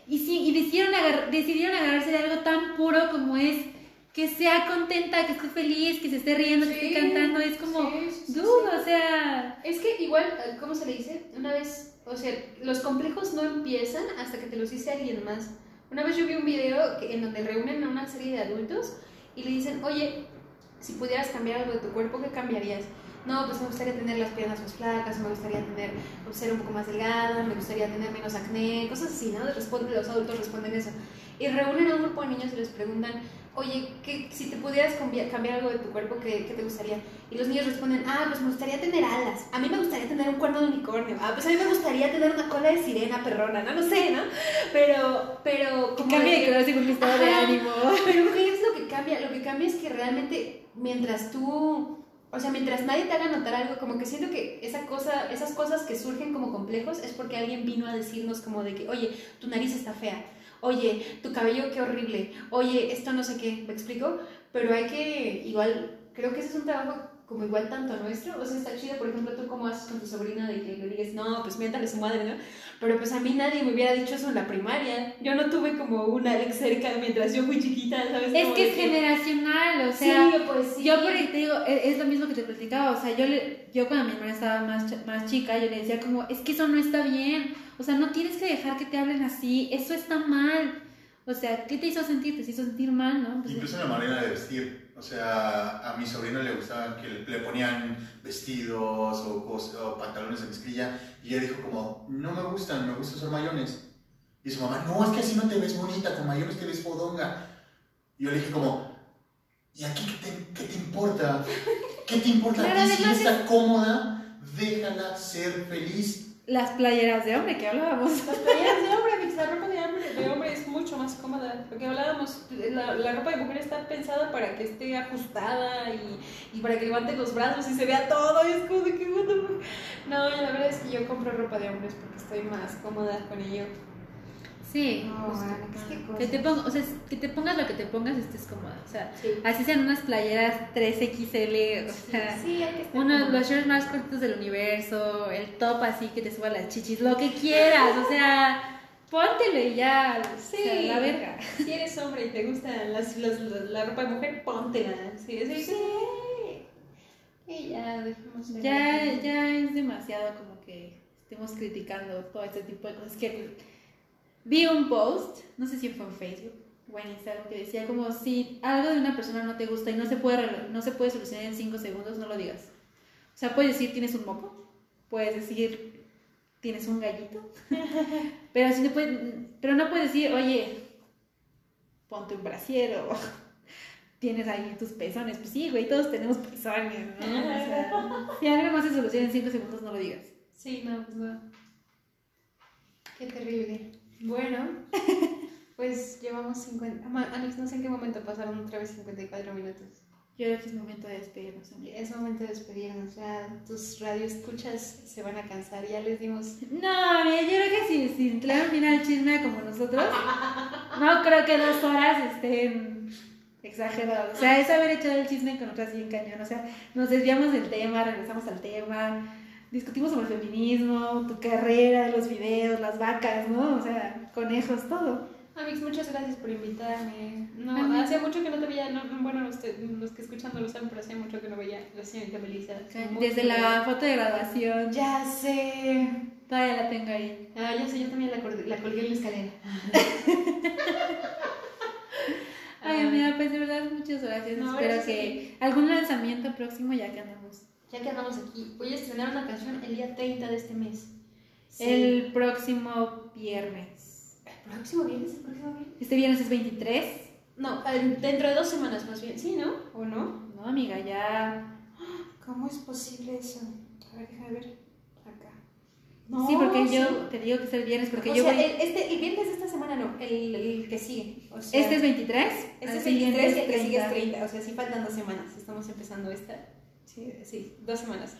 y sí, y decidieron, agar- decidieron agarrarse de algo tan puro como es que sea contenta, que esté feliz, que se esté riendo, que esté cantando, es como, sí, sí, sí, dude, sí. o sea, Es que igual, ¿cómo se le dice? Una vez, o sea, los complejos no empiezan hasta que te los dice alguien más. Una vez yo vi un video que- en donde reúnen a una serie de adultos y le dicen, oye, si pudieras cambiar algo de tu cuerpo, ¿qué cambiarías? No, pues me gustaría tener las piernas más flacas, me gustaría tener, pues, ser un poco más delgada, me gustaría tener menos acné, cosas así, ¿no? Responden, los adultos responden eso. Y reúnen a un grupo de niños y les preguntan, oye, ¿qué, si te pudieras cambiar, algo de tu cuerpo, ¿qué, ¿qué te gustaría? Y los niños responden, ah, pues me gustaría tener alas, a mí me gustaría tener un cuerno de unicornio, ah, pues a mí me gustaría tener una cola de sirena perrona, no, no sé, ¿no? Pero, pero, como cambia de color según mi estado de ánimo. pero ¿qué es lo que cambia? Lo que cambia es que realmente mientras tú, o sea, mientras nadie te haga notar algo, como que siento que esa cosa, esas cosas que surgen como complejos es porque alguien vino a decirnos como de que, oye, tu nariz está fea, oye, tu cabello qué horrible, oye, esto no sé qué, ¿me explico? Pero hay que, igual, creo que ese es un trabajo como igual tanto nuestro, o sea, está chido, por ejemplo, tú cómo haces con tu sobrina de que le digas, no, pues miéntale su madre, ¿no? Pero pues a mí nadie me hubiera dicho eso en la primaria, yo no tuve como una Alex cerca mientras yo fui chiquita, ¿sabes? Es Como que es generacional, o sea, sí, pues sí. Yo por te digo, e- es lo mismo que te platicaba, o sea, yo, le, yo cuando mi hermana estaba más, más chica, yo le decía como, es que eso no está bien, o sea, no tienes que dejar que te hablen así, eso está mal, o sea, ¿qué te hizo sentir? Te hizo sentir mal, ¿no? Pues, Incluso en la manera de vestir. O sea, a mi sobrino le gustaba que le, ponían vestidos o, pantalones de mezclilla y ella dijo como, no me gustan, me gusta usar mayones. Y su mamá, no, es que así no te ves bonita, con mayones te ves fodonga. Y yo le dije como, ¿y aquí qué te, qué te importa? ¿Qué te importa Claro? Si está cómoda, déjala ser feliz. Las playeras de hombre que hablábamos. Las playeras de hombre, la ropa de hombre, de hombre es mucho más cómoda. Porque hablábamos, la, la ropa de mujer está pensada para que esté ajustada y, y para que levante los brazos y se vea todo. Y es como de que. No, la verdad es que yo compro ropa de hombres porque estoy más cómoda con ello. Sí. No, cosa. que te pongas, o sea, que te pongas lo que te pongas estés cómoda. O sea, Sí. así sean unas playeras 3XL, o sea, Sí, hay que estar uno, los shorts más cortos del universo, el top así que te suba las chichis, lo que quieras, o sea, póntelo y ya, o sea, Sí. la verga. Si eres hombre y te gusta las, las- las- la ropa de mujer, póntela. Sí, sí, sí. Y ya, dejemos de- Ya, ya es demasiado como que estemos criticando todo este tipo de cosas. Que vi un post, no sé si fue en Facebook o en Instagram, que decía como si algo de una persona no te gusta y no se puede, no se puede solucionar en 5 segundos, no lo digas. O sea, puedes decir tienes un moco, puedes decir tienes un gallito, pero, si no puedes, pero no puedes decir, oye, ponte un brasier o tienes ahí tus pezones. Pues sí, güey, todos tenemos pezones, ¿no? O sea, si algo no se soluciona en 5 segundos, no lo digas. Sí, no, pues no. Qué terrible. Bueno, pues llevamos 50. Ma- Alex, no sé en qué momento pasaron otra vez 54 minutos. Yo creo que es momento de despedirnos, amiga. Es momento de despedirnos. Ya tus radioescuchas se van a cansar. Ya les dimos. No, amiga, yo creo que si, si dan fin al chisme como nosotros, no creo que dos horas estén exagerados. O sea, es haber echado el chisme con otras bien cañón. O sea, nos desviamos del tema, regresamos al tema, discutimos sobre el feminismo, tu carrera, los videos, las vacas, ¿no? O sea, conejos, todo. Amix, muchas gracias por invitarme. No, hace mucho que no te veía. No, bueno, usted- los que escuchan no lo saben, pero hace mucho que no veía la señorita Melissa. Desde la foto de graduación, Ya sé. todavía la tengo ahí. Ah, ya sé, yo también la, colgué en la escalera. Ay, amiga, pues de verdad, muchas gracias. No, Espero gracias que algún lanzamiento próximo ya que andamos. Ya que andamos aquí, voy a estrenar una canción el día 30 de este mes. Sí. El próximo viernes. ¿El próximo viernes? ¿El próximo viernes? Este viernes es 23. No, dentro de dos semanas más bien. ¿Sí, no? ¿O no? No, amiga, ya. ¿Cómo es posible eso? A ver, déjame ver. Acá. sí, porque sí. yo te digo que es el viernes porque o yo sea, voy. el, este, el viernes de esta semana no, el, el que sigue. O sea, Este es 23. Este es siguiente 23 y el que sigue es 30. 30. O sea, sí faltan dos semanas. Estamos empezando esta. Sí, sí, dos semanas.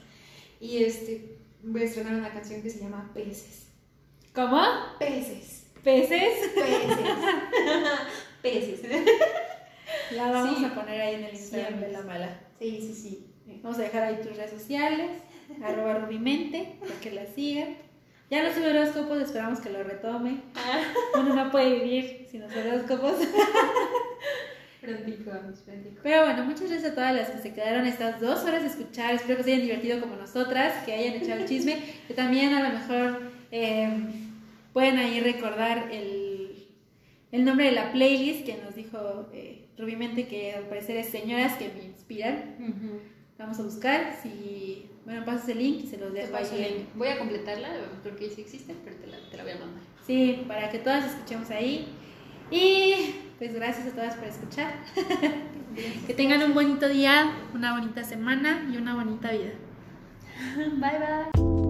Y este, voy a estrenar una canción que se llama Peces. ¿Cómo? Peces. ¿Peces? Peces. Peces. La vamos Sí. a poner ahí en el Instagram de la mala. Sí, sí, sí. Vamos a dejar ahí tus redes sociales, arroba rubimente, para que la sigan. Ya los horóscopos, esperamos que lo retome. Uno no puede vivir sin los horóscopos. Mis prontico. Pero bueno, muchas gracias a todas las que se quedaron estas dos horas de escuchar. Espero que se hayan divertido como nosotras, que hayan echado el chisme. Que también a lo mejor eh, pueden ahí recordar el, el nombre de la playlist que nos dijo eh, Rubimente, que al parecer es Señoras que me inspiran. Vamos a buscar. Si, bueno, pasas el link y se los dejo ahí. Voy a completarla porque sí existe, pero te la, te la voy a mandar. Sí, para que todas escuchemos ahí. Y pues gracias a todas por escuchar. Que tengan un bonito día, una bonita semana y una bonita vida. Bye bye.